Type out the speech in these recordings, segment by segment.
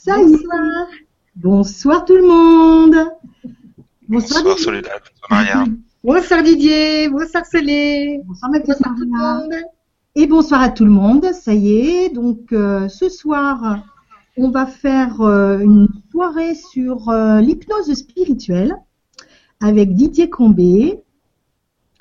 Ça y est. Bonsoir tout le monde. Bonsoir, bonsoir Soledad. Bonsoir Maria. Bonsoir Didier. Bonsoir Solé. Bonsoir ma bonsoir tout le monde. Et bonsoir à tout le monde. Ça y est. Donc euh, ce soir, on va faire euh, une soirée sur euh, l'hypnose spirituelle avec Didier Combé.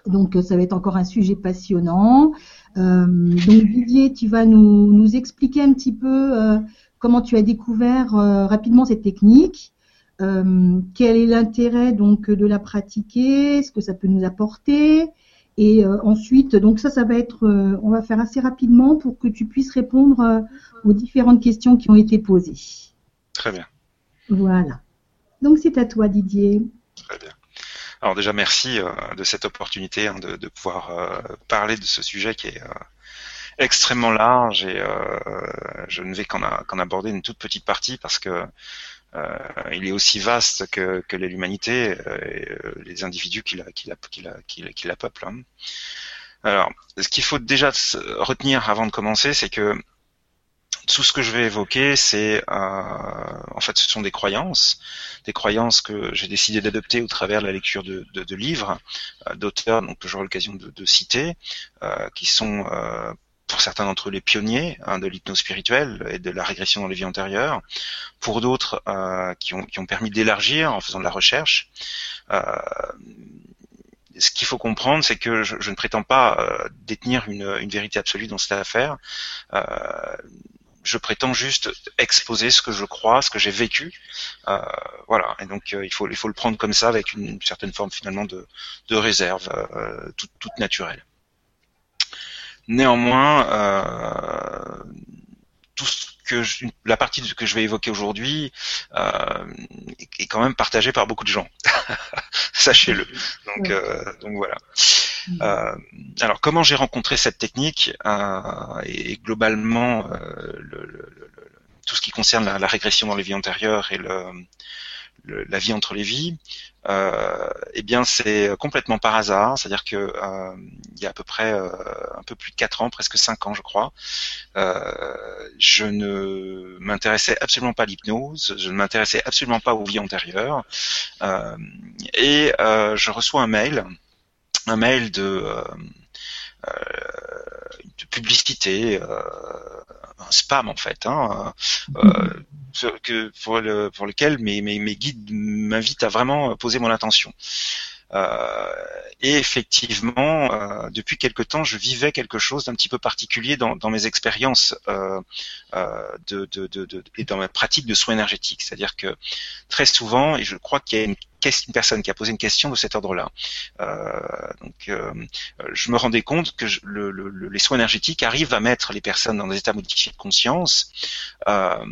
Donc ça va être encore un sujet passionnant. donc Didier, tu vas nous, nous expliquer un petit peu comment tu as découvert euh, rapidement cette technique, euh, quel est l'intérêt donc de la pratiquer, ce que ça peut nous apporter, et euh, ensuite donc ça ça va être, on va faire assez rapidement pour que tu puisses répondre aux différentes questions qui ont été posées. Très bien. Voilà. Donc c'est à toi Didier. Très bien. Alors déjà merci de cette opportunité hein, de, pouvoir parler de ce sujet qui est extrêmement large et euh, je ne vais qu'en aborder une toute petite partie parce que euh, il est aussi vaste que, que l'humanité euh, et les individus qui la, qui la, peuplent. Hein. Alors, ce qu'il faut déjà retenir avant de commencer, c'est que tout ce que je vais évoquer, c'est en fait, ce sont des croyances, des croyances que j'ai décidé d'adopter au travers de la lecture de, de, de livres d'auteurs, donc que j'aurai l'occasion de, de, citer, qui sont pour certains d'entre eux les pionniers hein, de l'hypnose spirituelle et de la régression dans les vies antérieures, pour d'autres euh, qui, ont, qui ont permis d'élargir en faisant de la recherche. Euh, ce qu'il faut comprendre, c'est que je, je, ne prétends pas euh, détenir une, une, vérité absolue dans cette affaire. Euh, je prétends juste exposer ce que je crois, ce que j'ai vécu. Euh, voilà. Et donc il faut il faut le prendre comme ça avec une, certaine forme finalement de, de réserve, toute, toute naturelle. Néanmoins, euh, tout ce que la partie que je vais évoquer aujourd'hui euh, est quand même partagée par beaucoup de gens. Sachez-le. Donc, euh, donc voilà. Euh, alors, comment j'ai rencontré cette technique euh, et, globalement le, le, tout ce qui concerne la, la, régression dans les vies antérieures et le, la vie entre les vies, euh, eh bien c'est complètement par hasard, c'est-à-dire que euh, il y a à peu près euh, un peu plus de 4 ans, presque 5 ans je crois, euh, je ne m'intéressais absolument pas à l'hypnose, je ne m'intéressais absolument pas aux vies antérieures, et je reçois un mail, un mail de de publicité, un spam en fait, hein, que, pour, le, pour lequel mes, mes, mes guides m'invitent à vraiment poser mon attention. Euh, et effectivement, euh, depuis quelque temps, je vivais quelque chose d'un petit peu particulier dans, dans mes expériences euh, euh de, de, de, de, et dans ma pratique de soins énergétiques. C'est-à-dire que très souvent, et je crois qu'il y a une une personne qui a posé une question de cet ordre-là. Euh, donc, euh, je me rendais compte que le, le, les soins énergétiques arrivent à mettre les personnes dans des états modifiés de conscience, euh,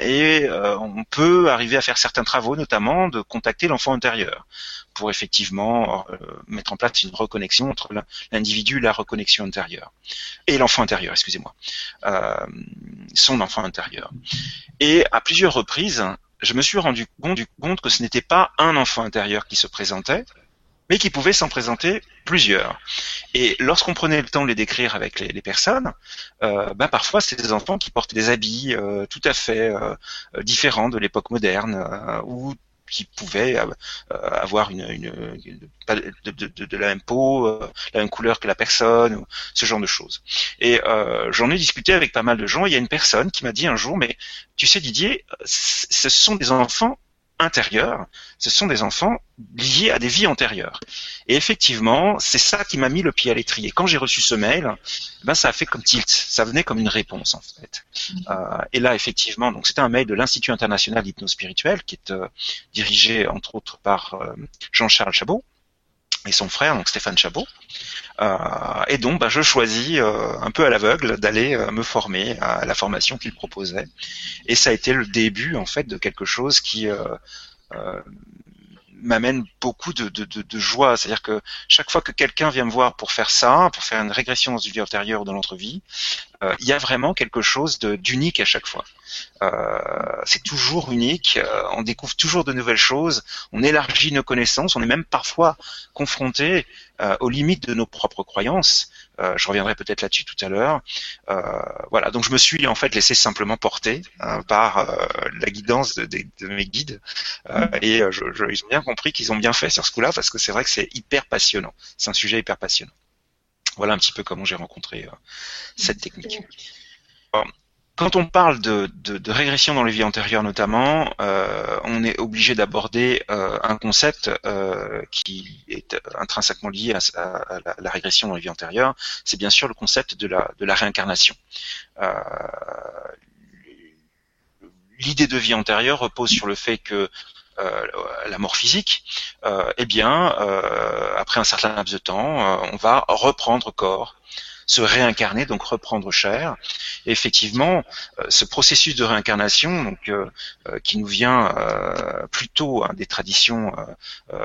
et euh, on peut arriver à faire certains travaux, notamment de contacter l'enfant intérieur, pour effectivement euh, mettre en place une reconnexion entre l'individu et la reconnexion intérieure, et l'enfant intérieur, excusez-moi, euh, son enfant intérieur. Et à plusieurs reprises, je me suis rendu compte, que ce n'était pas un enfant intérieur qui se présentait, mais qui pouvait s'en présenter plusieurs. Et lorsqu'on prenait le temps de les décrire avec les, personnes, euh, bah, parfois c'est des enfants qui portent des habits euh, tout à fait euh, différents de l'époque moderne, euh, ou qui pouvaient euh, avoir une, une, de, de, de, la même peau, euh, la même couleur que la personne, ce genre de choses. Et euh, j'en ai discuté avec pas mal de gens. Il y a une personne qui m'a dit un jour, mais tu sais Didier, ce sont des enfants intérieurs, ce sont des enfants liés à des vies antérieures. Et effectivement, c'est ça qui m'a mis le pied à l'étrier. Quand j'ai reçu ce mail, ben ça a fait comme tilt, ça venait comme une réponse en fait. Euh, et là, effectivement, donc c'était un mail de l'Institut international d'hypnose spirituelle qui est euh, dirigé entre autres par euh, Jean-Charles Chabot et son frère, donc Stéphane Chabot. Euh, et donc, ben, je choisis euh, un peu à l'aveugle d'aller euh, me former à la formation qu'il proposait. Et ça a été le début, en fait, de quelque chose qui m'amène beaucoup de, de, de, de joie. C'est-à-dire que chaque fois que quelqu'un vient me voir pour faire ça, pour faire une régression dans une vie antérieure ou dans notre vie, euh, il y a vraiment quelque chose d'unique à chaque fois. Euh, c'est toujours unique, euh, on découvre toujours de nouvelles choses, on élargit nos connaissances, on est même parfois confronté euh, aux limites de nos propres croyances. Je reviendrai peut-être là-dessus tout à l'heure. voilà, donc je me suis en fait laissé simplement porter hein, par la guidance de, mes guides et je, je, ils ont bien compris qu'ils ont bien fait sur ce coup-là parce que c'est vrai que c'est hyper passionnant. C'est un sujet hyper passionnant. Voilà un petit peu comment j'ai rencontré cette technique quand on parle de, régression dans les vies antérieures notamment, euh, on est obligé d'aborder euh, un concept euh, qui est intrinsèquement lié à, la, régression dans les vies antérieures. C'est bien sûr le concept de la, de la réincarnation. L'idée de vie antérieure repose sur le fait que la mort physique, eh bien, après un certain laps de temps, on va reprendre corps se réincarner, donc reprendre chair. Effectivement, euh, ce processus de réincarnation, donc euh, euh, qui nous vient plutôt hein, des traditions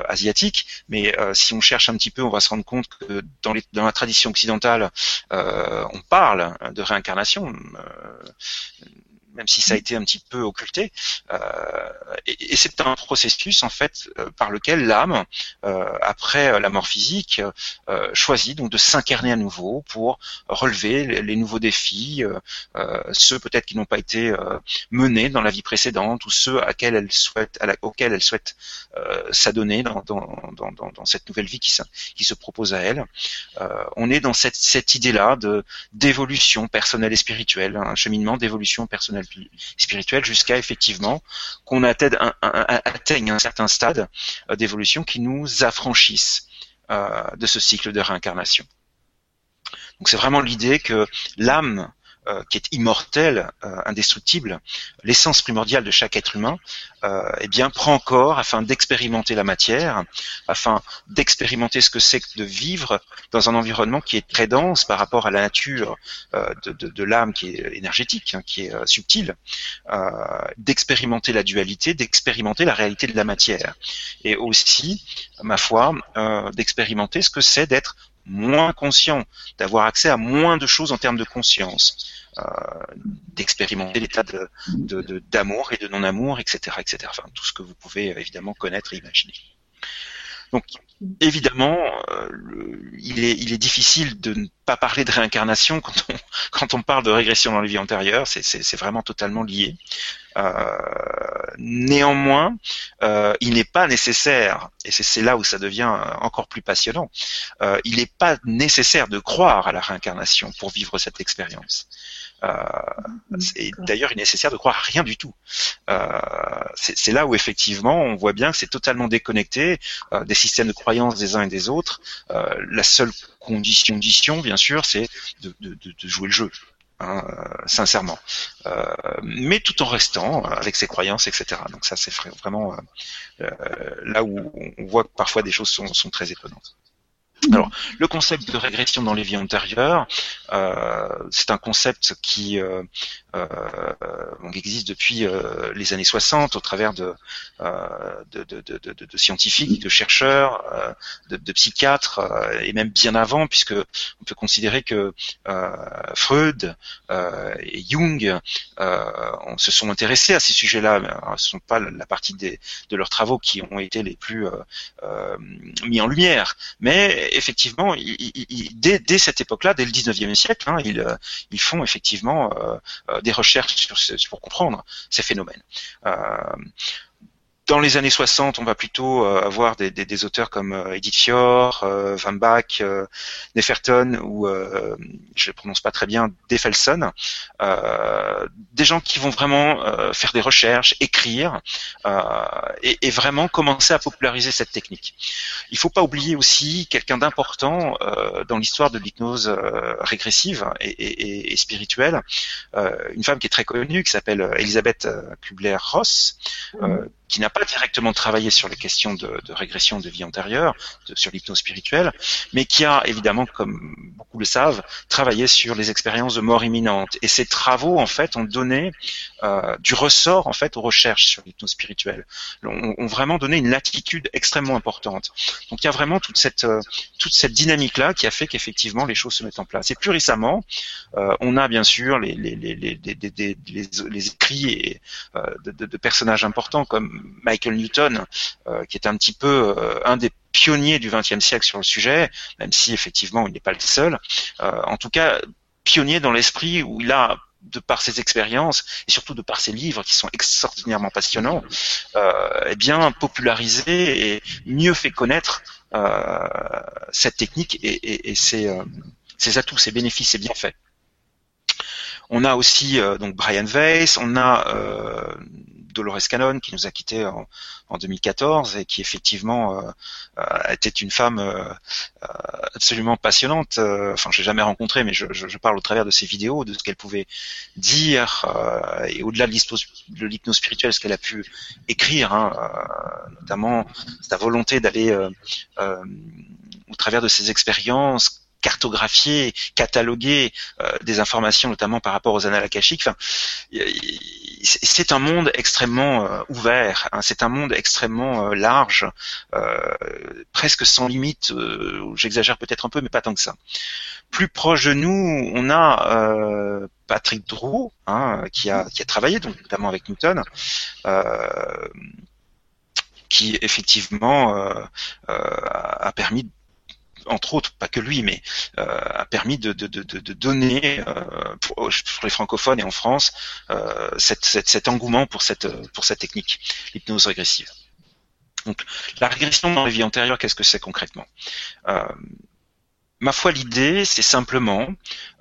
asiatiques, mais si on cherche un petit peu, on va se rendre compte que dans, la tradition occidentale, on parle de réincarnation même si ça a été un petit peu occulté. Euh, et, c'est un processus en fait euh, par lequel l'âme, euh, après la mort physique, choisit donc de s'incarner à nouveau pour relever les, nouveaux défis, ceux peut-être qui n'ont pas été menés dans la vie précédente ou ceux à elle souhaite, à auxquels elle souhaite s'adonner dans, dans, dans, dans, cette nouvelle vie qui, qui se propose à elle. on est dans cette, cette idée-là de d'évolution personnelle et spirituelle, un cheminement d'évolution personnelle spirituelle jusqu'à effectivement qu'on atteigne un, certain stade euh, d'évolution qui nous affranchisse euh, de ce cycle de réincarnation. Donc c'est vraiment l'idée que l'âme euh, qui est immortelle, euh, indestructible, l'essence primordiale de chaque être humain, euh, eh bien prend corps afin d'expérimenter la matière, afin d'expérimenter ce que c'est que de vivre dans un environnement qui est très dense par rapport à la nature de l'âme qui est énergétique, hein, qui est subtile, d'expérimenter la dualité, d'expérimenter la réalité de la matière, et aussi, ma foi, d'expérimenter ce que c'est d'être moins conscient, d'avoir accès à moins de choses en termes de conscience, euh, d'expérimenter l'état de, d'amour et de non-amour, etc., etc. Enfin, tout ce que vous pouvez évidemment connaître et imaginer. Donc, évidemment, euh, il, est, il, est, difficile de ne pas parler de réincarnation quand on, quand on parle de régression dans les vies antérieures. C'est vraiment totalement lié. Euh, néanmoins, euh, il n'est pas nécessaire, et c'est là où ça devient encore plus passionnant, il n'est pas nécessaire de croire à la réincarnation pour vivre cette expérience. Euh, et d'ailleurs, il est nécessaire de croire à rien du tout. Euh, c'est là où effectivement, on voit bien que c'est totalement déconnecté euh, des systèmes de croyances des uns et des autres. la seule condition, condition bien sûr, c'est de, jouer le jeu. Hein, sincèrement, mais tout en restant avec ses croyances, etc. Donc ça, c'est vraiment là où on voit que parfois des choses sont très étonnantes. Alors, le concept de régression dans les vies antérieures, euh, c'est un concept qui euh, euh, existe depuis euh, les années 60 au travers de, de, de, de, de scientifiques, de chercheurs, de, psychiatres, et même bien avant, puisque on peut considérer que Freud et Jung on se sont intéressés à ces sujets-là, ce ne sont pas la partie des, de leurs travaux qui ont été les plus mis en lumière, mais effectivement, dès, cette époque-là, dès le 19e siècle, hein, euh, ils, font effectivement euh, euh, des recherches pour comprendre ces phénomènes dans les années 60, on va plutôt euh, avoir des, des, des, auteurs comme euh, Edith Fior, euh, Van Bach, euh, Neferton ou je ne prononce pas très bien, Defelson, des gens qui vont vraiment faire des recherches, écrire et, et, vraiment commencer à populariser cette technique. Il ne faut pas oublier aussi quelqu'un d'important dans l'histoire de l'hypnose régressive et, et, et spirituelle, une femme qui est très connue qui s'appelle Elisabeth Kubler-Ross. Mmh qui n'a pas directement travaillé sur les questions de, de régression de vie antérieure, sur l'hypnose spirituelle, mais qui a évidemment, comme beaucoup le savent, travaillé sur les expériences de mort imminente. Et ces travaux, en fait, ont donné euh, du ressort, en fait, aux recherches sur l'hypnose spirituelle, ont, ont, vraiment donné une latitude extrêmement importante. Donc il y a vraiment toute cette euh, toute cette dynamique-là qui a fait qu'effectivement les choses se mettent en place. Et plus récemment, euh, on a bien sûr les les les les, les, les écrits et, euh, de, de, de personnages importants comme Michael Newton, euh, qui est un petit peu euh, un des pionnier du XXe siècle sur le sujet, même si effectivement il n'est pas le seul. en tout cas, pionnier dans l'esprit où il a de par ses expériences et surtout de par ses livres qui sont extraordinairement passionnants, euh, eh bien popularisé et mieux fait connaître euh, cette technique et, ses, euh, ses, atouts, ses bénéfices, ses bienfaits. On a aussi euh, donc Brian Weiss, on a euh, Dolores Cannon qui nous a quittés en, 2014 et qui effectivement euh, était une femme absolument passionnante. Enfin, je l'ai jamais rencontrée, mais je, parle au travers de ses vidéos, de ce qu'elle pouvait dire et au-delà de l'hypnose spirituelle, ce qu'elle a pu écrire, hein, notamment sa volonté d'aller au travers de ses expériences cartographier, cataloguer des informations, notamment par rapport aux annales akashiques. C'est un monde extrêmement euh, ouvert, hein, c'est un monde extrêmement euh, large, euh, presque sans limite. J'exagère peut-être un peu, mais pas tant que ça. Plus proche de nous, on a Patrick Drouot, hein, qui, a, qui a travaillé donc notamment avec Newton. qui effectivement a permis entre autres, pas que lui, mais euh, a permis de, donner euh, pour, les francophones et en France euh, cet engouement pour cette, pour cette technique, l'hypnose régressive. Donc, la régression dans les vies antérieures, qu'est-ce que c'est concrètement? Ma foi, l'idée, c'est simplement,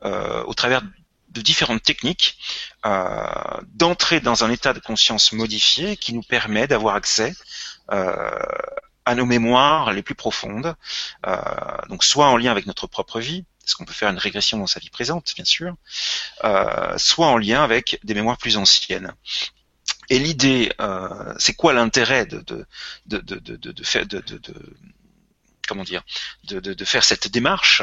au travers de différentes techniques, d'entrer dans un état de conscience modifié qui nous permet d'avoir accès à nos mémoires les plus profondes, euh, donc soit en lien avec notre propre vie, parce qu'on peut faire une régression dans sa vie présente, bien sûr, euh, soit en lien avec des mémoires plus anciennes. Et l'idée, euh, c'est quoi l'intérêt de, de, de, de, de, faire de, de, comment dire, de, de, de, faire cette démarche,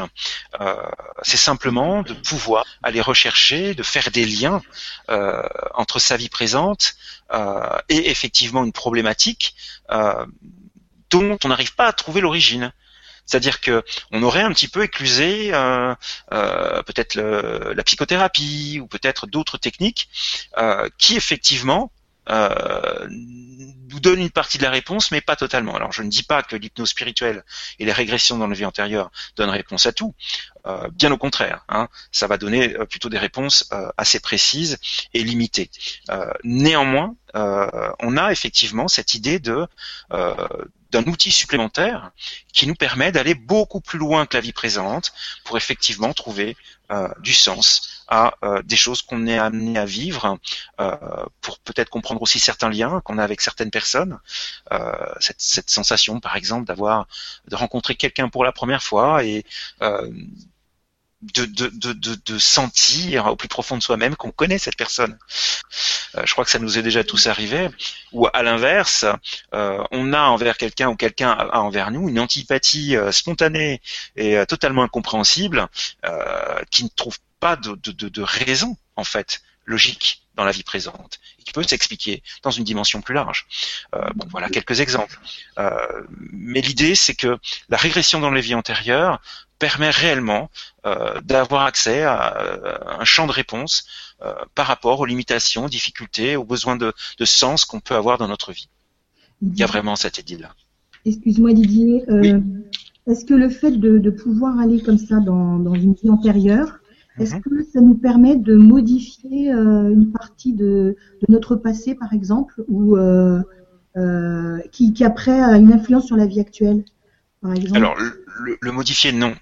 euh, c'est simplement de pouvoir aller rechercher, de faire des liens euh, entre sa vie présente euh, et effectivement une problématique euh, dont on n'arrive pas à trouver l'origine. C'est-à-dire que on aurait un petit peu éclusé euh, euh, peut-être la psychothérapie ou peut-être d'autres techniques euh, qui effectivement nous donnent une partie de la réponse, mais pas totalement. Alors je ne dis pas que l'hypnose spirituelle et les régressions dans le vie antérieure donnent réponse à tout. bien au contraire, hein, ça va donner plutôt des réponses assez précises et limitées. néanmoins, on a effectivement cette idée de d'un outil supplémentaire qui nous permet d'aller beaucoup plus loin que la vie présente pour effectivement trouver euh, du sens à euh, des choses qu'on est amené à vivre, euh, pour peut-être comprendre aussi certains liens qu'on a avec certaines personnes. Cette, cette, sensation, par exemple, d'avoir de rencontrer quelqu'un pour la première fois et de, de, de, de, sentir au plus profond de soi-même qu'on connaît cette personne. Euh, je crois que ça nous est déjà tous arrivé. Ou à l'inverse, euh, on a envers quelqu'un ou quelqu'un a envers nous une antipathie euh, spontanée et totalement incompréhensible qui ne trouve pas de raison en fait logique dans la vie présente et qui peut s'expliquer dans une dimension plus large. bon, voilà quelques exemples. mais l'idée, c'est que la régression dans les vies antérieures permet réellement euh, d'avoir accès à, euh, un champ de réponse euh, par rapport aux limitations, aux difficultés, aux besoins de, sens qu'on peut avoir dans notre vie. Il y a vraiment cette idée-là. Excuse-moi Didier, est-ce que le fait de, pouvoir aller comme ça dans, une vie antérieure, est-ce mhm. que ça nous permet de modifier une partie de, notre passé, par exemple, ou qui, qui après a une influence sur la vie actuelle? Alors, le, modifier, non.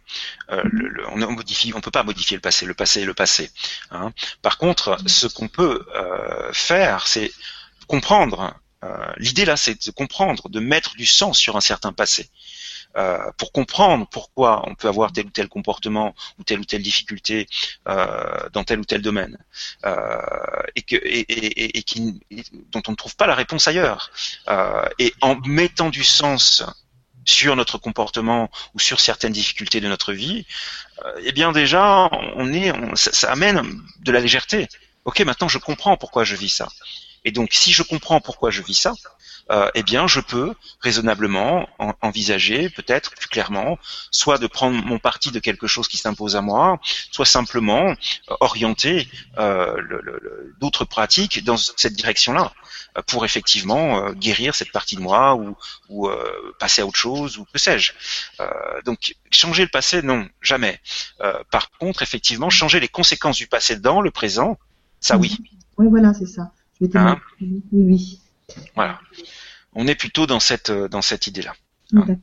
Euh, on ne on peut pas modifier le passé. Le passé est le passé. Hein. Par contre, ce qu'on peut euh, faire, c'est comprendre. Euh, l'idée là, c'est de comprendre, de mettre du sens sur un certain passé. pour comprendre pourquoi on peut avoir tel ou tel comportement ou telle ou telle difficulté dans tel ou tel domaine et, que, et, qui, dont on ne trouve pas la réponse ailleurs. et en mettant du sens sur notre comportement ou sur certaines difficultés de notre vie, euh, eh bien déjà, on est, ça, amène de la légèreté. Ok, maintenant je comprends pourquoi je vis ça. Et donc, si je comprends pourquoi je vis ça, euh, eh bien, je peux raisonnablement envisager, peut-être plus clairement, soit de prendre mon parti de quelque chose qui s'impose à moi, soit simplement euh, orienter euh, d'autres pratiques dans cette direction-là euh, pour effectivement guérir cette partie de moi ou, ou passer à autre chose ou que sais-je. donc, changer le passé, non, jamais. par contre, effectivement, changer les conséquences du passé dans le présent, ça oui. Oui, voilà, c'est ça. Je vais hein oui, oui. Voilà. On est plutôt dans cette euh, dans cette idée-là. D'accord.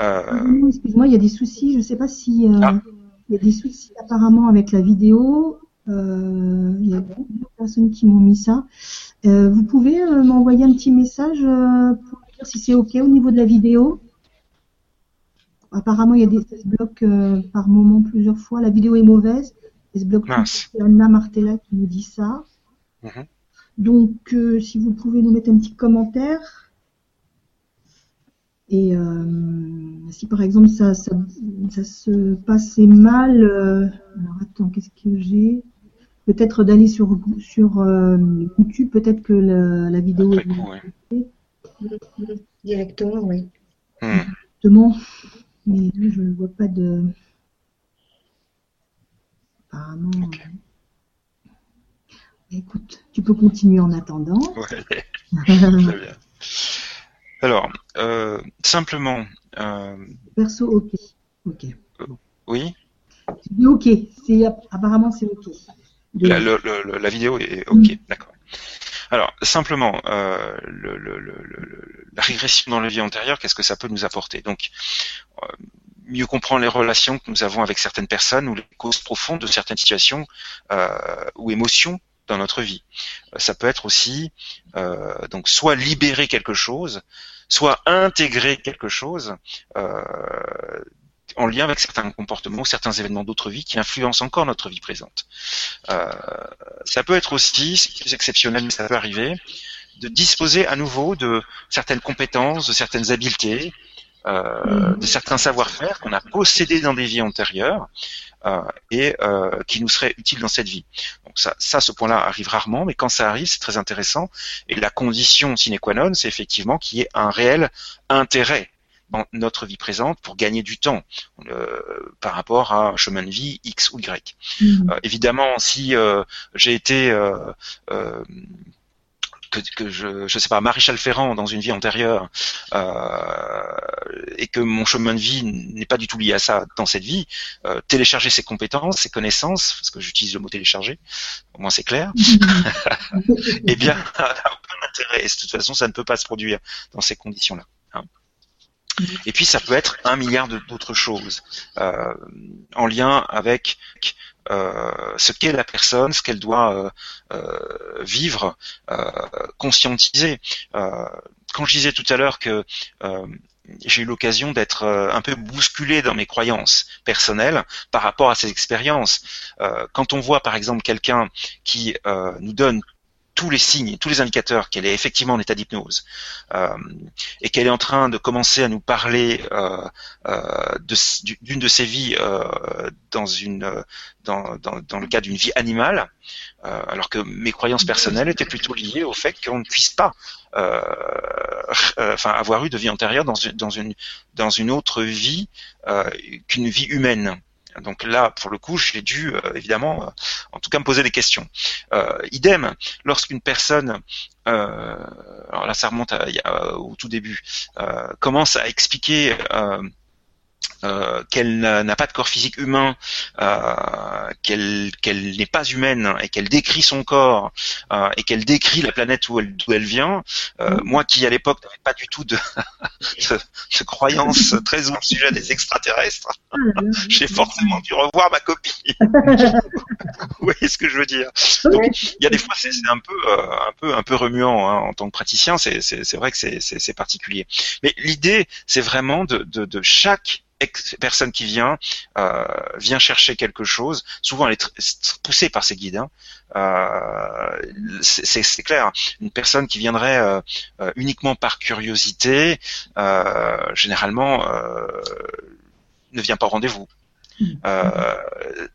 Euh... Excuse-moi, il y a des soucis. Je ne sais pas si euh, ah. il y a des soucis apparemment avec la vidéo. Euh, il y a beaucoup de personnes qui m'ont mis ça. vous pouvez m'envoyer un petit message pour dire si c'est ok au niveau de la vidéo? Apparemment, il y a des ça se bloque par moment plusieurs fois. La vidéo est mauvaise. Elle se bloque. C'est Anna Martella qui nous dit ça. Mhm. Donc, euh, si vous pouvez nous mettre un petit commentaire. Et euh, si par exemple ça, ça, se passait mal, euh, alors attends, qu'est-ce que j'ai? Peut-être d'aller sur sur YouTube, peut-être que la, vidéo est directement, oui. Hmm. Directement, mais je ne vois pas de. Apparemment. Écoute, tu peux continuer en attendant. bien. Alors, euh, simplement. Euh, Perso, ok. Ok. Euh, oui. ok. C'est apparemment c'est ok. La, vidéo est ok. Mm. D'accord. Alors, simplement, la régression dans la vie antérieure, qu'est-ce que ça peut nous apporter? Donc, mieux comprendre les relations que nous avons avec certaines personnes ou les causes profondes de certaines situations ou émotions dans notre vie. Euh, ça peut être aussi euh, donc soit libérer quelque chose, soit intégrer quelque chose euh, en lien avec certains comportements certains événements d'autre vie qui influencent encore notre vie présente. Euh, ça peut être aussi, c'est exceptionnel mais ça peut arriver, de disposer à nouveau de certaines compétences, de certaines habiletés, euh, de certains savoir-faire qu'on a possédés dans des vies antérieures et euh, qui nous seraient utiles dans cette vie. Donc ça, ça ce point-là arrive rarement, mais quand ça arrive, c'est très intéressant. Et la condition sine qua non, c'est effectivement qu'il y ait un réel intérêt dans notre vie présente pour gagner du temps euh, par rapport à un chemin de vie X ou Y. Mmh. Euh, évidemment, si euh, j'ai été que, je, je sais pas, maréchal Ferrand dans une vie antérieure, euh, et que mon chemin de vie n'est pas du tout lié à ça dans cette vie, euh, télécharger ses compétences, ses connaissances, parce que j'utilise le mot télécharger, au moins c'est clair, eh bien, ça n'a aucun intérêt. de toute façon, ça ne peut pas se produire dans ces conditions-là. Hein. Et puis ça peut être un milliard d'autres choses euh, en lien avec euh, ce qu'est la personne, ce qu'elle doit euh, euh, vivre, conscientiser. quand je disais tout à l'heure que j'ai eu l'occasion d'être un peu bousculé dans mes croyances personnelles par rapport à ces expériences. quand on voit par exemple quelqu'un qui nous donne tous les signes, tous les indicateurs qu'elle est effectivement en état d'hypnose euh, et qu'elle est en train de commencer à nous parler euh, euh, d'une de, ses vies dans une dans, dans, dans le cas d'une vie animale, alors que mes croyances personnelles étaient plutôt liées au fait qu'on ne puisse pas enfin avoir eu de vie antérieure dans dans une dans une autre vie qu'une vie humaine. Donc là, pour le coup, j'ai dû euh, évidemment, euh, en tout cas, me poser des questions. Euh, idem, lorsqu'une personne, alors là, ça remonte au tout début, commence à expliquer euh, qu'elle n'a pas de corps physique humain, euh, qu'elle n'est pas humaine et qu'elle décrit son corps euh, et qu'elle décrit la planète où elle, d'où elle vient. Mm. Moi qui à l'époque n'avais pas du tout de, de, croyance très au sujet des extraterrestres, ah, j'ai forcément dû revoir ma copie. Vous voyez ce que je veux dire Donc il y a des fois c'est un peu un peu un peu remuant hein, en tant que praticien. C'est vrai que c'est particulier. Mais l'idée c'est vraiment de, de, de chaque personne qui vient euh, vient chercher quelque chose. Souvent, elle est poussée par ses guides. Hein. Euh, c'est clair. Une personne qui viendrait euh, uniquement par curiosité, généralement, ne vient pas au rendez-vous. Hmm.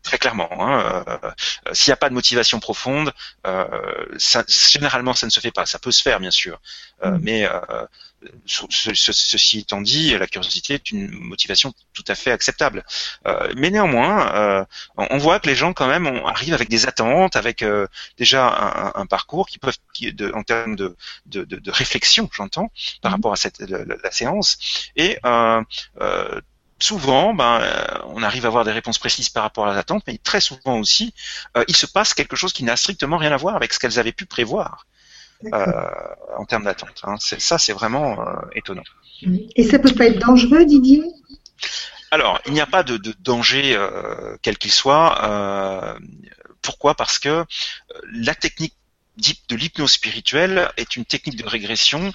très clairement. Hein, S'il n'y a pas de motivation profonde, ça, généralement ça ne se fait pas. Ça peut se faire bien sûr, mm. mais ceci étant dit, la curiosité est une motivation tout à fait acceptable. Euh, mais néanmoins, euh, on voit que les gens quand même arrivent avec des attentes, avec euh, déjà un, parcours qui peuvent, de, en termes de, de, de, réflexion, j'entends, par mhm. rapport à cette la, séance, et souvent, ben, on arrive à avoir des réponses précises par rapport à attentes, mais très souvent aussi, il se passe quelque chose qui n'a strictement rien à voir avec ce qu'elles avaient pu prévoir. Euh, en termes d'attente. Hein. Ça, c'est vraiment euh, étonnant. Et ça peut pas être dangereux, Didier? Alors, il n'y a pas de, danger euh, quel qu'il soit. pourquoi? Parce que la technique de l'hypnose spirituelle est une technique de régression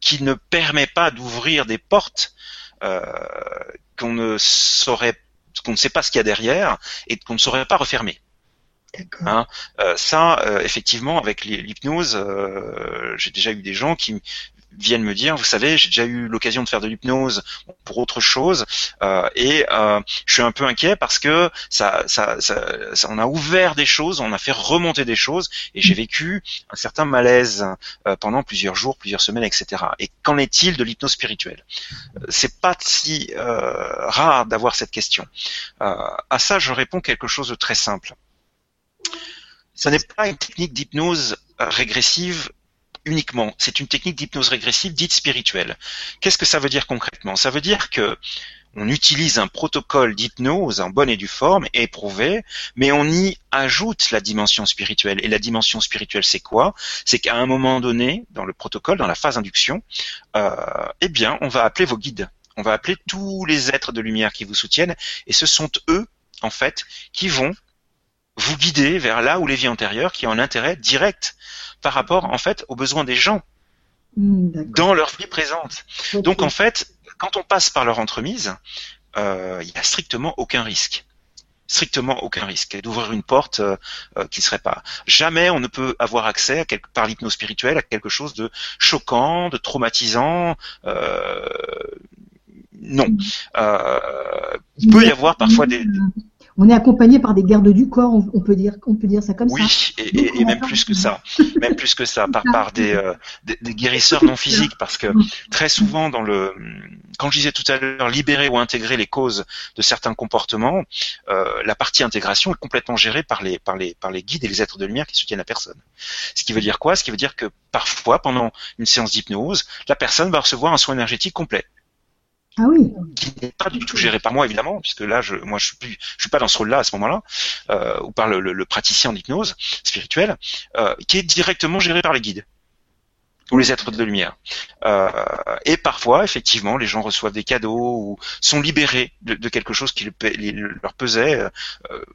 qui ne permet pas d'ouvrir des portes qu'on ne saurait, qu'on ne sait pas ce qu'il y a derrière et qu'on ne saurait pas refermer. Hein, euh, ça, euh, effectivement, avec l'hypnose, euh, j'ai déjà eu des gens qui viennent me dire, vous savez, j'ai déjà eu l'occasion de faire de l'hypnose pour autre chose, et je suis un peu inquiet parce que ça, ça, ça, on a ouvert des choses, on a fait remonter des choses, et j'ai vécu un certain malaise pendant plusieurs jours, plusieurs semaines, etc. Et qu'en est-il de l'hypnose spirituelle? C'est pas si rare d'avoir cette question. à ça, je réponds quelque chose de très simple ce n'est pas une technique d'hypnose régressive uniquement. C'est une technique d'hypnose régressive dite spirituelle. Qu'est-ce que ça veut dire concrètement? Ça veut dire que on utilise un protocole d'hypnose en bonne et due forme, éprouvé, mais on y ajoute la dimension spirituelle. Et la dimension spirituelle, c'est quoi? C'est qu'à un moment donné, dans le protocole, dans la phase induction, euh, eh bien, on va appeler vos guides. On va appeler tous les êtres de lumière qui vous soutiennent, et ce sont eux, en fait, qui vont vous guider vers là où les vies antérieures qui ont un intérêt direct par rapport en fait aux besoins des gens hmm, dans leur vie présente. Donc en fait, quand on passe par leur entremise, euh, il n'y a strictement aucun risque strictement aucun risque d'ouvrir une porte euh, euh, qui ne serait pas. Jamais on ne peut avoir accès à quelque, par l'hypnose spirituelle à quelque chose de choquant, de traumatisant. non. Hmm. il peut y avoir parfois des, on est accompagné par des gardes du corps, on, peut dire, on peut dire ça comme ça. Oui, et, même plus que ça, même plus que ça, par, par euh, des, des, guérisseurs non physiques, parce que très souvent dans le, quand je disais tout à l'heure, libérer ou intégrer les causes de certains comportements, euh, la partie intégration est complètement gérée par les, par les, par les guides et les êtres de lumière qui soutiennent la personne. Ce qui veut dire quoi? Ce qui veut dire que parfois, pendant une séance d'hypnose, la personne va recevoir un soin énergétique complet. Ah. Qui n'est pas du tout géré par moi évidemment, puisque là, je, moi, je suis je suis pas dans ce rôle-là à ce moment-là, euh, ou par le, le, praticien d'hypnose spirituelle, euh, qui est directement géré par les guides ou les êtres de lumière. Euh, et parfois, effectivement, les gens reçoivent des cadeaux ou sont libérés de, de quelque chose qui leur pesait. Euh,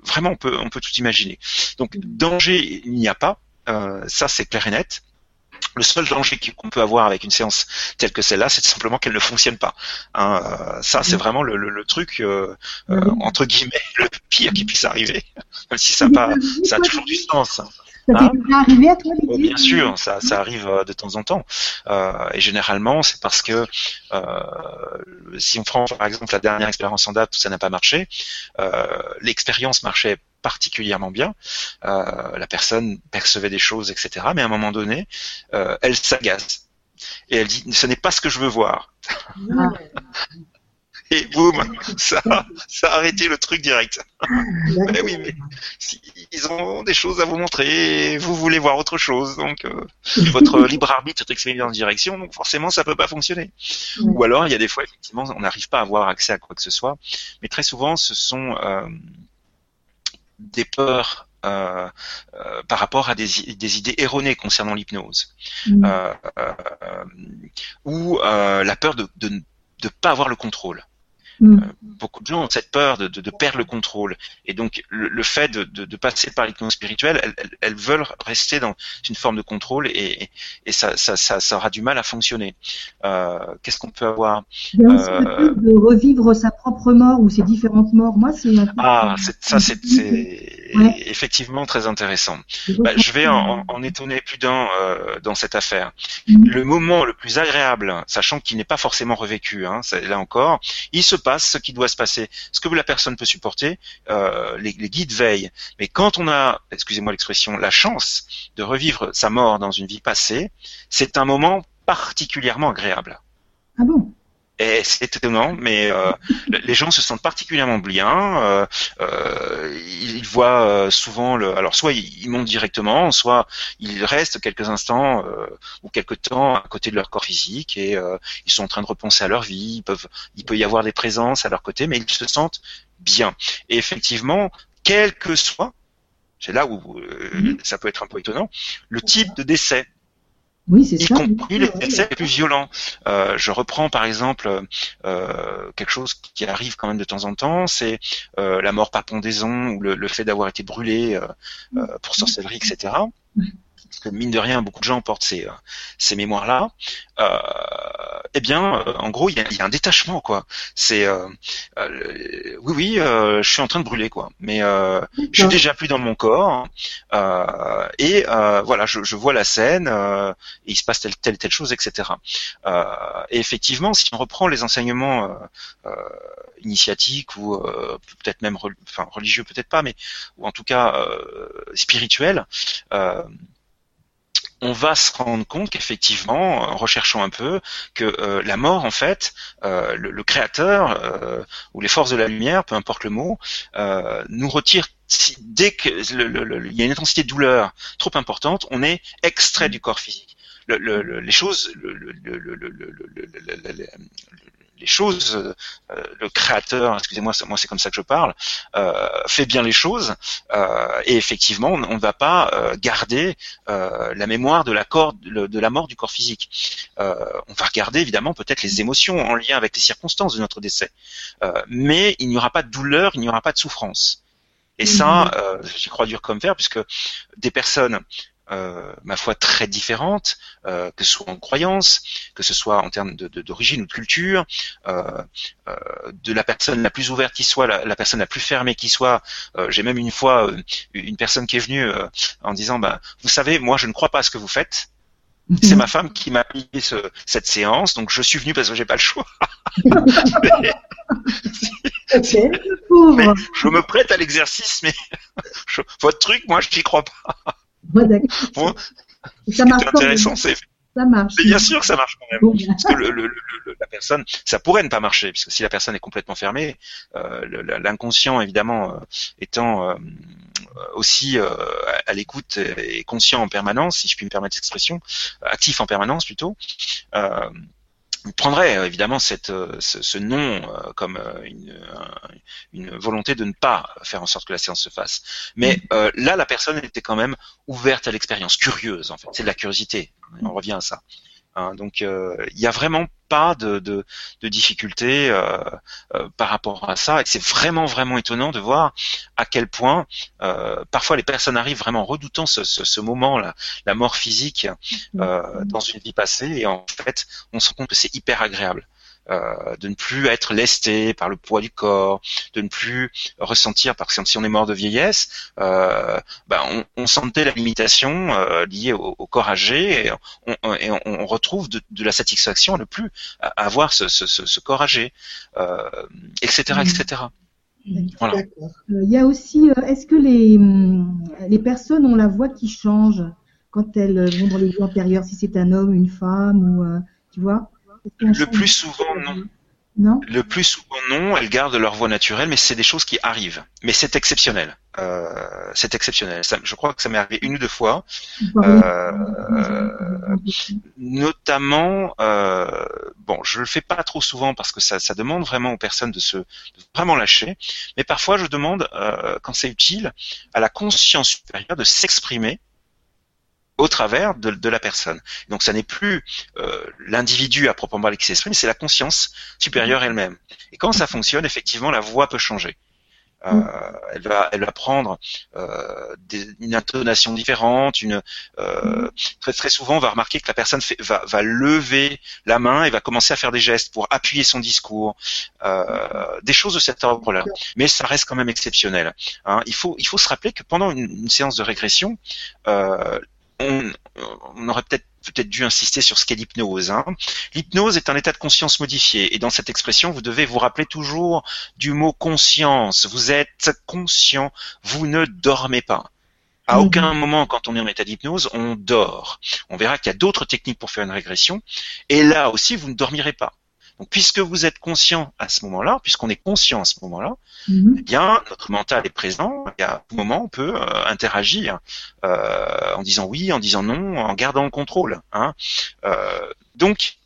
vraiment, on peut, on peut tout imaginer. Donc, danger, il n'y a pas. Euh, ça, c'est clair et net. Le seul danger qu'on peut avoir avec une séance telle que celle-là, c'est simplement qu'elle ne fonctionne pas. Hein, euh, ça, c'est vraiment le, truc euh, euh, entre guillemets le pire qui puisse arriver, même si ça, pas, ça a toujours du sens. Ça t'est hein arrivé à toi, oh, Bien sûr, ça, ça arrive de temps en temps. et généralement, c'est parce que si on prend par exemple la dernière expérience en date où ça n'a pas marché, l'expérience marchait particulièrement bien. Euh, la personne percevait des choses, etc. Mais à un moment donné, euh, elle s'agace et elle dit "Ce n'est pas ce que je veux voir." Et boum, ça, ça a arrêté le truc direct. mais oui, mais ils ont des choses à vous montrer, et vous voulez voir autre chose, donc euh, votre libre arbitre est exprimé dans une direction, donc forcément ça peut pas fonctionner. Ou alors il y a des fois effectivement on n'arrive pas à avoir accès à quoi que ce soit, mais très souvent ce sont des peurs euh, euh, par rapport à des, des idées erronées concernant l'hypnose, mm. euh, euh, ou la peur de ne pas avoir le contrôle. Mm. Euh, beaucoup de gens ont cette peur de, de, de perdre le contrôle. Et donc, le, le fait de, de, passer par l'hypnose spirituelle, elles, elles, veulent rester dans une forme de contrôle et, et ça, ça, ça, ça, aura du mal à fonctionner. Euh, Qu'est-ce qu'on peut avoir euh, De revivre sa propre mort ou ses différentes morts. Moi, c'est ah, ça, c'est effectivement très intéressant. Bah, je vais en, en étonner plus d'un euh, dans cette affaire. Mm. Le moment le plus agréable, sachant qu'il n'est pas forcément revécu, hein, là encore, il se passe ce qui doit se passer, ce que la personne peut supporter, euh, les, les, guides veillent. Mais quand on a, excusez-moi l'expression, la chance de revivre sa mort dans une vie passée, c'est un moment particulièrement agréable. Ah bon? Et c'est étonnant, mais euh, les gens se sentent particulièrement bien. Euh, euh, ils, voient euh, souvent le. Alors soit ils, montent directement, soit ils restent quelques instants euh, ou quelques temps à côté de leur corps physique et euh, ils sont en train de repenser à leur vie. Ils peuvent, il peut y avoir des présences à leur côté, mais ils se sentent bien. Et effectivement, quel que soit, c'est là où mm-hmm. ça peut être un peu étonnant, le type de décès oui, c'est y compris les les plus violents. Euh, je reprends par exemple euh, quelque chose qui arrive quand même de temps en temps, c'est euh, la mort par pendaison ou le, le fait d'avoir été brûlé pour sorcellerie, etc parce que mine de rien, beaucoup de gens portent ces, euh, ces mémoires-là, euh, eh bien, euh, en gros, il y a, y a, un détachement, quoi. C'est, euh, euh oui, oui, je suis en train de brûler, quoi. Mais je suis déjà plus dans mon corps, et voilà, je, je, vois la scène, et il se passe telle, telle, telle chose, etc. et effectivement, si on reprend les enseignements initiatiques ou peut-être même, enfin religieux, peut-être pas, mais ou en tout cas spirituels on va se rendre compte qu'effectivement, en recherchant un peu, que euh, la mort, en fait, euh, le, créateur euh, ou les forces de la lumière, peu importe le mot, nous retire dès qu'il y a une intensité de douleur trop importante, on est extrait du corps physique. les choses, les choses, euh, le créateur, excusez-moi, moi c'est comme ça que je parle, euh, fait bien les choses euh, et effectivement on ne va pas garder la mémoire de la, de la mort du corps physique. on va regarder évidemment peut-être les émotions en lien avec les circonstances de notre décès, mais il n'y aura pas de douleur, il n'y aura pas de souffrance. Et ça, mhm. euh, j'y crois dur comme fer, puisque des personnes euh, ma foi, très différentes, euh, que ce soit en croyance, que ce soit en termes d'origine ou de culture, euh, euh, de la personne la plus ouverte qui soit, la, la personne la plus fermée qui soit. Euh, j'ai même une fois une personne qui est venue en disant, bah, vous savez, moi je ne crois pas à ce que vous faites. C'est ma femme qui m'a mis ce, cette séance, donc je suis venu parce que j'ai pas le choix. mais, je me prête à l'exercice, mais votre truc, moi, je n'y crois pas. Bon, ça marche intéressant, c'est ça marche. Bien sûr que ça marche quand même. Parce que le, le, la personne, ça pourrait ne pas marcher, puisque si la personne est complètement fermée, euh, l'inconscient évidemment euh, étant euh, aussi à l'écoute et conscient en permanence, si je puis me permettre cette expression, actif en permanence plutôt. Euh, prendrait euh, évidemment cette, euh, ce, ce nom euh, comme une, une, volonté de ne pas faire en sorte que la séance se fasse. Mais mm. là, la personne était quand même ouverte à l'expérience, curieuse en fait. C'est de la curiosité. On revient à ça. Hein, donc euh, il n'y a vraiment pas de, de, de difficulté euh, euh, par rapport à ça. Et c'est vraiment vraiment étonnant de voir à quel point parfois les personnes arrivent vraiment redoutant ce, ce, ce moment, là, la mort physique dans une vie passée, et en fait on se rend compte que c'est hyper agréable. Euh, de ne plus être lesté par le poids du corps, de ne plus ressentir, parce que si on est mort de vieillesse, euh, ben on, on, sentait la limitation euh, liée au, corps âgé et on, on retrouve de, de, la satisfaction à ne plus avoir ce, ce, ce, corps âgé, etc., etc. Voilà. Il y a aussi, est-ce que les, les personnes ont la voix qui change quand elles vont dans les vies antérieures, si c'est un homme, une femme, ou tu vois? Le plus souvent, non. Non le plus souvent non, elles gardent leur voix naturelle, mais c'est des choses qui arrivent. Mais c'est exceptionnel. Euh, c'est exceptionnel. Ça, je crois que ça m'est arrivé une ou deux fois, euh, notamment. Euh, bon, je le fais pas trop souvent parce que ça, ça demande vraiment aux personnes de se de vraiment lâcher. Mais parfois, je demande, euh, quand c'est utile, à la conscience supérieure de s'exprimer au travers de, de, la personne. Donc ça n'est plus euh, l'individu à proprement parler qui s'exprime, c'est la conscience supérieure elle-même. Et quand ça fonctionne, effectivement, la voix peut changer. Euh, elle va, elle va prendre euh, des, une intonation différente. Une euh, très très souvent, on va remarquer que la personne fait, va, va lever la main et va commencer à faire des gestes pour appuyer son discours, euh, des choses de cet ordre-là. Mais ça reste quand même exceptionnel. Hein. Il faut, il faut se rappeler que pendant une, une séance de régression, on, aurait peut-être peut-être dû insister sur ce qu'est l'hypnose. Hein. L'hypnose est un état de conscience modifié, et dans cette expression, vous devez vous rappeler toujours du mot conscience. Vous êtes conscient, vous ne dormez pas. À mhm. aucun moment, quand on est en état d'hypnose, on dort. On verra qu'il y a d'autres techniques pour faire une régression, et là aussi, vous ne dormirez pas. Donc, puisque vous êtes conscient à ce moment-là, puisqu'on est conscient à ce moment-là, mhm. eh bien, notre mental est présent. Et à tout moment, on peut euh, interagir euh, en disant oui, en disant non, en gardant le contrôle. Hein. Euh, donc,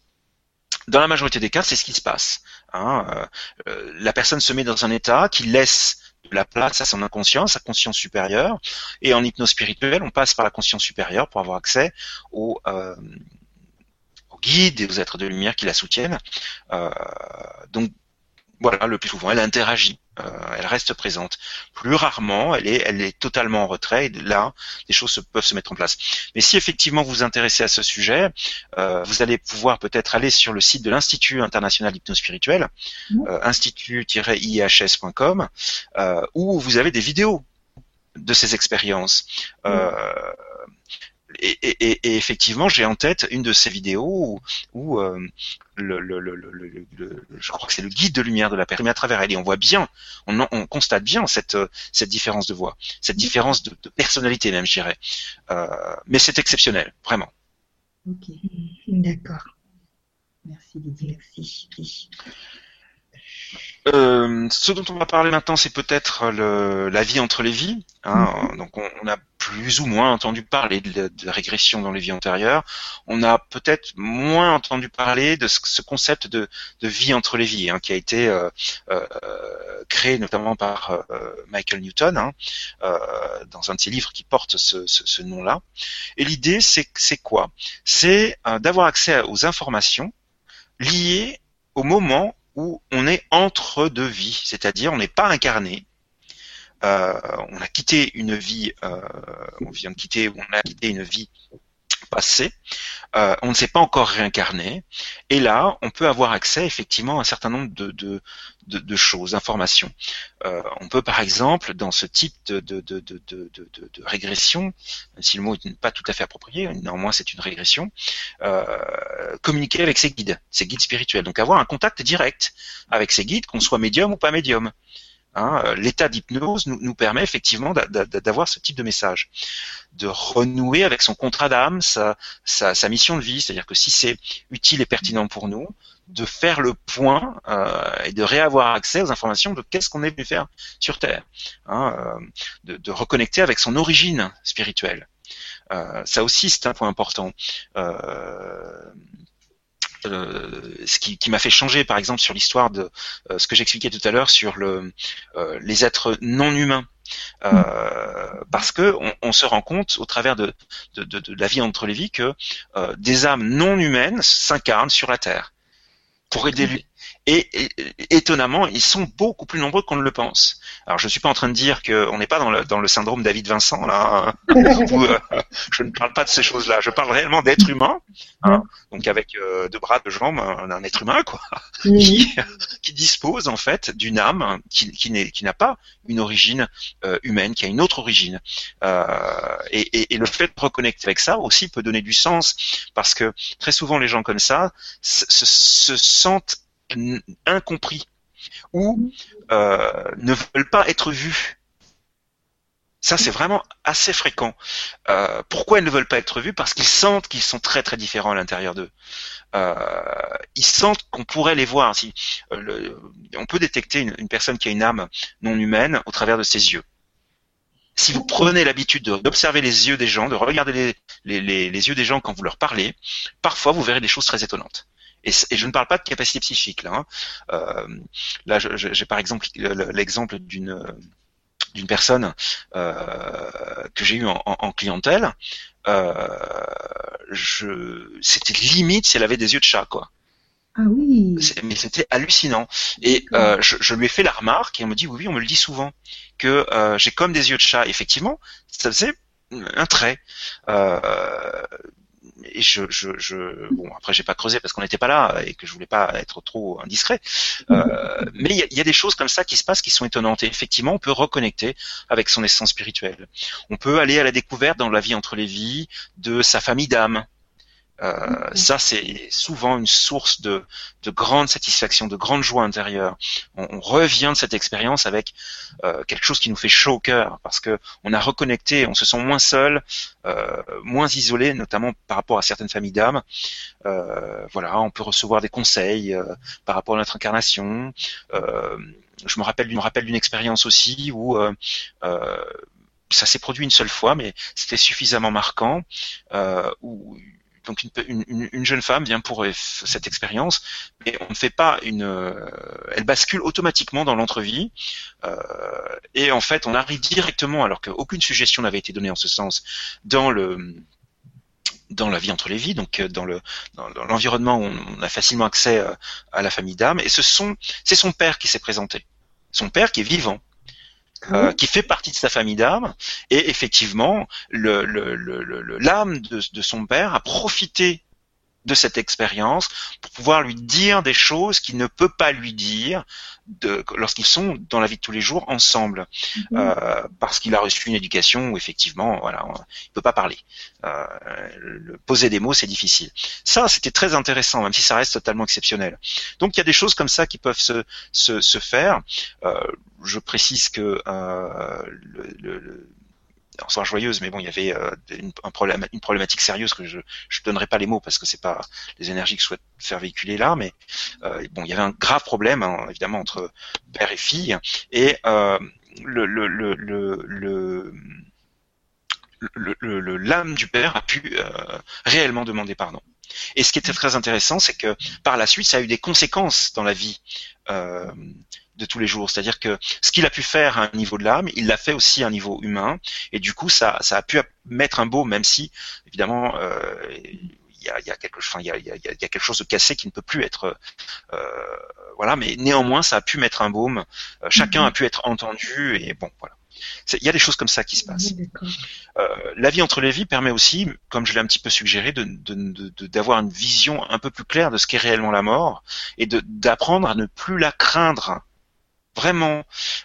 dans la majorité des cas, c'est ce qui se passe. Hein. la personne se met dans un état qui laisse de la place à son inconscient, sa conscience supérieure. Et en hypnose spirituelle, on passe par la conscience supérieure pour avoir accès au, guides et aux êtres de lumière qui la soutiennent. Euh, donc voilà, le plus souvent, elle interagit, euh, elle reste présente. Plus rarement, elle est, elle est totalement en retrait. Et là, les choses peuvent se mettre en place. Mais si effectivement vous vous intéressez à ce sujet, euh, vous allez pouvoir peut-être aller sur le site de l'Institut international d'hypnose spirituelle, mmh. institut-ihs.com, où vous avez des vidéos de ces expériences. Mmh et, et, et, effectivement, j'ai en tête une de ces vidéos où, euh, le, le, le, je crois que c'est le guide de lumière de la mais à travers elle, et on voit bien, on, on constate bien cette, cette différence de voix, cette différence de, de personnalité même, je dirais. Euh, mais c'est exceptionnel, vraiment. Ok, d'accord. Merci Didier. Merci. Euh, ce dont on va parler maintenant, c'est peut-être la vie entre les vies. Hein. Mhm. Donc, on, a plus ou moins entendu parler de, la régression dans les vies antérieures. On a peut-être moins entendu parler de ce, concept de, vie entre les vies, hein, qui a été euh, euh, créé notamment par Michael Newton hein, dans un de ses livres qui porte ce, ce nom-là. Et l'idée, c'est quoi? C'est d'avoir accès aux informations liées au moment où on est entre deux vies, c'est-à-dire on n'est pas incarné. Euh, on a quitté une vie, euh, on vient de quitter, on a quitté une vie Euh, on ne s'est pas encore réincarné. Et là, on peut avoir accès effectivement à un certain nombre de, choses, d'informations. Euh, on peut par exemple, dans ce type de, régression, si le mot n'est pas tout à fait approprié, néanmoins c'est une régression, euh, communiquer avec ses guides, ses guides spirituels. Donc avoir un contact direct avec ses guides, qu'on soit médium ou pas médium. Hein, euh, l'état d'hypnose nous, permet effectivement d'avoir ce type de message, de renouer avec son contrat d'âme, sa, mission de vie, c'est-à-dire que si c'est utile et pertinent pour nous, de faire le point euh, et de réavoir accès aux informations de qu'est-ce qu'on est venu faire sur Terre, hein, euh, de, reconnecter avec son origine spirituelle. Ça aussi c'est un point important. Ce qui, qui m'a fait changer, par exemple, sur l'histoire de euh, ce que j'expliquais tout à l'heure sur le, euh, les êtres non humains. parce que on, on, se rend compte au travers de, de, de, de, la vie entre les vies que des âmes non humaines s'incarnent sur la Terre pour aider et, étonnamment, ils sont beaucoup plus nombreux qu'on ne le pense. Alors, je ne suis pas en train de dire qu'on n'est pas dans le, dans le syndrome David Vincent là. Hein, euh, je ne parle pas de ces choses-là. Je parle réellement d'être humain, hein, donc avec euh, deux bras, deux jambes, un, être humain quoi, qui, qui, dispose en fait d'une âme qui, qui n'a pas une origine euh, humaine, qui a une autre origine. Et, et, et, le fait de reconnecter avec ça aussi peut donner du sens parce que très souvent les gens comme ça se, se sentent incompris ou euh, ne veulent pas être vus. Ça, c'est vraiment assez fréquent. Euh, pourquoi ils ne veulent pas être vus? Parce qu'ils sentent qu'ils sont très très différents à l'intérieur d'eux. Euh, ils sentent qu'on pourrait les voir. Si, on peut détecter une, personne qui a une âme non humaine au travers de ses yeux. Si vous prenez l'habitude d'observer les yeux des gens, de regarder les, yeux des gens quand vous leur parlez, parfois vous verrez des choses très étonnantes. Et, je ne parle pas de capacité psychique là. Hein. Euh, là, j'ai par exemple l'exemple d'une d'une personne euh, que j'ai eu en, clientèle. Euh, c'était limite si elle avait des yeux de chat, quoi. Ah oui. Mais c'était hallucinant. Et euh, je, je, lui ai fait la remarque et on me dit oui, oui, on me le dit souvent que euh, j'ai comme des yeux de chat. Effectivement, ça faisait un trait. Et je, je, je, bon après j'ai pas creusé parce qu'on n'était pas là et que je voulais pas être trop indiscret. Euh, mais il y a, des choses comme ça qui se passent qui sont étonnantes et effectivement on peut reconnecter avec son essence spirituelle. On peut aller à la découverte dans la vie entre les vies de sa famille d'âme. Euh, ça, c'est souvent une source de, de, grande satisfaction, de grande joie intérieure. On, revient de cette expérience avec euh, quelque chose qui nous fait chaud au cœur, parce que on a reconnecté, on se sent moins seul, euh, moins isolé, notamment par rapport à certaines familles d'âmes. Euh, voilà, on peut recevoir des conseils euh, par rapport à notre incarnation. je me rappelle, me rappelle d'une expérience aussi où ça s'est produit une seule fois, mais c'était suffisamment marquant. où donc une, jeune femme vient pour cette expérience, mais on ne fait pas une, euh, elle bascule automatiquement dans l'entrevie, euh, et en fait on arrive directement, alors qu'aucune suggestion n'avait été donnée en ce sens, dans le dans la vie entre les vies, donc euh, dans le dans l'environnement où on a facilement accès à la famille d'âme, et ce sont c'est son père qui s'est présenté, son père qui est vivant, euh, qui fait partie de sa famille d'âme, et effectivement, l'âme le, le, de, de son père a profité de cette expérience pour pouvoir lui dire des choses qu'il ne peut pas lui dire lorsqu'ils sont dans la vie de tous les jours ensemble, mhm. euh, parce qu'il a reçu une éducation où effectivement, voilà, il peut pas parler. Euh, le, poser des mots, c'est difficile. Ça, c'était très intéressant, même si ça reste totalement exceptionnel. Donc, il y a des choses comme ça qui peuvent se, se, se faire. Euh, je précise que euh, le, le enfin joyeuse, mais bon, il y avait euh, une, problématique sérieuse que je ne donnerai pas les mots parce que c'est pas les énergies que je souhaite faire véhiculer là, mais euh, bon, il y avait un grave problème hein, évidemment entre père et fille et euh, le, le, le, le, le l'âme du père a pu réellement demander pardon. Et ce qui était très intéressant, c'est que par la suite, ça a eu des conséquences dans la vie euh, de tous les jours. C'est-à-dire que ce qu'il a pu faire à un niveau de l'âme, il l'a fait aussi à un niveau humain, et du coup, ça, ça a pu mettre un beau, même si, évidemment, euh, il y a, y, a quelque, enfin, il y, a, y, a, y a quelque chose de cassé qui ne peut plus être, euh, voilà. Mais néanmoins, ça a pu mettre un baume. Euh, chacun mhm. a pu être entendu, et bon, voilà. Il y a des choses comme ça qui se passent. Euh, la vie entre les vies permet aussi, comme je l'ai un petit peu suggéré, d'avoir de, de, une vision un peu plus claire de ce qu'est réellement la mort et d'apprendre à ne plus la craindre vraiment,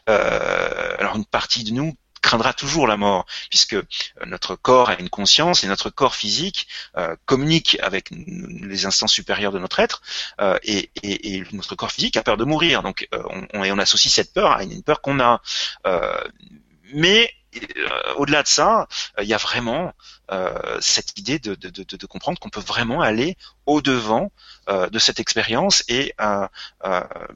euh, alors une partie de nous craindra toujours la mort, puisque euh, notre corps a une conscience et notre corps physique euh, communique avec les instants supérieurs de notre être, euh, et, notre corps physique a peur de mourir. Donc on, on, on associe cette peur à une, peur qu'on a. mais au-delà de ça, il y a vraiment euh, cette idée de, comprendre qu'on peut vraiment aller au devant euh, de cette expérience et, euh,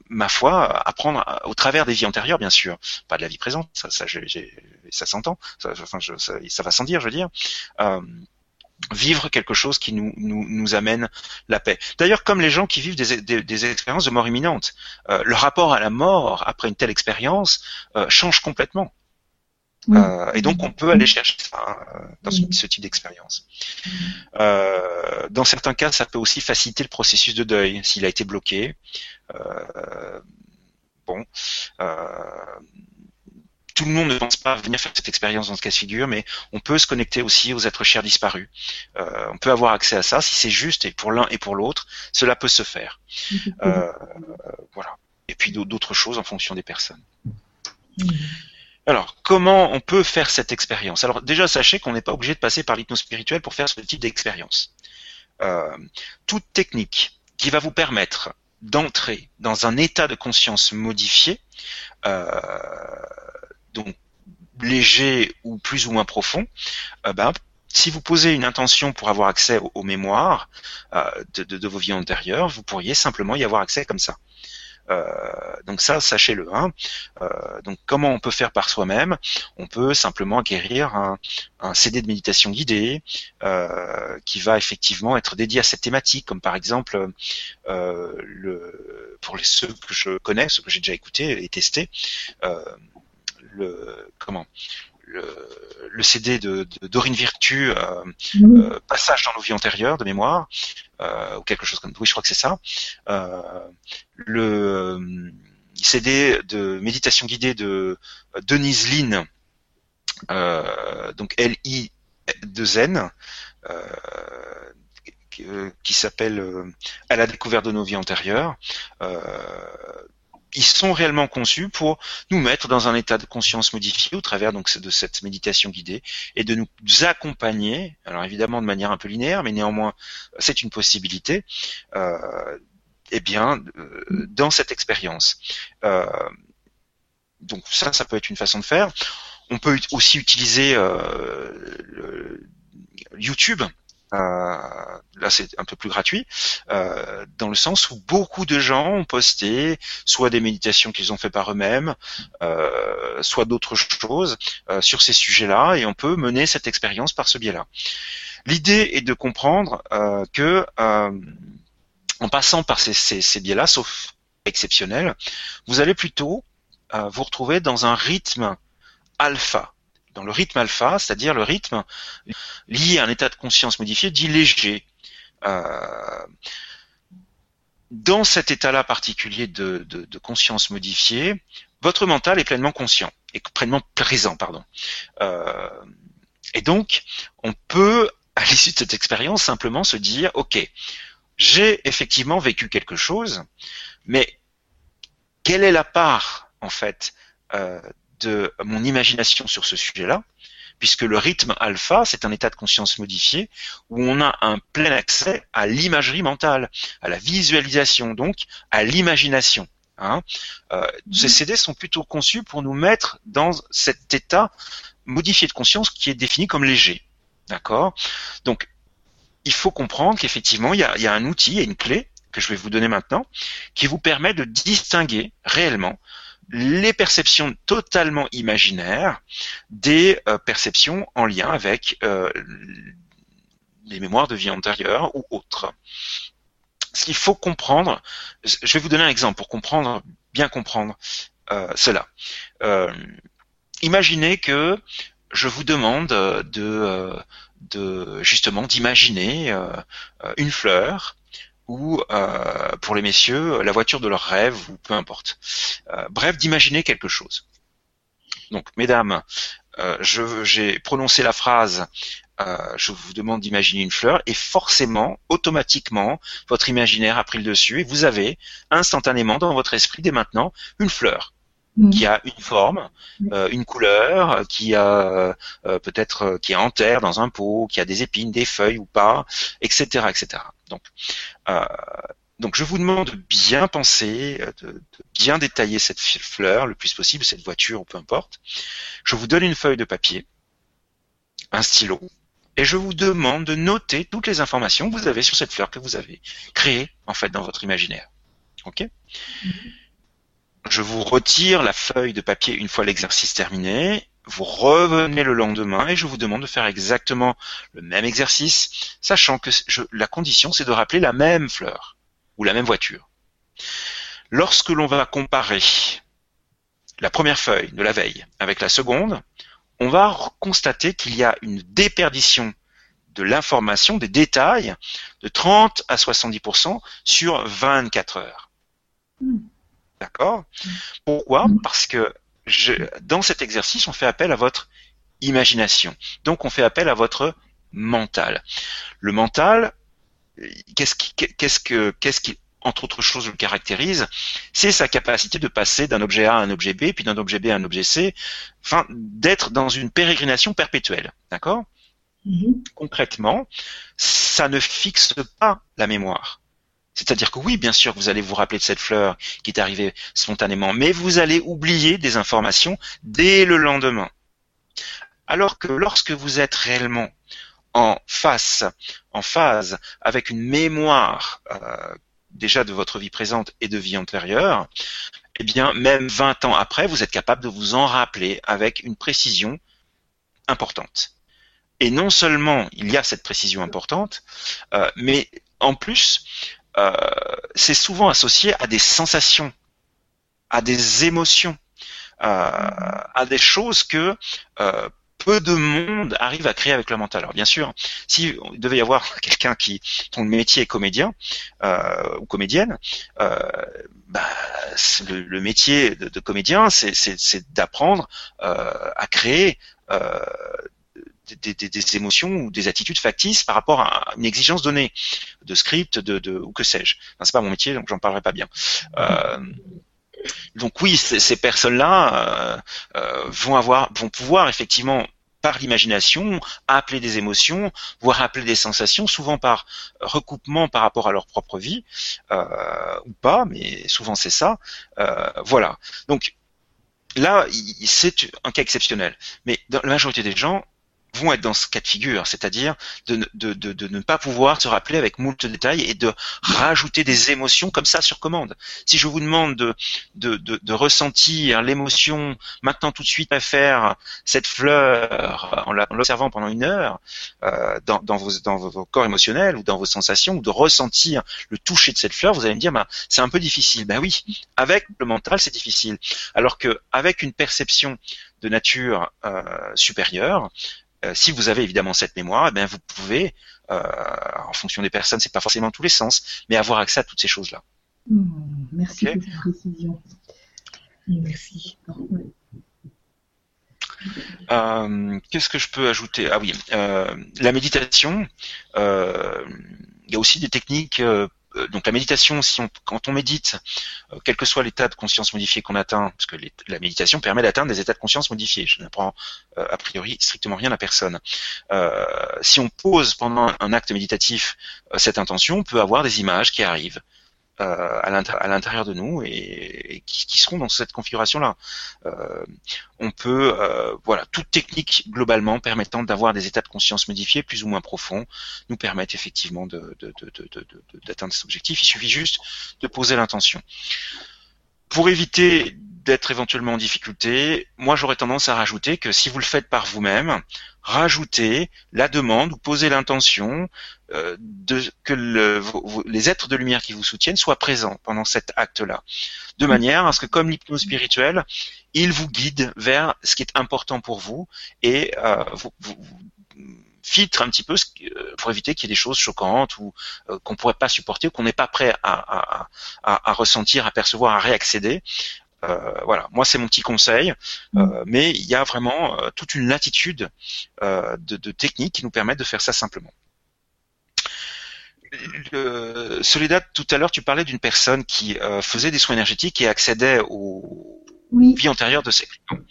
ma foi, apprendre au travers des vies antérieures, bien sûr, pas de la vie présente, ça, s'entend, ça, va sans dire, je veux dire vivre quelque chose qui nous, amène la paix. D'ailleurs, comme les gens qui vivent des, expériences de mort imminente, euh, le rapport à la mort après une telle expérience euh, change complètement. Euh, et donc on peut aller chercher ça hein, dans ce, type d'expérience. Euh, dans certains cas, ça peut aussi faciliter le processus de deuil s'il a été bloqué. Euh, bon, tout le monde ne pense pas venir faire cette expérience dans ce cas de figure, mais on peut se connecter aussi aux êtres chers disparus. on peut avoir accès à ça si c'est juste et pour l'un et pour l'autre, cela peut se faire. voilà. Et puis d'autres choses en fonction des personnes. Alors, comment on peut faire cette expérience? Alors déjà, sachez qu'on n'est pas obligé de passer par l'hypnose spirituelle pour faire ce type d'expérience. Euh, toute technique qui va vous permettre d'entrer dans un état de conscience modifié, euh, donc léger ou plus ou moins profond, euh, ben, si vous posez une intention pour avoir accès aux, mémoires de, de, vos vies antérieures, vous pourriez simplement y avoir accès comme ça. Euh, donc ça, sachez-le. Hein. Euh, donc comment on peut faire par soi-même? On peut simplement acquérir un, CD de méditation guidée euh, qui va effectivement être dédié à cette thématique, comme par exemple le, pour les, ceux que je connais, ceux que j'ai déjà écoutés et testés, le comment? Le, CD de, Dorine Virtu, euh, euh, Passage dans nos vies antérieures de mémoire, euh, ou quelque chose comme oui, je crois que c'est ça. le CD de méditation guidée de Denise Lynn, donc L-I 2 N, qui s'appelle À la découverte de nos vies antérieures ils sont réellement conçus pour nous mettre dans un état de conscience modifié au travers donc de cette méditation guidée et de nous accompagner. Alors évidemment de manière un peu linéaire, mais néanmoins c'est une possibilité. Euh, eh bien, euh, dans cette expérience. Euh, donc ça, ça peut être une façon de faire. On peut aussi utiliser euh, YouTube là c'est un peu plus gratuit, euh, dans le sens où beaucoup de gens ont posté soit des méditations qu'ils ont fait par eux-mêmes, euh, soit d'autres choses sur ces sujets-là, et on peut mener cette expérience par ce biais-là. L'idée est de comprendre que en passant par ces, ces biais-là, sauf exceptionnel, vous allez plutôt vous retrouver dans un rythme alpha dans le rythme alpha, c'est-à-dire le rythme lié à un état de conscience modifié dit léger. Euh, dans cet état-là particulier de, conscience modifiée, votre mental est pleinement conscient et pleinement présent, pardon. Euh, et donc, on peut, à l'issue de cette expérience, simplement se dire, ok, j'ai effectivement vécu quelque chose, mais quelle est la part, en fait, euh, de mon imagination sur ce sujet-là, puisque le rythme alpha, c'est un état de conscience modifié où on a un plein accès à l'imagerie mentale, à la visualisation, donc à l'imagination. Hein. Euh, ces CD sont plutôt conçus pour nous mettre dans cet état modifié de conscience qui est défini comme léger. D'accord? Donc, il faut comprendre qu'effectivement, il y a, il y a un outil et une clé que je vais vous donner maintenant, qui vous permet de distinguer réellement les perceptions totalement imaginaires des euh, perceptions en lien avec euh, les mémoires de vie antérieure ou autres. Ce qu'il faut comprendre, je vais vous donner un exemple pour comprendre, bien comprendre euh, cela. imaginez que je vous demande de, de justement d'imaginer une fleur ou euh, pour les messieurs la voiture de leur rêve ou peu importe. Euh, bref, d'imaginer quelque chose. Donc, mesdames, euh, j'ai prononcé la phrase je vous demande d'imaginer une fleur et forcément, automatiquement, votre imaginaire a pris le dessus et vous avez instantanément dans votre esprit dès maintenant une fleur mm. qui a une forme, une couleur, qui a peut-être qui est en terre dans un pot, qui a des épines, des feuilles ou pas, etc., etc. Donc, euh, donc je vous demande de bien penser, euh, de, bien détailler cette fleur le plus possible, cette voiture ou peu importe. Je vous donne une feuille de papier, un stylo, et je vous demande de noter toutes les informations que vous avez sur cette fleur que vous avez créée en fait dans votre imaginaire. Ok? Je vous retire la feuille de papier une fois l'exercice terminé vous revenez le lendemain et je vous demande de faire exactement le même exercice, sachant que la condition c'est de rappeler la même fleur ou la même voiture. Lorsque l'on va comparer la première feuille de la veille avec la seconde, on va constater qu'il y a une déperdition de l'information, des détails, de 30 à 70% sur 24 heures. Hmm. D'accord? Pourquoi? Hmm. Parce que dans cet exercice, on fait appel à votre imagination. Donc, on fait appel à votre mental. Le mental, qu'est-ce qui, qu'est-ce que, qu'est-ce qui, entre autres choses, le caractérise? C'est sa capacité de passer d'un objet A à un objet B, puis d'un objet B à un objet C, enfin, d'être dans une pérégrination perpétuelle. D'accord? Mm-hmm. Concrètement, ça ne fixe pas la mémoire. C'est-à-dire que oui, bien sûr, vous allez vous rappeler de cette fleur qui est arrivée spontanément, mais vous allez oublier des informations dès le lendemain. Alors que lorsque vous êtes réellement en face, en phase avec une mémoire euh, déjà de votre vie présente et de vie antérieure, eh bien, même 20 ans après, vous êtes capable de vous en rappeler avec une précision importante. Et non seulement il y a cette précision importante, euh, mais en plus, c'est souvent associé à des sensations, à des émotions, euh, à des choses que euh, peu de monde arrive à créer avec le mental. Alors bien sûr, s'il devait y avoir quelqu'un qui dont le métier est comédien euh, ou comédienne, euh, bah, le, le, métier de, de comédien, c'est d'apprendre euh, à créer des, des, des, émotions ou des attitudes factices par rapport à une exigence donnée de script, de, de ou que sais-je. C'est pas mon métier, donc j'en parlerai pas bien. Euh, donc oui, ces personnes-là vont avoir, vont pouvoir effectivement par l'imagination, appeler des émotions, voire appeler des sensations, souvent par recoupement par rapport à leur propre vie, euh, ou pas, mais souvent c'est ça. Euh, voilà. Donc là, c'est un cas exceptionnel. Mais la majorité des gens, vont être dans ce cas de figure, c'est-à-dire de, de, de, de, ne pas pouvoir se rappeler avec moult détails et de rajouter des émotions comme ça sur commande. Si je vous demande de, de, ressentir l'émotion maintenant tout de suite à faire cette fleur en l'observant pendant une heure euh, dans, dans, vos, dans vos corps émotionnels ou dans vos sensations ou de ressentir le toucher de cette fleur, vous allez me dire bah, c'est un peu difficile. Ben oui, avec le mental c'est difficile. Alors que avec une perception de nature euh, supérieure, euh, si vous avez évidemment cette mémoire, eh bien vous pouvez, euh, en fonction des personnes, c'est pas forcément tous les sens, mais avoir accès à toutes ces choses-là. Hmm, merci pour cette précision. Merci. Euh, qu'est-ce que je peux ajouter? Ah oui, la méditation. il y a aussi des techniques euh, donc la méditation, quand on médite, euh, quel que soit l'état de conscience modifié qu'on atteint, parce que la méditation permet d'atteindre des états de conscience modifiés, je n'apprends euh, a priori strictement rien à personne. si on pose pendant un acte méditatif cette intention, on peut avoir des images qui arrivent. Euh, à l'intérieur de nous et, qui, seront dans cette configuration-là. Euh, on peut, euh, voilà, toute technique globalement permettant d'avoir des états de conscience modifiés plus ou moins profonds nous permettent effectivement d'atteindre cet objectif. Il suffit juste de poser l'intention. Pour éviter d'être éventuellement en difficulté, moi j'aurais tendance à rajouter que si vous le faites par vous-même, rajoutez la demande ou posez l'intention euh, que les êtres de lumière qui vous soutiennent soient présents pendant cet acte-là, de manière à ce que comme l'hypnose spirituelle, il vous guide vers ce qui est important pour vous et euh, vous, filtre un petit peu euh, pour éviter qu'il y ait des choses choquantes ou qu'on qu'on pourrait pas supporter ou qu'on n'est pas prêt à, à, à, ressentir, à percevoir, à réaccéder. Euh, voilà, moi c'est mon petit conseil, euh, mm. mais il y a vraiment euh, toute une latitude de, techniques qui nous permettent de faire ça simplement. Soledad, tout à l'heure, tu parlais d'une personne qui faisait des soins énergétiques et accédait aux vies antérieures de ses clients.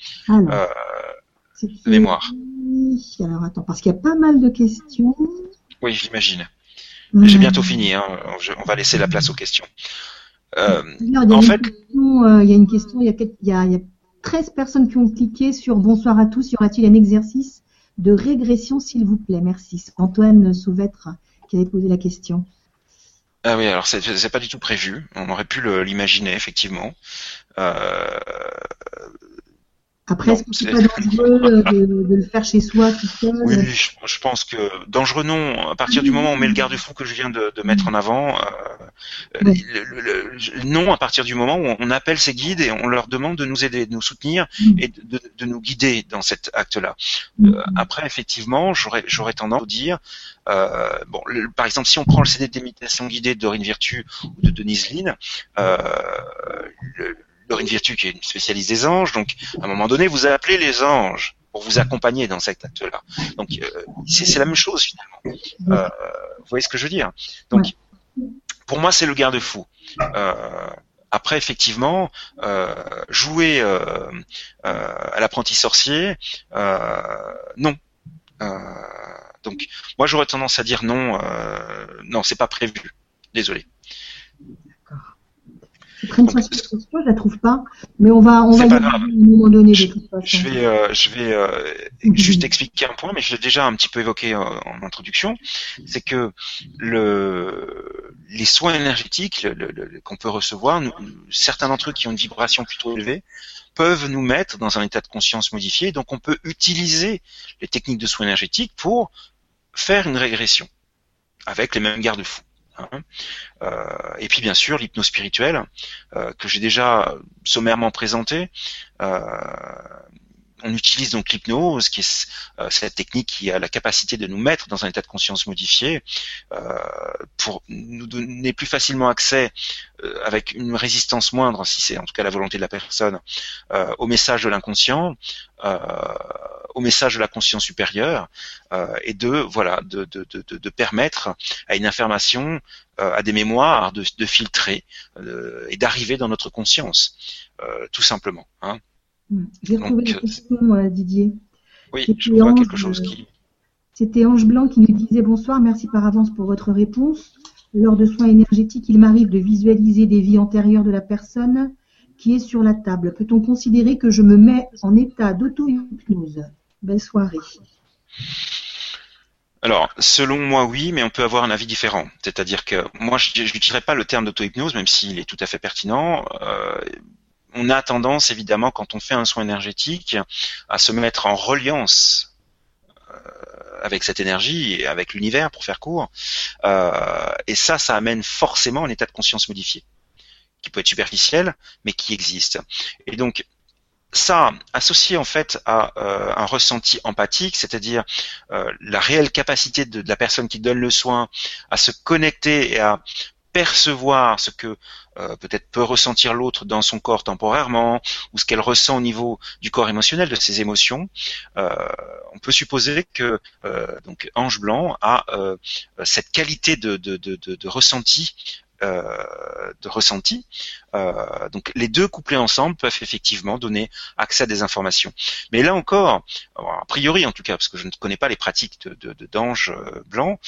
mémoire. Alors attends, parce qu'il y a pas mal de questions. Oui, j'imagine. J'ai bientôt fini. Hein. On va laisser la place aux questions. Euh, en fait, euh, il y a une question, il y a, 13 personnes qui ont cliqué sur Bonsoir à tous. Y aura-t-il un exercice de régression, s'il vous plaît? Merci. Antoine Sauvêtre qui avait posé la question. Ah oui, alors c'est pas du tout prévu. On aurait pu l'imaginer effectivement. Euh, après, est-ce que c'est pas dangereux euh, de, le faire chez soi tout seul Oui, je, pense que dangereux non. À partir du moment où on met le garde-fou que je viens de, mettre en avant, euh, le, non. À partir du moment où on appelle ces guides et on leur demande de nous aider, de nous soutenir mm. et de, nous guider dans cet acte-là. Mm. Euh, après, effectivement, j'aurais j'aurais tendance à dire, bon, par exemple, si on prend le CD d'imitation guidée de Dorine Virtue ou de Denise Lynn, le, Dorine Virtue qui est une spécialiste des anges. Donc, à un moment donné, vous appelez les anges pour vous accompagner dans cet acte-là. Donc, euh, c'est la même chose finalement. Euh, vous voyez ce que je veux dire? Donc, pour moi, c'est le garde-fou. Euh, après, effectivement, jouer à l'apprenti sorcier, non. donc, moi, j'aurais tendance à dire non. non, c'est pas prévu. Désolé je la trouve pas, mais on va, on va y à un moment donné. Je, je vais, euh, je vais euh, juste expliquer un point, mais je l'ai déjà un petit peu évoqué en, introduction, c'est que le, les soins énergétiques qu'on peut recevoir, nous, certains d'entre eux qui ont une vibration plutôt élevée, peuvent nous mettre dans un état de conscience modifié. Donc on peut utiliser les techniques de soins énergétiques pour faire une régression avec les mêmes garde-fous. Hein. Euh, et puis bien sûr l'hypnose spirituelle euh, que j'ai déjà sommairement présenté. Euh, on utilise donc l'hypnose, qui est euh, cette technique qui a la capacité de nous mettre dans un état de conscience modifié, euh, pour nous donner plus facilement accès, euh, avec une résistance moindre, si c'est en tout cas la volonté de la personne, au message de l'inconscient, au message de la conscience supérieure, et de voilà, de, permettre à une information, à des mémoires, de, de filtrer et d'arriver dans notre conscience, tout simplement. Hein. Hmm. J'ai retrouvé la question, euh, Didier. Oui, je vois quelque chose euh, qui. C'était Ange Blanc qui nous disait bonsoir, merci par avance pour votre réponse. Lors de soins énergétiques, il m'arrive de visualiser des vies antérieures de la personne qui est sur la table. Peut-on considérer que je me mets en état d'auto-hypnose? Belle soirée. Alors, selon moi, oui, mais on peut avoir un avis différent. C'est-à-dire que moi, je n'utiliserai pas le terme d'auto-hypnose, même s'il est tout à fait pertinent. Euh, on a tendance, évidemment, quand on fait un soin énergétique, à se mettre en reliance euh, avec cette énergie et avec l'univers, pour faire court. Euh, et ça, ça amène forcément un état de conscience modifié, qui peut être superficiel, mais qui existe. Et donc, ça, associé en fait à euh, un ressenti empathique, c'est-à-dire la réelle capacité de, la personne qui donne le soin à se connecter et à percevoir ce que euh, peut-être peut ressentir l'autre dans son corps temporairement, ou ce qu'elle ressent au niveau du corps émotionnel, de ses émotions, euh, on peut supposer que euh, donc Ange Blanc a cette qualité de, de, de, de ressenti de ressenti. donc les deux couplés ensemble peuvent effectivement donner accès à des informations. Mais là encore, a priori en tout cas, parce que je ne connais pas les pratiques de d'ange blanc,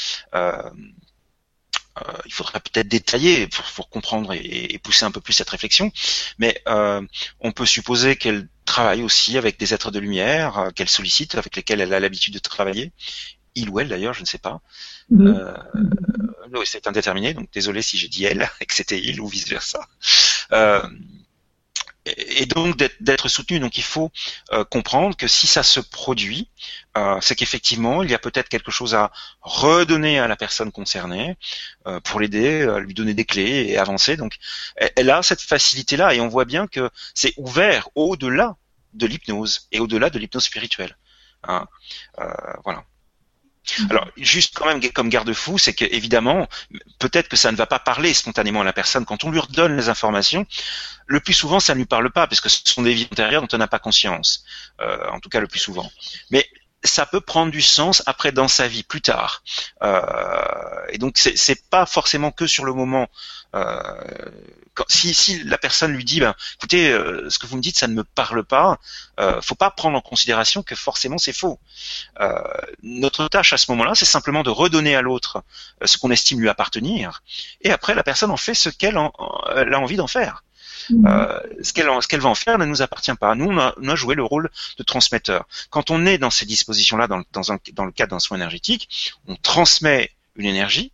euh, il faudrait peut-être détailler pour, comprendre et, pousser un peu plus cette réflexion, mais euh, on peut supposer qu'elle travaille aussi avec des êtres de lumière euh, qu'elle sollicite, avec lesquels elle a l'habitude de travailler, il ou elle d'ailleurs, je ne sais pas. Euh, c'est indéterminé, donc désolé si j'ai dit elle et que c'était il ou vice versa. Euh, et donc d'être soutenu. Donc il faut euh, comprendre que si ça se produit, euh, c'est qu'effectivement il y a peut-être quelque chose à redonner à la personne concernée euh, pour l'aider, à lui donner des clés et avancer. Donc elle a cette facilité là et on voit bien que c'est ouvert au-delà de l'hypnose et au-delà de l'hypnose spirituelle. Hein. voilà. Mhm. Alors, juste quand même comme garde-fou, c'est que évidemment, peut-être que ça ne va pas parler spontanément à la personne quand on lui redonne les informations. Le plus souvent, ça ne lui parle pas, parce que ce sont des vies antérieures dont on n'a pas conscience. Euh, en tout cas, le plus souvent. Mais ça peut prendre du sens après dans sa vie plus tard. Euh, et donc c'est pas forcément que sur le moment. Euh, quand, si, si la personne lui dit, ben, écoutez, euh, ce que vous me dites, ça ne me parle pas, euh, faut pas prendre en considération que forcément c'est faux. Euh, notre tâche à ce moment-là, c'est simplement de redonner à l'autre euh, ce qu'on estime lui appartenir, et après la personne en fait ce qu'elle a envie d'en faire. Mhm. Euh, ce qu'elle va en faire ne nous appartient pas. Nous, on a, on a, joué le rôle de transmetteur. Quand on est dans ces dispositions-là, dans, dans, dans le cadre d'un soin énergétique, on transmet une énergie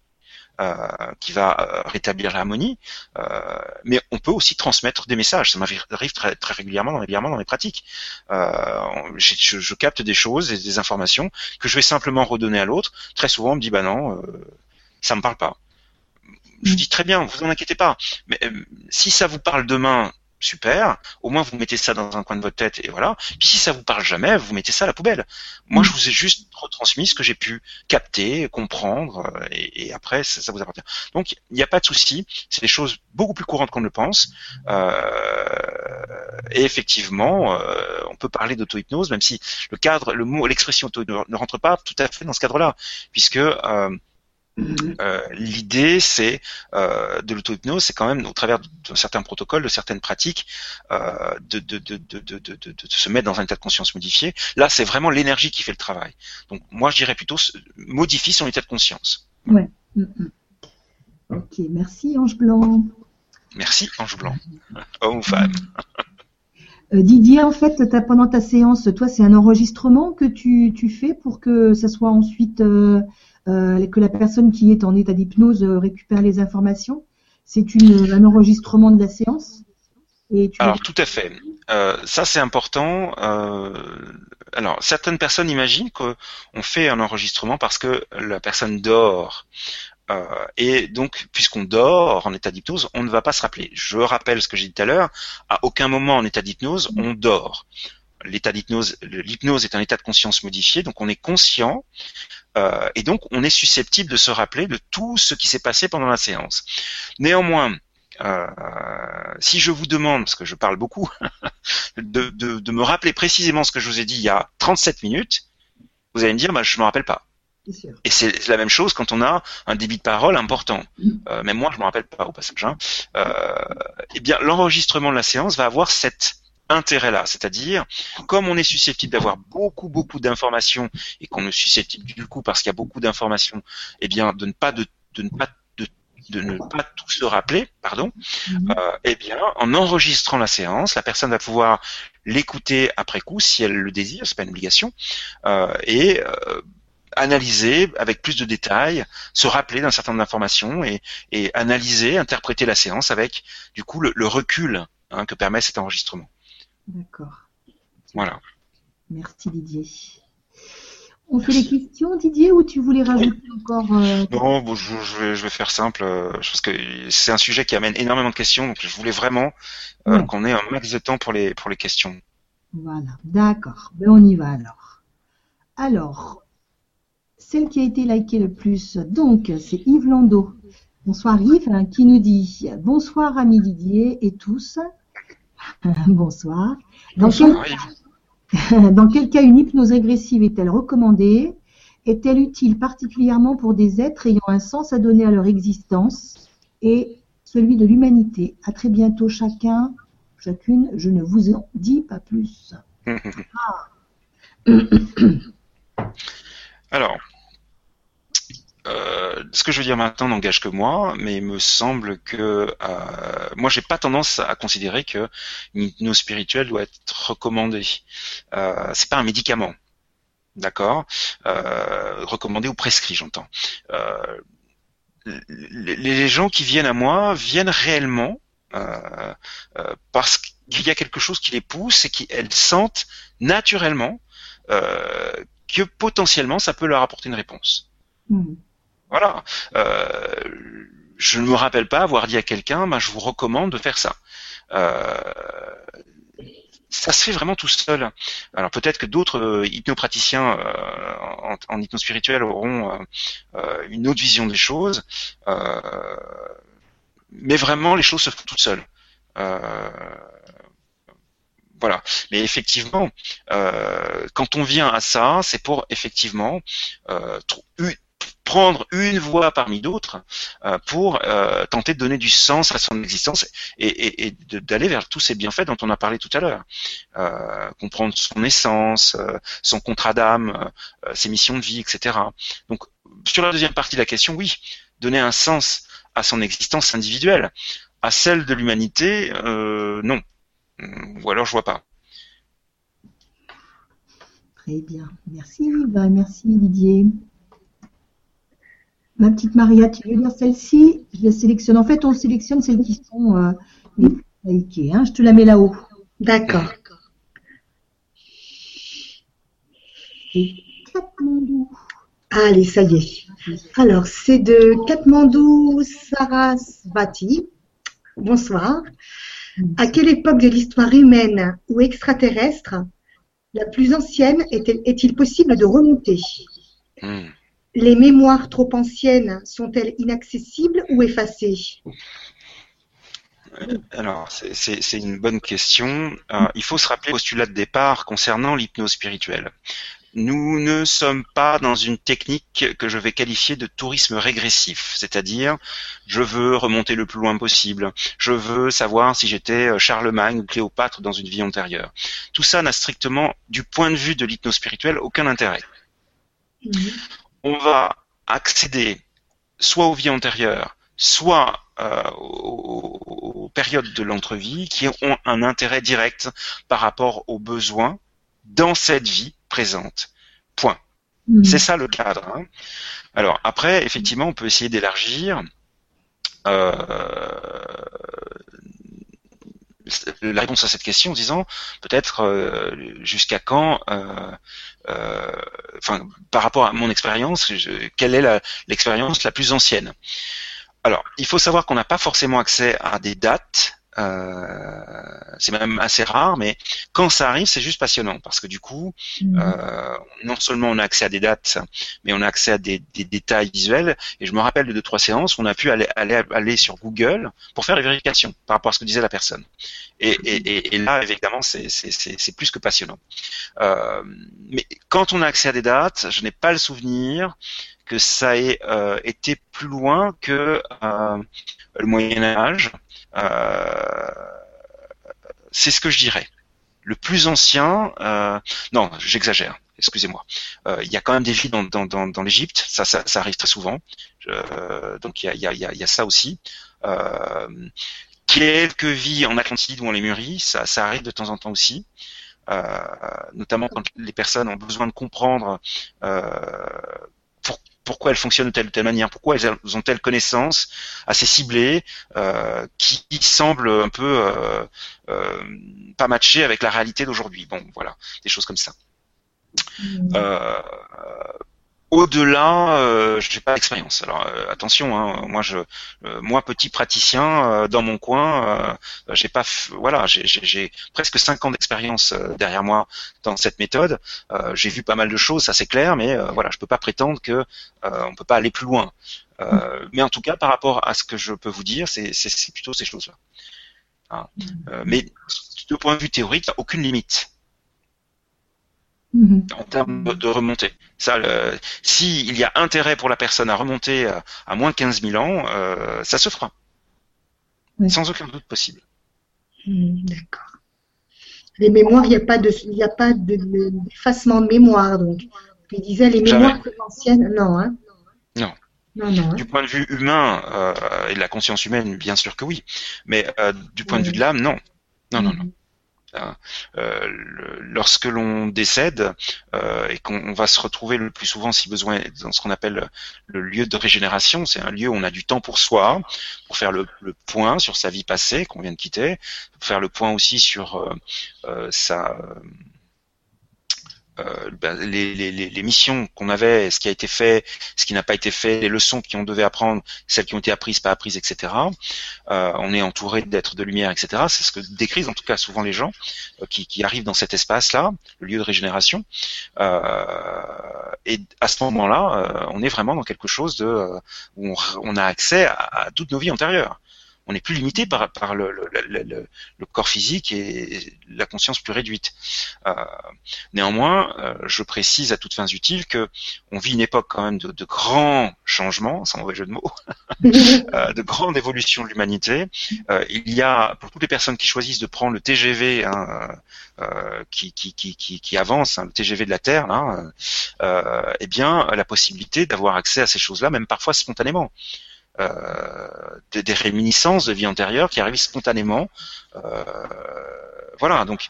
euh, qui va euh, rétablir l'harmonie, euh, mais on peut aussi transmettre des messages. Ça m'arrive très, très régulièrement, dans mes pratiques. Je, je, capte des choses et des informations que je vais simplement redonner à l'autre. Très souvent, on me dit bah non, ça me parle pas je dis très bien, vous en inquiétez pas. Mais euh, si ça vous parle demain, super. Au moins vous mettez ça dans un coin de votre tête et voilà. Puis si ça vous parle jamais, vous mettez ça à la poubelle. Moi, je vous ai juste retransmis ce que j'ai pu capter, comprendre, euh, et, après ça, vous appartient. Donc il n'y a pas de souci. C'est des choses beaucoup plus courantes qu'on ne le pense. Euh, et effectivement, euh, on peut parler d'auto-hypnose, même si le cadre, le mot, l'expression auto ne rentre pas tout à fait dans ce cadre-là, puisque euh, euh, l'idée, c'est euh, de l'auto-hypnose, c'est quand même au travers de, certains protocoles, de certaines pratiques, euh, de, de, de, de, se mettre dans un état de conscience modifié. Là, c'est vraiment l'énergie qui fait le travail. Donc, moi, je dirais plutôt modifie son état de conscience. Ouais. Mm, mm. Ok, merci Ange Blanc. Merci Ange Blanc. Homme ou femme. Didier, en fait, pendant ta séance, toi, c'est un enregistrement que tu, tu, fais pour que ça soit ensuite que la personne qui est en état d'hypnose euh, récupère les informations. C'est un enregistrement de la séance Alors tout à fait. Euh, ça c'est important. alors certaines personnes imaginent qu'on fait un enregistrement parce que la personne dort. et donc, puisqu'on dort en état d'hypnose, on ne va pas se rappeler. Je rappelle ce que j'ai dit tout à l'heure. À aucun moment en état d'hypnose, on dort. L'état d'hypnose, l'hypnose est un état de conscience modifié, donc on est conscient euh, et donc on est susceptible de se rappeler de tout ce qui s'est passé pendant la séance. Néanmoins, euh, si je vous demande, parce que je parle beaucoup, de, de, me rappeler précisément ce que je vous ai dit il y a 37 minutes, vous allez me dire, bah, je me rappelle pas. Et c'est la même chose quand on a un débit de parole important. Euh, même moi, je me rappelle pas au passage. Hein. Euh, eh bien, l'enregistrement de la séance va avoir cet intérêt-là, c'est-à-dire comme on est susceptible d'avoir beaucoup beaucoup d'informations et qu'on est susceptible du coup parce qu'il y a beaucoup d'informations, eh bien de ne pas de, de ne pas de ne pas tout se rappeler, pardon, mm-hmm. euh, eh bien, en enregistrant la séance, la personne va pouvoir l'écouter après coup si elle le désire, c'est pas une obligation, euh, et euh, analyser avec plus de détails, se rappeler d'un certain nombre d'informations et, et, analyser, interpréter la séance avec du coup le, recul hein, que permet cet enregistrement. D'accord. Voilà. Merci Didier. On fait les questions, Didier, ou tu voulais rajouter encore euh, Non, bon, je, vais, je, vais, faire simple. Euh, je pense que c'est un sujet qui amène énormément de questions, donc je voulais vraiment euh, qu'on ait un max de temps pour les pour les questions. Voilà, d'accord. Ben on y va alors. Alors, celle qui a été likée le plus, donc, c'est Yves Landau. Bonsoir Yves, hein, qui nous dit Bonsoir ami Didier et tous. Bonsoir. Dans, quel... Dans quel cas une hypnose régressive est-elle recommandée? Est-elle utile particulièrement pour des êtres ayant un sens à donner à leur existence? Et celui de l'humanité. À très bientôt chacun, chacune, je ne vous en dis pas plus. Alors, euh, ce que je veux dire maintenant n'engage que moi, mais il me semble que euh, moi j'ai pas tendance à considérer que une hypnose spirituelle doit être recommandée. Euh, c'est pas un médicament, d'accord? Euh, Recommandé ou prescrit, j'entends. Euh, les gens qui viennent à moi viennent réellement parce qu'il y a quelque chose qui les pousse et qu'elles sentent naturellement que potentiellement ça peut leur apporter une réponse. Mmh. Voilà. Euh, je ne me rappelle pas avoir dit à quelqu'un, ben, je vous recommande de faire ça. Euh, ça se fait vraiment tout seul. Alors peut-être que d'autres euh, hypnopraticiens en, spirituelle auront une autre vision des choses, mais vraiment les choses se font toutes seules. voilà. Mais effectivement, quand on vient à ça, c'est pour effectivement prendre une voie parmi d'autres euh, pour euh, tenter de donner du sens à son existence et, d'aller vers tous ces bienfaits dont on a parlé tout à l'heure. Euh, comprendre son essence, son contrat d'âme, ses missions de vie, etc. Donc sur la deuxième partie de la question, oui, donner un sens à son existence individuelle. À celle de l'humanité, non. Ou alors je vois pas. Très bien. Merci, merci Didier. Ma petite Maria, tu veux lire celle-ci? Je la sélectionne. En fait, on sélectionne celles qui sont euh, les plus likées. Hein. Je te la mets là-haut. D'accord. Katmandou. Allez, ça y est. Alors, c'est de Katmandou Sarasvati. Bonsoir. À quelle époque de l'histoire humaine ou extraterrestre la plus ancienne est-il possible de remonter? Hmm les mémoires trop anciennes sont-elles inaccessibles ou effacées? Alors, c'est une bonne question. Euh, il faut se rappeler le postulat de départ concernant l'hypnose spirituelle. Nous ne sommes pas dans une technique que je vais qualifier de tourisme régressif, c'est-à-dire je veux remonter le plus loin possible, je veux savoir si j'étais euh, Charlemagne ou Cléopâtre dans une vie antérieure. Tout ça n'a strictement, du point de vue de l'hypnose spirituelle, aucun intérêt. Mhm on va accéder soit aux vies antérieures, soit euh, aux, périodes de l'entrevie qui ont un intérêt direct par rapport aux besoins dans cette vie présente. Point. Hmm. C'est ça le cadre. Hein. Alors après, effectivement, on peut essayer d'élargir. Euh, la réponse à cette question en disant peut-être euh, jusqu'à quand, euh, euh, enfin par rapport à mon expérience, quelle est l'expérience la, plus ancienne? Alors il faut savoir qu'on n'a pas forcément accès à des dates c'est même assez rare, mais quand ça arrive, c'est juste passionnant parce que du coup, mmh. euh, non seulement on a accès à des dates, mais on a accès à des, des détails visuels. Et je me rappelle de deux trois séances, on a pu aller, aller, aller sur Google pour faire les vérifications par rapport à ce que disait la personne. Et, et, et là, évidemment, c'est plus que passionnant. Euh, mais quand on a accès à des dates, je n'ai pas le souvenir que ça ait euh, été plus loin que euh, le Moyen Âge. Euh, c'est ce que je dirais. Le plus ancien, non, j'exagère. Excusez-moi. Il y a quand même des vies dans, dans, dans, dans l'Égypte, ça, ça, ça, arrive très souvent. donc il y a, y, a, y a, ça aussi. quelques vies en Atlantide ou en Lémurie, ça, ça arrive de temps en temps aussi. Euh, notamment quand les personnes ont besoin de comprendre euh, pourquoi elles fonctionnent de telle ou telle manière, pourquoi elles ont telle connaissance assez ciblée euh, qui semble un peu euh, euh, pas matcher avec la réalité d'aujourd'hui. Bon, voilà, des choses comme ça. Mmh. Au-delà, euh, je n'ai pas d'expérience. Alors euh, attention, hein, moi je, euh, moi petit praticien euh, dans mon coin, j'ai pas, voilà, j'ai presque cinq ans d'expérience derrière moi dans cette méthode. j'ai vu pas mal de choses, ça c'est clair, mais voilà, je peux pas prétendre que on peut pas aller plus loin. mais en tout cas, par rapport à ce que je peux vous dire, c'est plutôt ces choses-là. Hein. mais de point de vue théorique, il n'y a aucune limite. Mhm. en termes de, remontée. Ça, s'il y a intérêt pour la personne à remonter à, moins de 15 000 ans, euh, ça se fera. Sans aucun doute possible. Hmm, d'accord. Les mémoires, il n'y a pas de, il a pas d'effacement de, mémoire, donc. Tu disais les mémoires plus anciennes, non, hein? Non. Non, non, hein. du point de vue humain euh, et de la conscience humaine, bien sûr que oui, mais euh, du point de vue de l'âme, non. Non, non, non. Hein. Euh, lorsque l'on décède euh, et qu'on va se retrouver le plus souvent, si besoin, dans ce qu'on appelle le lieu de régénération, c'est un lieu où on a du temps pour soi, pour faire le, point sur sa vie passée qu'on vient de quitter, pour faire le point aussi sur euh, sa euh, ben, les, les, les, missions qu'on avait, ce qui a été fait, ce qui n'a pas été fait, les leçons qu'on devait apprendre, celles qui ont été apprises, pas apprises, etc. Euh, on est entouré d'êtres de lumière, etc. C'est ce que décrivent en tout cas souvent les gens euh, qui, qui, arrivent dans cet espace-là, le lieu de régénération. Euh, et à ce moment-là, on est vraiment dans quelque chose de où on, on a accès à, à toutes nos vies antérieures on n'est plus limité par, par le, le, le, corps physique et la conscience plus réduite. Euh, néanmoins, euh, je précise à toutes fins utiles que on vit une époque quand même de, de grands changements, sans mauvais jeu de mots, euh, de grande évolution de l'humanité. il y a pour toutes les personnes qui choisissent de prendre le TGV hein, qui, qui, qui, qui, avance, hein, le TGV de la Terre, là, eh bien la possibilité d'avoir accès à ces choses-là, même parfois spontanément. Euh, des, réminiscences de vie antérieure qui arrivent spontanément. Euh, voilà, donc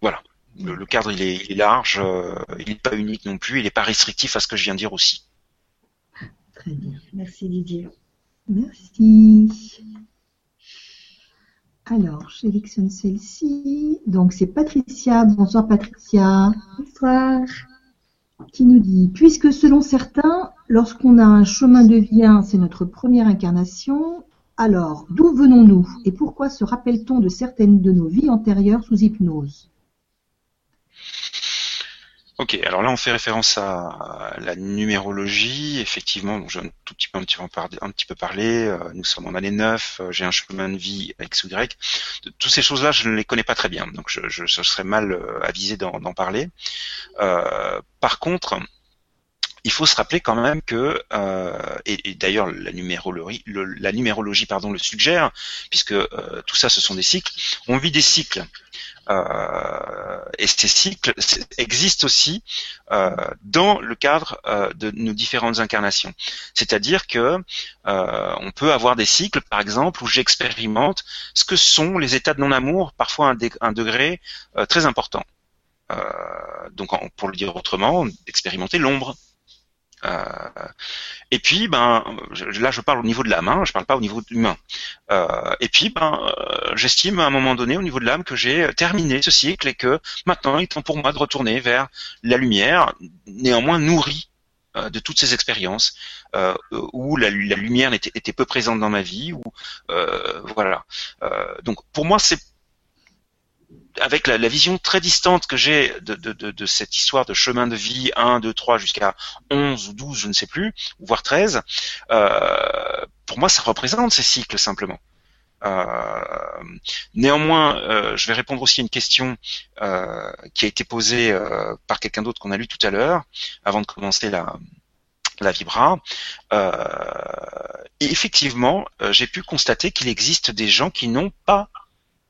voilà. Le, cadre il est, large, euh, il n'est pas unique non plus, il n'est pas restrictif à ce que je viens de dire aussi. Très bien, merci Didier. Merci. Alors, je sélectionne celle-ci. Donc, c'est Patricia. Bonsoir, Patricia. Bonsoir qui nous dit Puisque selon certains, lorsqu'on a un chemin de vie, c'est notre première incarnation, alors d'où venons-nous et pourquoi se rappelle-t-on de certaines de nos vies antérieures sous hypnose? Ok, alors là on fait référence à la numérologie. Effectivement, j'ai un tout petit peu un petit peu, parlé. Euh, nous sommes en année 9, euh, j'ai un chemin de vie X ou Y. Toutes ces choses-là, je ne les connais pas très bien, donc je, je, serais mal euh, avisé d'en parler. par contre, il faut se rappeler quand même que, et, d'ailleurs la numérologie, le, la numérologie pardon, le suggère, puisque tout ça ce sont des cycles, on vit des cycles euh, et ces cycles existent aussi euh, dans le cadre euh, de nos différentes incarnations. C'est-à-dire que on peut avoir des cycles, par exemple, où j'expérimente ce que sont les états de non-amour, parfois un, un degré très important. donc, pour le dire autrement, expérimenter l'ombre euh, et puis, ben, là, je parle au niveau de l'âme, hein, je parle pas au niveau humain. Euh, et puis, ben, euh, j'estime à un moment donné, au niveau de l'âme, que j'ai terminé ce cycle et que maintenant, il est temps pour moi de retourner vers la lumière, néanmoins nourrie de toutes ces expériences où la, lumière était, peu présente dans ma vie. Ou voilà. donc pour moi, c'est avec la, vision très distante que j'ai de, de, de, cette histoire de chemin de vie 1, 2, 3 jusqu'à 11 ou 12, je ne sais plus, voire 13, euh, pour moi ça représente ces cycles simplement. Euh, néanmoins, euh, je vais répondre aussi à une question euh, qui a été posée euh, par quelqu'un d'autre qu'on a lu tout à l'heure, avant de commencer la, la Vibra. et effectivement, j'ai pu constater qu'il existe des gens qui n'ont pas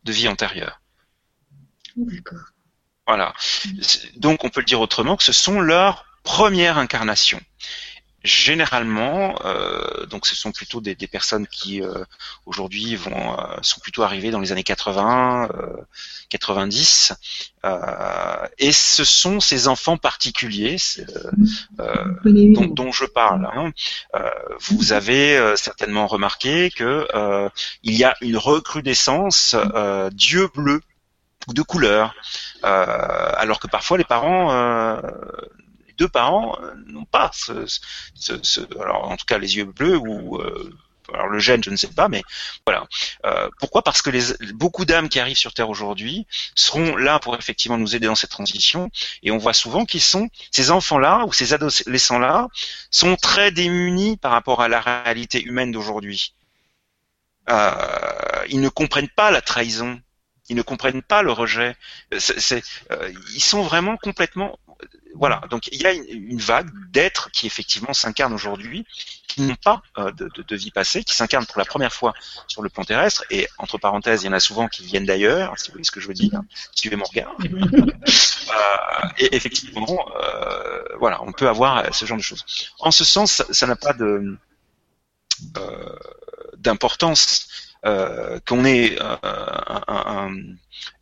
de vie antérieure. D'accord. Voilà. Donc on peut le dire autrement que ce sont leurs premières incarnations. Généralement, euh, donc ce sont plutôt des, personnes qui euh, aujourd'hui vont euh, sont plutôt arrivées dans les années 80, 90, et ce sont ces enfants particuliers dont, dont, je parle. Hein. vous avez certainement remarqué que il y a une recrudescence Dieu bleu de couleurs, euh, alors que parfois les parents, euh, les deux parents euh, n'ont pas ce, ce, alors en tout cas les yeux bleus ou alors le gène, je ne sais pas, mais voilà. pourquoi? Parce que les, beaucoup d'âmes qui arrivent sur Terre aujourd'hui seront là pour effectivement nous aider dans cette transition, et on voit souvent qu'ils sont ces enfants-là ou ces adolescents-là sont très démunis par rapport à la réalité humaine d'aujourd'hui. ils ne comprennent pas la trahison, ils ne comprennent pas le rejet. C'est, euh, ils sont vraiment complètement voilà, donc il y a une, vague d'êtres qui effectivement s'incarnent aujourd'hui, qui n'ont pas euh, de, vie passée, qui s'incarnent pour la première fois sur le plan terrestre, et entre parenthèses, il y en a souvent qui viennent d'ailleurs, si vous voyez ce que je veux dire, suivez mon regard. euh, et effectivement, euh, voilà, on peut avoir ce genre de choses. En ce sens, ça n'a pas de d'importance euh, qu'on ait euh,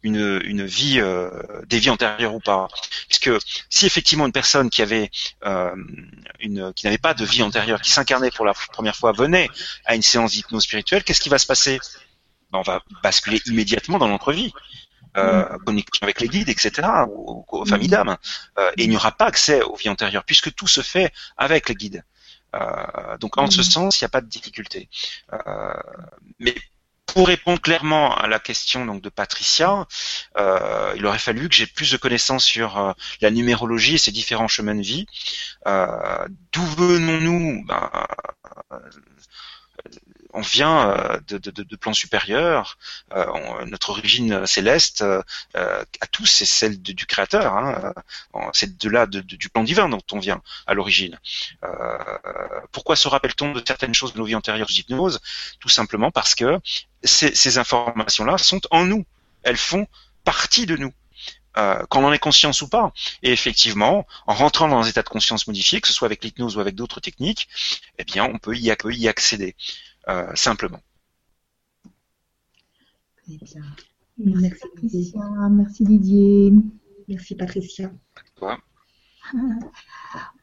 une, une, vie, euh, des vies antérieures ou pas. Puisque si effectivement une personne qui avait une, qui n'avait pas de vie antérieure, qui s'incarnait pour la première fois, venait à une séance d'hypnose spirituelle, qu'est-ce qui va se passer? Ben, On va basculer immédiatement dans notre vie. Euh, connexion avec les guides, etc., ou, aux familles d'âmes. et il n'y aura pas accès aux vies antérieures, puisque tout se fait avec les guides. Euh, donc en ce sens, il n'y a pas de difficulté. Euh, mais pour répondre clairement à la question donc de Patricia, euh, il aurait fallu que j'ai plus de connaissances sur euh, la numérologie et ses différents chemins de vie. Euh, D'où venons-nous? Ben, on vient euh, de, de, de plans supérieurs. Euh, notre origine céleste euh, à tous, c'est celle du Créateur. Hein, c'est de là du plan divin dont on vient à l'origine. pourquoi se rappelle-t-on de certaines choses de nos vies antérieures d'hypnose Tout simplement parce que ces, informations-là sont en nous. Elles font partie de nous. Euh, qu'on en ait conscience ou pas. Et effectivement, en rentrant dans un état de conscience modifié, que ce soit avec l'hypnose ou avec d'autres techniques, eh bien, on peut y, y Euh, simplement. Merci Patricia, merci Didier. Merci Patricia.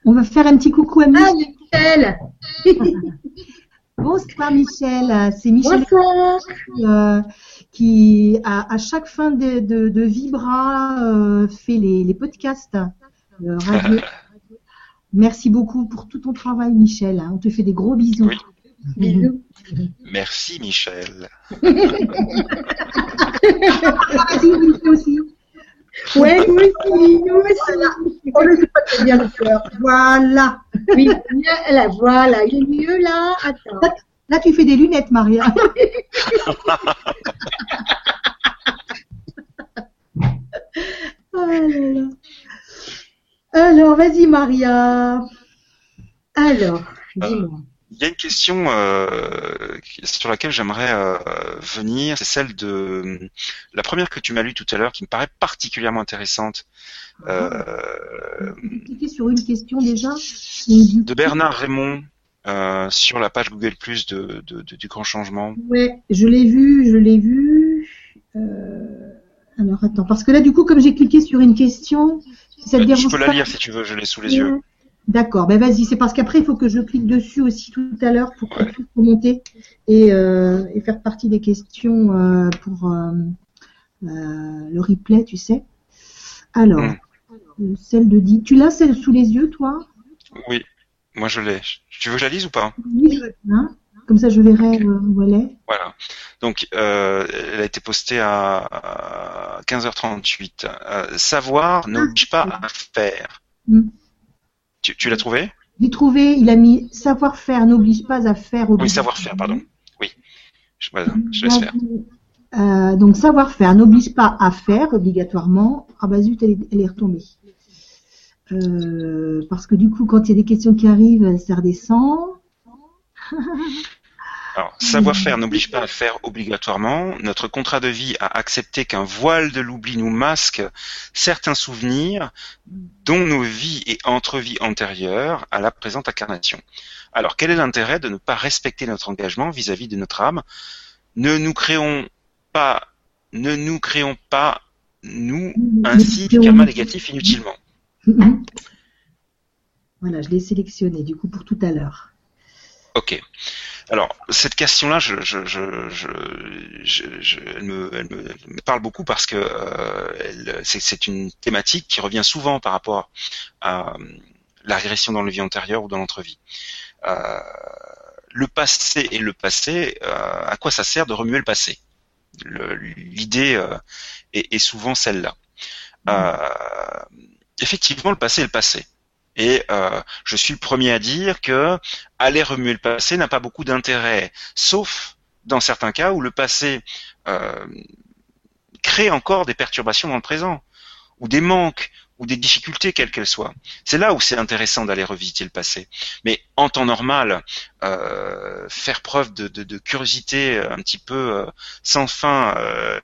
On va faire un petit coucou à Michel. Bonsoir Michel, c'est Michel euh, qui à, chaque fin de, Vibra euh, fait les, podcasts Merci beaucoup pour tout ton travail Michel, on te fait des gros bisous. Bisous. Merci Michel. Merci nous aussi. Ouais, nous aussi, nous aussi. Oh, ne sais pas très bien le cœur. Voilà. Oui, là, voilà, il est mieux là. Attends. Là, tu fais des lunettes, Maria. oh. Alors, vas-y, Maria. Alors, dis-moi. Il y a une question euh, sur laquelle j'aimerais euh, venir, c'est celle de la première que tu m'as lue tout à l'heure, qui me paraît particulièrement intéressante. Euh, sur une question déjà. De Bernard Raymond. Euh, sur la page Google Plus de, de, du grand changement. Ouais, je l'ai vu, je l'ai vu. Alors attends, parce que là du coup, comme j'ai cliqué sur une question, ça te dérange Je peux la lire si tu veux, je l'ai sous les yeux. D'accord, ben vas-y, c'est parce qu'après il faut que je clique dessus aussi tout à l'heure pour ouais. remonter et, euh, et, faire partie des questions euh, pour euh, le replay, tu sais. Alors, hmm. celle de dit, tu l'as celle sous les yeux, toi? Oui. Moi, je l'ai. Tu veux que je la lise ou pas? Oui, je veux bien. Comme ça, je verrai où elle est. Voilà. Donc, elle a été postée à 15h38. Euh, savoir n'oblige pas à faire. Hmm. Tu, tu l'as trouvé? J'ai trouvé, il a mis savoir-faire n'oblige pas à faire. Oui, savoir-faire, pardon. Oui. Je, voilà, je laisse faire. Euh, donc savoir-faire n'oblige pas à faire obligatoirement. Ah bah zut, elle est, elle est retombée. Euh, parce que du coup, quand il y a des questions qui arrivent, ça redescend. Alors, savoir-faire n'oblige pas à faire obligatoirement. Notre contrat de vie a accepté qu'un voile de l'oubli nous masque certains souvenirs dont nos vies et entrevies antérieures à la présente incarnation. Alors, quel est l'intérêt de ne pas respecter notre engagement vis-à-vis -vis de notre âme? Ne nous créons pas, ne nous créons pas, nous, ainsi du karma négatif inutilement. Voilà, je l'ai sélectionné du coup pour tout à l'heure. Ok. Alors, cette question-là, je, je, je, je, elle, me, elle, me, parle beaucoup parce que euh, c'est une thématique qui revient souvent par rapport à la régression dans le vie antérieure ou dans l'entrevie. Euh, le passé et le passé, euh, à quoi ça sert de remuer le passé? L'idée euh, est, est, souvent celle-là. Mmh. effectivement, le passé est le passé. Et euh, je suis le premier à dire que aller remuer le passé n'a pas beaucoup d'intérêt, sauf dans certains cas où le passé euh, crée encore des perturbations dans le présent, ou des manques, ou des difficultés quelles qu'elles soient. C'est là où c'est intéressant d'aller revisiter le passé. Mais en temps normal, euh, faire preuve de, de, de, curiosité un petit peu euh, sans fin euh,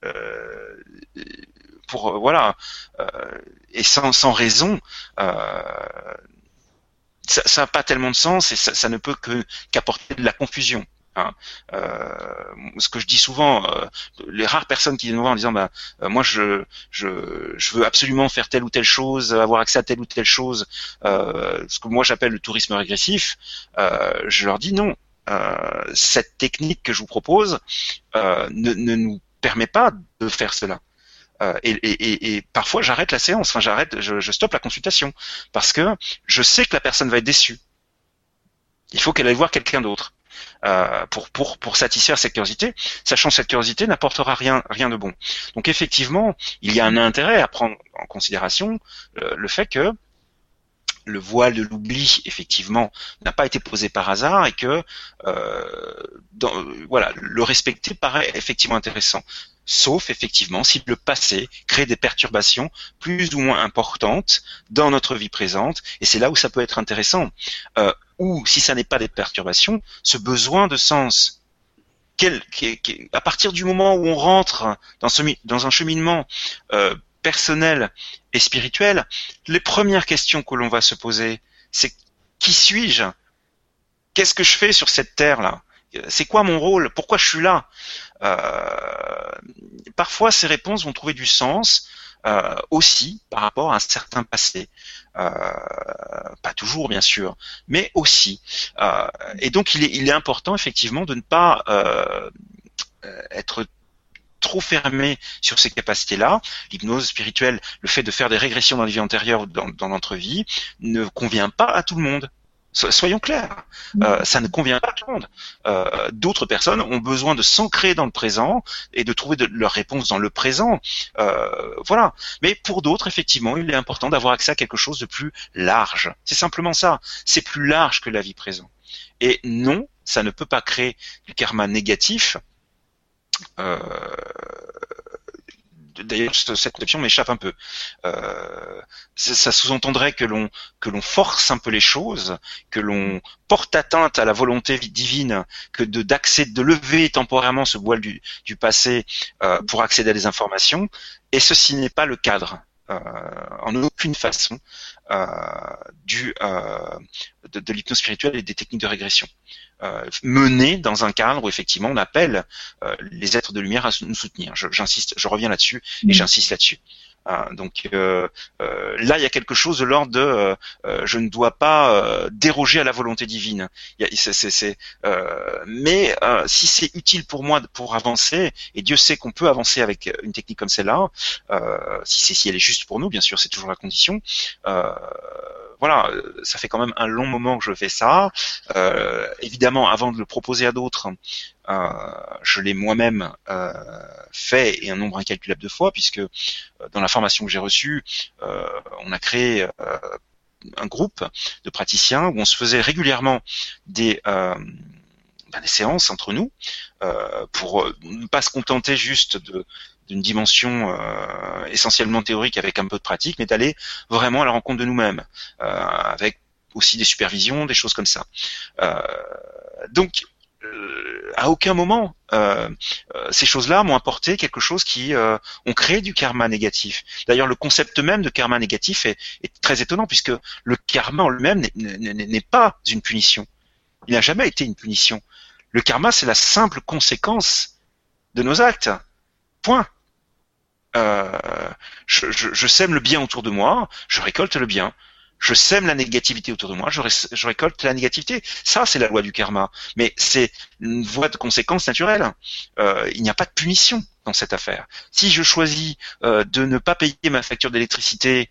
pour voilà euh, et sans, sans raison euh, ça n'a pas tellement de sens et ça, ne peut qu'apporter de la confusion. Hein. Euh, ce que je dis souvent, euh, les rares personnes qui viennent me voir en disant bah euh, moi je, veux absolument faire telle ou telle chose, avoir accès à telle ou telle chose, euh, ce que moi j'appelle le tourisme régressif, je leur dis non. cette technique que je vous propose ne nous permet pas de faire cela. Euh, et, et, et, parfois j'arrête la séance, enfin j'arrête, je, je, stoppe la consultation parce que je sais que la personne va être déçue. Il faut qu'elle aille voir quelqu'un d'autre euh, pour, pour, pour satisfaire cette curiosité, sachant que cette curiosité n'apportera rien, rien de bon. Donc effectivement, il y a un intérêt à prendre en considération euh, le fait que le voile de l'oubli, effectivement, n'a pas été posé par hasard et que euh, dans, voilà, le respecter paraît effectivement intéressant sauf effectivement si le passé crée des perturbations plus ou moins importantes dans notre vie présente, et c'est là où ça peut être intéressant. Euh, ou si ça n'est pas des perturbations, ce besoin de sens. Quel, à partir du moment où on rentre dans, un cheminement euh, personnel et spirituel, les premières questions que l'on va se poser, c'est qui suis-je? Qu'est-ce que je fais sur cette terre-là? C'est quoi mon rôle? Pourquoi je suis là? Euh, parfois, ces réponses vont trouver du sens euh, aussi par rapport à un certain passé. Euh, pas toujours, bien sûr, mais aussi. et donc, il est, important, effectivement, de ne pas être trop fermé sur ces capacités-là. L'hypnose spirituelle, le fait de faire des régressions dans les vies antérieures ou dans, dans notre vie, ne convient pas à tout le monde. Soyons clairs, euh, ça ne convient pas à tout le monde. Euh, D'autres personnes ont besoin de s'ancrer dans le présent et de trouver de, leur réponse dans le présent. Euh, voilà. Mais pour d'autres, effectivement, il est important d'avoir accès à quelque chose de plus large. C'est simplement ça. C'est plus large que la vie présente. Et non, ça ne peut pas créer du karma négatif. D'ailleurs cette conception m'échappe un peu. Euh, ça sous-entendrait que l'on que l'on force un peu les choses, que l'on porte atteinte à la volonté divine, que de d'accéder, de lever temporairement ce voile du, du passé euh, pour accéder à des informations. Et ceci n'est pas le cadre. Euh, en aucune façon euh, du, euh, de, de l'hypnose spirituelle et des techniques de régression. Euh, mener dans un cadre où effectivement on appelle euh, les êtres de lumière à nous soutenir. J'insiste, je, reviens là-dessus et mm. j'insiste là-dessus. Euh, donc là, il y a quelque chose de l'ordre de je ne dois pas déroger à la volonté divine. mais si c'est utile pour moi pour avancer, et Dieu sait qu'on peut avancer avec une technique comme celle-là, si, si elle est juste pour nous, bien sûr, c'est toujours la condition voilà, ça fait quand même un long moment que je fais ça. évidemment, avant de le proposer à d'autres, je l'ai moi-même fait et un nombre incalculable de fois, puisque dans la formation que j'ai reçue, on a créé un groupe de praticiens où on se faisait régulièrement des ben, des séances entre nous euh, pour ne pas se contenter juste de d'une dimension euh, essentiellement théorique avec un peu de pratique, mais d'aller vraiment à la rencontre de nous-mêmes, euh, avec aussi des supervisions, des choses comme ça. donc, à aucun moment, ces choses-là m'ont apporté quelque chose qui ont créé du karma négatif. D'ailleurs, le concept même de karma négatif est, est très étonnant puisque le karma en lui-même n'est pas une punition. Il n'a jamais été une punition. Le karma, c'est la simple conséquence de nos actes. Point. Euh, je, sème le bien autour de moi, je récolte le bien. Je sème la négativité autour de moi, je, récolte la négativité. Ça, c'est la loi du karma. Mais c'est une voie de conséquence naturelle. Euh, il n'y a pas de punition dans cette affaire. Si je choisis euh, de ne pas payer ma facture d'électricité,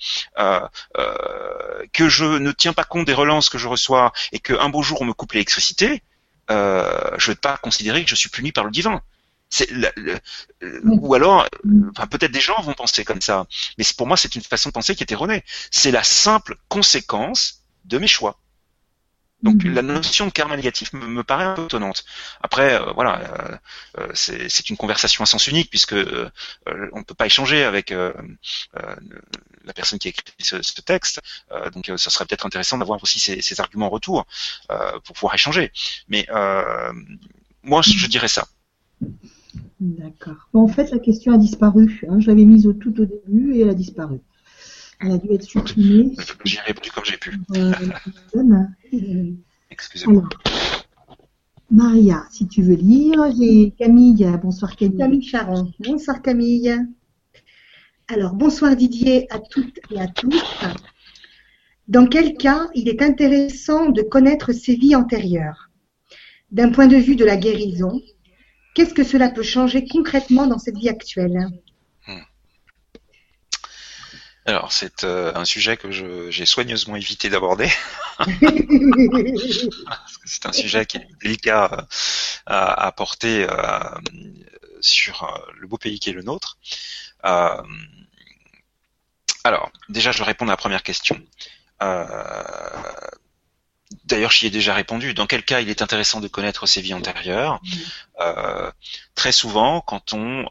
que je ne tiens pas compte des relances que je reçois et qu'un beau jour on me coupe l'électricité, je ne vais pas considérer que je suis puni par le divin. C'est ou alors, enfin, peut-être des gens vont penser comme ça, mais pour moi c'est une façon de penser qui est erronée. C'est la simple conséquence de mes choix. Donc mhm. la notion de karma négatif me, paraît un peu étonnante. Après, euh, voilà, euh, euh, c'est une conversation à sens unique puisque on ne peut pas échanger avec la personne qui a écrit ce, texte. donc ça serait peut-être intéressant d'avoir aussi ces, arguments en retour pour pouvoir échanger. Mais moi, je dirais ça. D'accord. en fait, la question a disparu. Hein. Je l'avais mise au tout au début et elle a disparu. Elle a dû être supprimée. J'ai répondu comme j'ai pu. Excusez-moi. Maria, si tu veux lire, j'ai Camille. Bonsoir Camille. Camille Charon. Bonsoir Camille. Alors, bonsoir Didier à toutes et à tous. Dans quel cas il est intéressant de connaître ses vies antérieures? D'un point de vue de la guérison, qu'est-ce que cela peut changer concrètement dans cette vie actuelle? Alors, c'est euh, un sujet que j'ai soigneusement évité d'aborder. c'est un sujet qui est délicat euh, à, à porter euh, sur le beau pays qui est le nôtre. alors, déjà, je réponds à la première question. D'ailleurs, j'y ai déjà répondu. Dans quel cas il est intéressant de connaître ses vies antérieures? Très souvent, quand on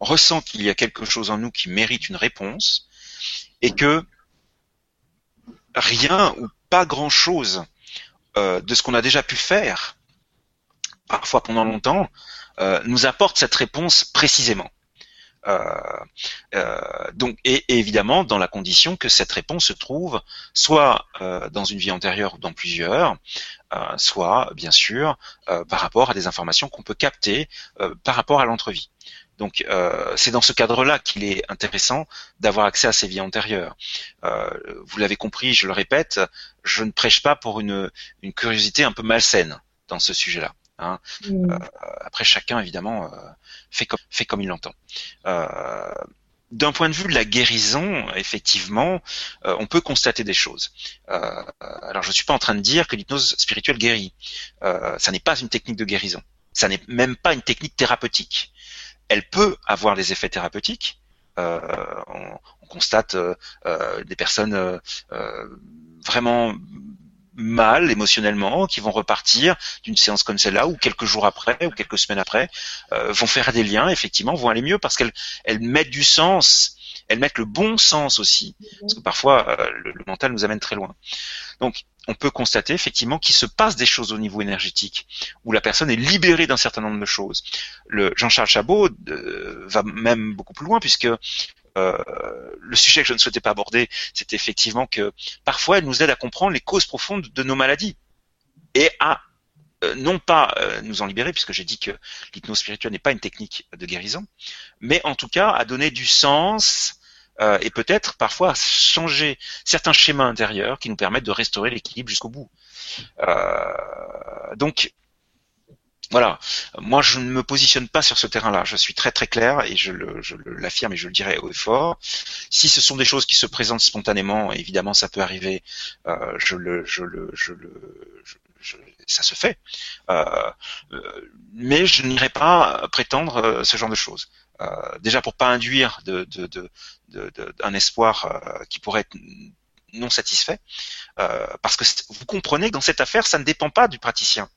ressent qu'il y a quelque chose en nous qui mérite une réponse et que rien ou pas grand-chose euh, de ce qu'on a déjà pu faire, parfois pendant longtemps, euh, nous apporte cette réponse précisément. Euh, donc, et, évidemment dans la condition que cette réponse se trouve soit dans une vie antérieure ou dans plusieurs, soit bien sûr par rapport à des informations qu'on peut capter par rapport à l'entrevie. Donc euh, c'est dans ce cadre-là qu'il est intéressant d'avoir accès à ces vies antérieures. Euh, vous l'avez compris, je le répète, je ne prêche pas pour une, curiosité un peu malsaine dans ce sujet-là. Hein. Mm. Euh, après, chacun évidemment fait comme, fait comme il l'entend. d'un point de vue de la guérison, effectivement, on peut constater des choses. alors, je ne suis pas en train de dire que l'hypnose spirituelle guérit. ça n'est pas une technique de guérison. Ça n'est même pas une technique thérapeutique elle peut avoir des effets thérapeutiques. Euh, on, constate euh, euh, des personnes vraiment mal émotionnellement, qui vont repartir d'une séance comme celle-là, ou quelques jours après, ou quelques semaines après, vont faire des liens, effectivement, vont aller mieux parce qu'elles elles mettent du sens, elles mettent le bon sens aussi, parce que parfois le, le, mental nous amène très loin. Donc on peut constater effectivement qu'il se passe des choses au niveau énergétique, où la personne est libérée d'un certain nombre de choses. Le Jean-Charles Chabot euh, va même beaucoup plus loin puisque euh, le sujet que je ne souhaitais pas aborder, c'est effectivement que parfois elle nous aide à comprendre les causes profondes de nos maladies et à euh, non pas nous en libérer, puisque j'ai dit que l'hypnose spirituelle n'est pas une technique de guérison, mais en tout cas à donner du sens euh, et peut-être parfois changer certains schémas intérieurs qui nous permettent de restaurer l'équilibre jusqu'au bout. Euh, donc, voilà. Moi, je ne me positionne pas sur ce terrain-là. Je suis très très clair et je, l'affirme et je le dirai haut et fort. Si ce sont des choses qui se présentent spontanément, évidemment, ça peut arriver. Euh, je le, je le, je le, ça se fait. Euh, euh, mais je n'irai pas prétendre ce genre de choses. déjà pour pas induire de, un espoir qui pourrait être non satisfait, parce que vous comprenez que dans cette affaire, ça ne dépend pas du praticien.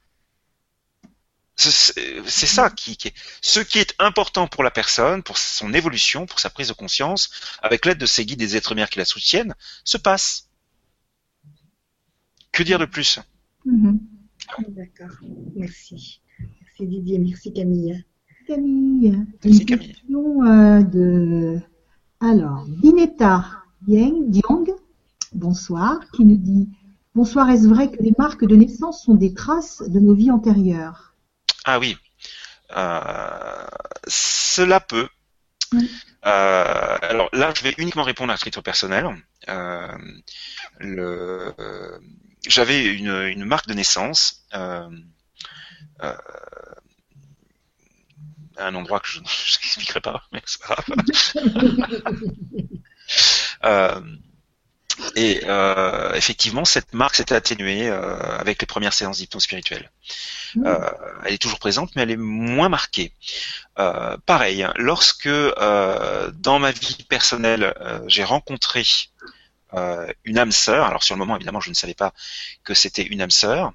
C'est ça qui, qui, est, ce qui est important pour la personne, pour son évolution, pour sa prise de conscience, avec l'aide de ses guides et des êtres mères qui la soutiennent, se passe. Que dire de plus? Mm-hmm. D'accord, merci. Merci Didier, merci Camille. Camille, une question euh, de alors Yang Diang, bonsoir, qui nous dit Bonsoir, est-ce vrai que les marques de naissance sont des traces de nos vies antérieures? Ah oui, euh, cela peut. Euh, alors là, je vais uniquement répondre à titre personnel. Euh, j'avais une, marque de naissance à un endroit que je n'expliquerai pas, mais c'est pas grave. Et euh, effectivement, cette marque s'est atténuée euh, avec les premières séances d'hypnose spirituelle. Mmh. Euh, elle est toujours présente, mais elle est moins marquée. pareil, hein, lorsque dans ma vie personnelle, j'ai rencontré une âme sœur, alors sur le moment évidemment je ne savais pas que c'était une âme sœur,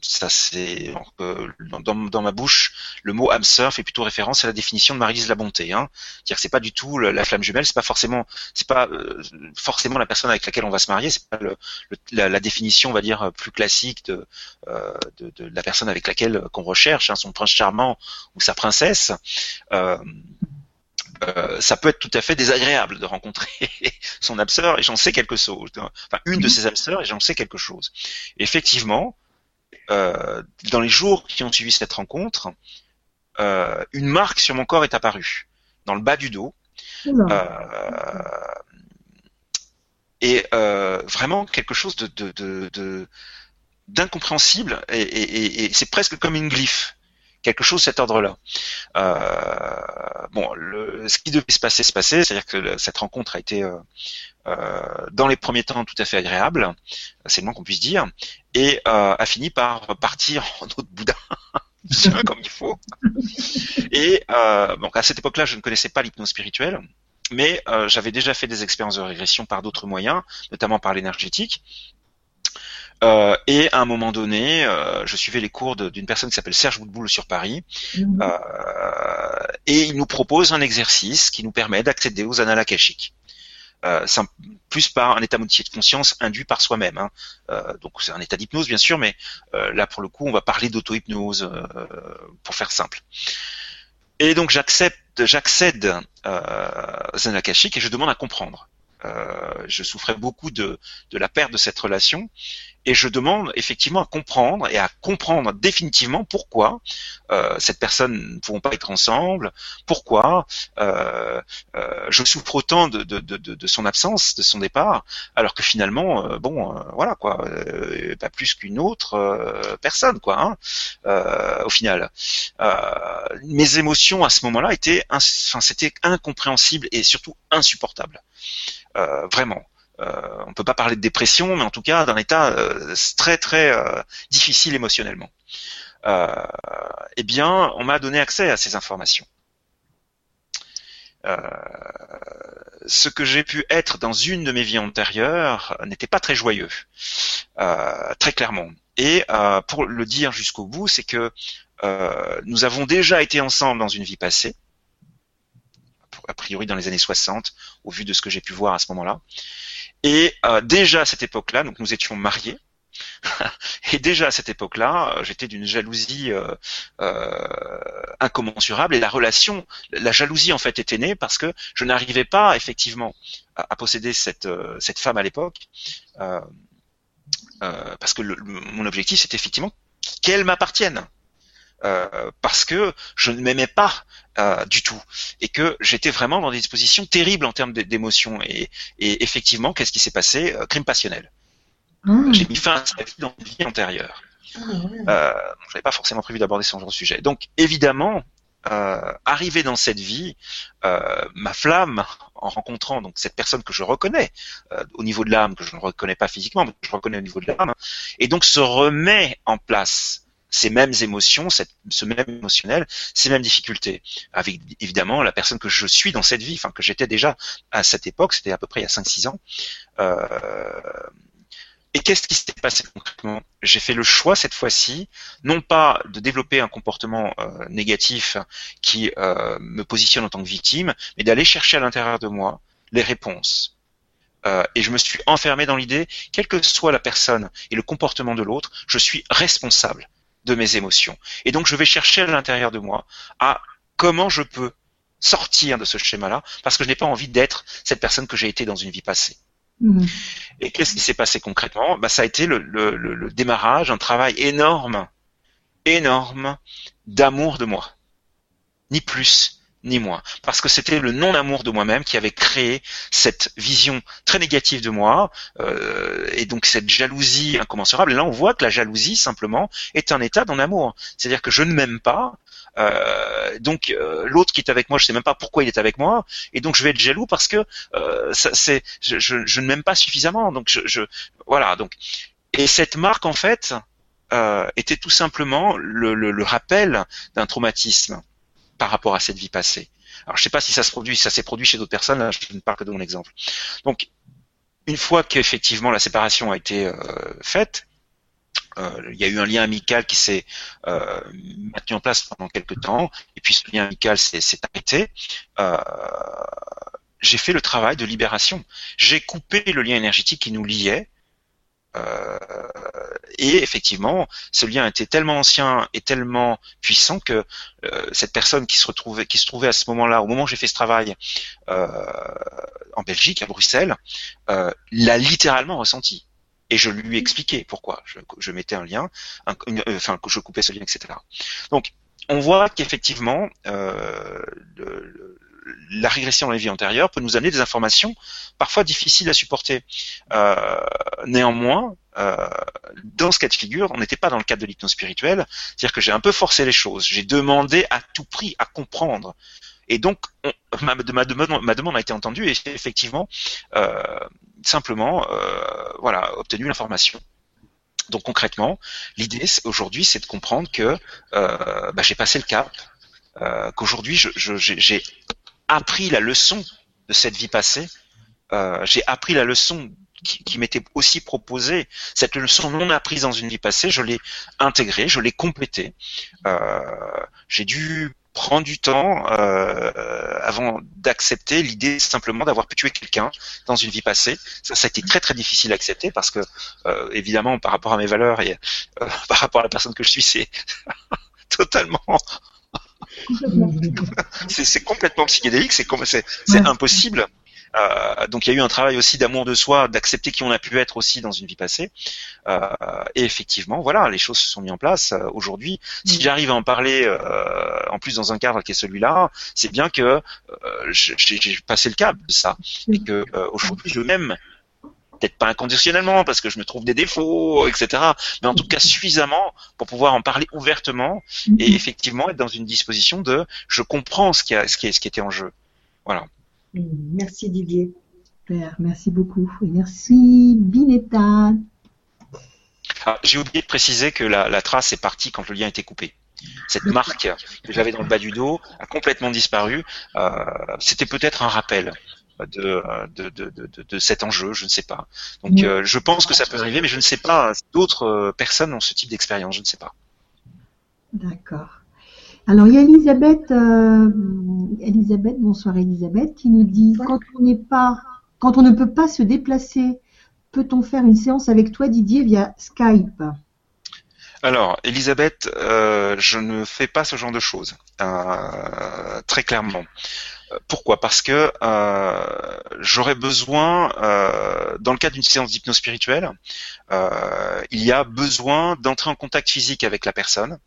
ça c'est euh, dans, dans, ma bouche, le mot âme sœur fait plutôt référence à la définition de Marie-Lise la bonté. Hein. C'est-à-dire que c'est pas du tout la, flamme jumelle, c'est pas forcément, c'est pas euh, forcément la personne avec laquelle on va se marier, c'est pas le, la, définition, on va dire, plus classique de, euh, de, de, la personne avec laquelle qu'on recherche, hein, son prince charmant ou sa princesse. Euh, euh, ça peut être tout à fait désagréable de rencontrer son âme sœur et j'en sais quelque chose. Enfin, une de mhm. ses âmes sœurs et j'en sais quelque chose. effectivement, euh, dans les jours qui ont suivi cette rencontre, euh, une marque sur mon corps est apparue, dans le bas du dos. Euh, et vraiment quelque chose de, d'incompréhensible et, c'est presque comme une glyphe quelque chose de cet ordre-là. bon, le, ce qui devait se passer se passait, c'est-à-dire que cette rencontre a été euh, dans les premiers temps tout à fait agréable, c'est le moins qu'on puisse dire, et euh, a fini par partir en autre boudin. comme il faut. Et euh, donc à cette époque-là, je ne connaissais pas l'hypnose spirituelle, mais j'avais déjà fait des expériences de régression par d'autres moyens, notamment par l'énergétique. Et à un moment donné, je suivais les cours d'une personne qui s'appelle Serge Boudboul sur Paris, mmh. et il nous propose un exercice qui nous permet d'accéder aux annales akashiques euh, plus par un état modifié de conscience induit par soi-même. Hein. Euh, donc c'est un état d'hypnose bien sûr, mais euh, là pour le coup on va parler d'auto-hypnose euh, pour faire simple. Et donc j'accepte, j'accède euh, Zen Akashic et je demande à comprendre. je souffrais beaucoup de, de la perte de cette relation et je demande effectivement à comprendre et à comprendre définitivement pourquoi euh, cette personne ne pourront pas être ensemble, pourquoi euh, euh, je souffre autant de, son absence, de son départ, alors que finalement, bon, voilà quoi, pas plus qu'une autre personne quoi, hein, au final. mes émotions à ce moment-là étaient, enfin, c'était incompréhensible et surtout insupportable, vraiment. Euh, on peut pas parler de dépression, mais en tout cas d'un état euh, très très euh, difficile émotionnellement. eh bien, on m'a donné accès à ces informations. ce que j'ai pu être dans une de mes vies antérieures n'était pas très joyeux, très clairement. Et pour le dire jusqu'au bout, c'est que nous avons déjà été ensemble dans une vie passée, a priori dans les années 60, au vu de ce que j'ai pu voir à ce moment-là. Et euh, déjà à cette époque-là, donc nous étions mariés. et déjà à cette époque-là, euh, j'étais d'une jalousie euh, incommensurable et la relation, la jalousie en fait était née parce que je n'arrivais pas effectivement à, posséder cette, cette femme à l'époque parce que mon objectif c'était effectivement qu'elle m'appartienne. Euh, parce que je ne m'aimais pas euh, du tout. Et que j'étais vraiment dans des dispositions terribles en termes d'émotions. Et, et, effectivement qu'est-ce qui s'est passé euh, crime passionnel. Ah. j'ai mis fin à cette vie dans une vie antérieure. Ah, euh, J'avais pas forcément prévu d'aborder ce genre de sujet. Donc évidemment, euh, arrivé dans cette vie, euh, ma flamme, en rencontrant donc cette personne que je reconnais euh, au niveau de l'âme, que je ne reconnais pas physiquement, mais que je reconnais au niveau de l'âme, et donc se remet en place ces mêmes émotions, ce même émotionnel, ces mêmes difficultés. Avec évidemment la personne que je suis dans cette vie, enfin que j'étais déjà à cette époque, c'était à peu près il y a 5-6 ans. Euh, et qu'est-ce qui s'est passé concrètement? J'ai fait le choix cette fois-ci, non pas de développer un comportement euh, négatif qui euh, me positionne en tant que victime, mais d'aller chercher à l'intérieur de moi les réponses. Euh, et je me suis enfermé dans l'idée, quelle que soit la personne et le comportement de l'autre, je suis responsable de mes émotions. Et donc je vais chercher à l'intérieur de moi à comment je peux sortir de ce schéma-là, parce que je n'ai pas envie d'être cette personne que j'ai été dans une vie passée. Mmh. Et qu'est-ce qui s'est passé concrètement? Bah, Ça a été le, le, le, démarrage, un travail énorme, énorme d'amour de moi. Ni plus, ni moins. Parce que c'était le non-amour de moi-même qui avait créé cette vision très négative de moi, euh, et donc cette jalousie incommensurable. Et là, on voit que la jalousie, simplement, est un état d'un amour. C'est-à-dire que je ne m'aime pas, euh, donc euh, l'autre qui est avec moi, je sais même pas pourquoi il est avec moi, et donc je vais être jaloux parce que euh, c'est, je, je, je, ne m'aime pas suffisamment. Donc je, je, voilà. Donc et cette marque en fait euh, était tout simplement le, le, le rappel d'un traumatisme par rapport à cette vie passée. Alors je sais pas si ça se produit, ça s'est produit chez d'autres personnes. Je ne parle que de mon exemple. Donc une fois qu'effectivement la séparation a été euh, faite, euh, il y a eu un lien amical qui s'est euh, maintenu en place pendant quelques temps, et puis ce lien amical s'est arrêté. Euh, j'ai fait le travail de libération. J'ai coupé le lien énergétique qui nous liait. Et effectivement, ce lien était tellement ancien et tellement puissant que cette personne qui se retrouvait, qui se trouvait à ce moment-là, au moment où j'ai fait ce travail en Belgique, à Bruxelles, l'a littéralement ressenti et je lui expliquais pourquoi je, mettais un lien, un, une, euh, enfin je coupais ce lien, etc. Donc on voit qu'effectivement euh, le, la régression dans les vies antérieures peut nous amener des informations parfois difficiles à supporter. Euh, néanmoins, euh, dans ce cas de figure, on n'était pas dans le cadre de l'hypnose spirituelle, c'est-à-dire que j'ai un peu forcé les choses, j'ai demandé à tout prix à comprendre. Et donc, on, ma, ma, demande, ma, demande, a été entendue et effectivement, euh, simplement, voilà, obtenu l'information. Donc concrètement, l'idée aujourd'hui, c'est de comprendre que bah, j'ai passé le cap, qu'aujourd'hui j'ai appris la leçon de cette vie passée, euh, j'ai appris la leçon qui, qui m'était aussi proposée, cette leçon non apprise dans une vie passée, je l'ai intégrée, je l'ai complétée. Euh, j'ai dû prend du temps euh, avant d'accepter l'idée simplement d'avoir pu tuer quelqu'un dans une vie passée. Ça, ça a été très très difficile à accepter parce que euh, évidemment par rapport à mes valeurs et euh, par rapport à la personne que je suis, c'est totalement c'est complètement psychédélique, c'est impossible. Euh, donc il y a eu un travail aussi d'amour de soi, d'accepter qui on a pu être aussi dans une vie passée. Euh, et effectivement, voilà, les choses se sont mises en place. Euh, aujourd'hui, si j'arrive à en parler, en plus dans un cadre qui est celui-là, c'est bien que j'ai passé le cap de ça et que aujourd'hui je m'aime peut-être pas inconditionnellement parce que je me trouve des défauts, etc. Mais en tout cas suffisamment pour pouvoir en parler ouvertement et effectivement être dans une disposition de je comprends ce qui, a, ce qui, ce qui était en jeu. Voilà. Merci Didier. Merci beaucoup. merci Binetta. Ah, j'ai oublié de préciser que la, trace est partie quand le lien était coupé. Cette marque que j'avais dans le bas du dos a complètement disparu. Euh, c'était peut-être un rappel de, de, cet enjeu, je ne sais pas. Donc euh, je pense que ça peut arriver, mais je ne sais pas. D'autres euh, personnes ont ce type d'expérience, je ne sais pas. D'accord. Alors il y a Elisabeth, euh, Elisabeth, bonsoir Elisabeth, qui nous dit quand on n'est pas, quand on ne peut pas se déplacer, peut-on faire une séance avec toi Didier via Skype? Alors, Elisabeth, euh, je ne fais pas ce genre de choses, euh, très clairement. Pourquoi? Parce que j'aurais besoin, dans le cadre d'une séance d'hypnose spirituelle, il y a besoin d'entrer en contact physique avec la personne,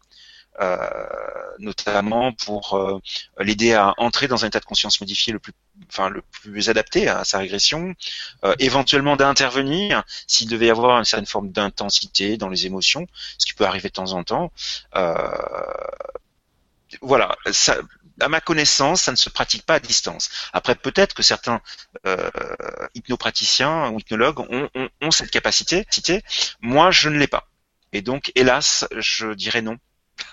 notamment pour l'aider à entrer dans un état de conscience modifié le plus enfin le plus adapté à sa régression, éventuellement d'intervenir s'il devait y avoir une certaine forme d'intensité dans les émotions, ce qui peut arriver de temps en temps. voilà, ça, à ma connaissance, ça ne se pratique pas à distance. Après, peut-être que certains euh, hypnopraticiens ou hypnologues ont, cette capacité. Moi, je ne l'ai pas. Et donc, hélas, je dirais non.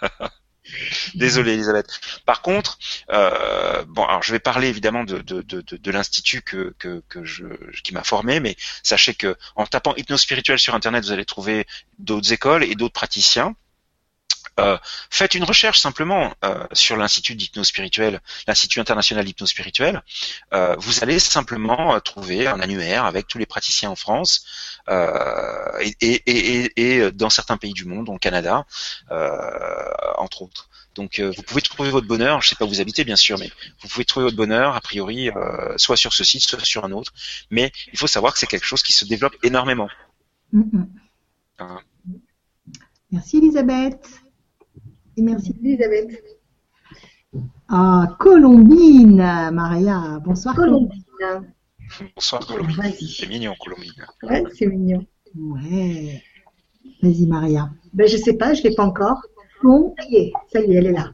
Désolé, Elisabeth. Par contre, euh, bon, alors je vais parler évidemment de, l'institut qui m'a formé, mais sachez que en tapant hypnospirituel sur internet, vous allez trouver d'autres écoles et d'autres praticiens. Euh, faites une recherche simplement euh, sur l'Institut d'hypnospirituel, l'Institut international d'hypnospirituel. Euh, vous allez simplement trouver un annuaire avec tous les praticiens en France et, et, et, dans certains pays du monde, au Canada, entre autres. Donc vous pouvez trouver votre bonheur, je ne sais pas où vous habitez bien sûr, mais vous pouvez trouver votre bonheur a priori soit sur ce site, soit sur un autre. Mais il faut savoir que c'est quelque chose qui se développe énormément. Mm, mm. Merci Elisabeth merci Elisabeth. Ah, Colombine, Maria. Bonsoir Colombine. Bonsoir Colombine. C'est mignon Colombine. Ouais, c'est mignon. Ouais. Vas-y Maria. Ben, je sais pas, je l'ai pas encore. Bon, ça y est, ça y est, elle est là.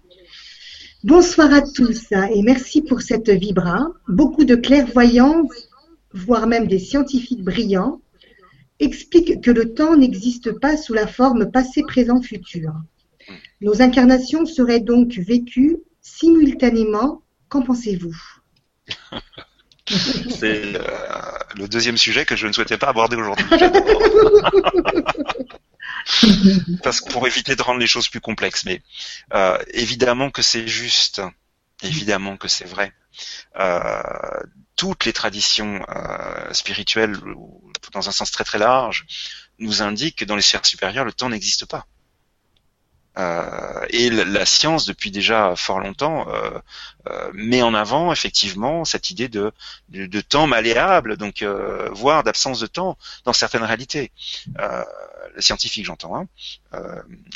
Bonsoir à tous et merci pour cette vibra. Beaucoup de clairvoyants, voire même des scientifiques brillants, expliquent que le temps n'existe pas sous la forme passé, présent, futur. Nos incarnations seraient donc vécues simultanément. Qu'en pensez-vous? C'est euh, le deuxième sujet que je ne souhaitais pas aborder aujourd'hui. Parce que pour éviter de rendre les choses plus complexes, mais euh, évidemment que c'est juste, évidemment que c'est vrai. Euh, toutes les traditions spirituelles, dans un sens très très large, nous indiquent que dans les sphères supérieures, le temps n'existe pas. Euh, et la, science, depuis déjà fort longtemps, euh, euh, met en avant effectivement cette idée de, de, temps malléable, donc voire d'absence de temps dans certaines réalités. les scientifiques, j'entends. Hein.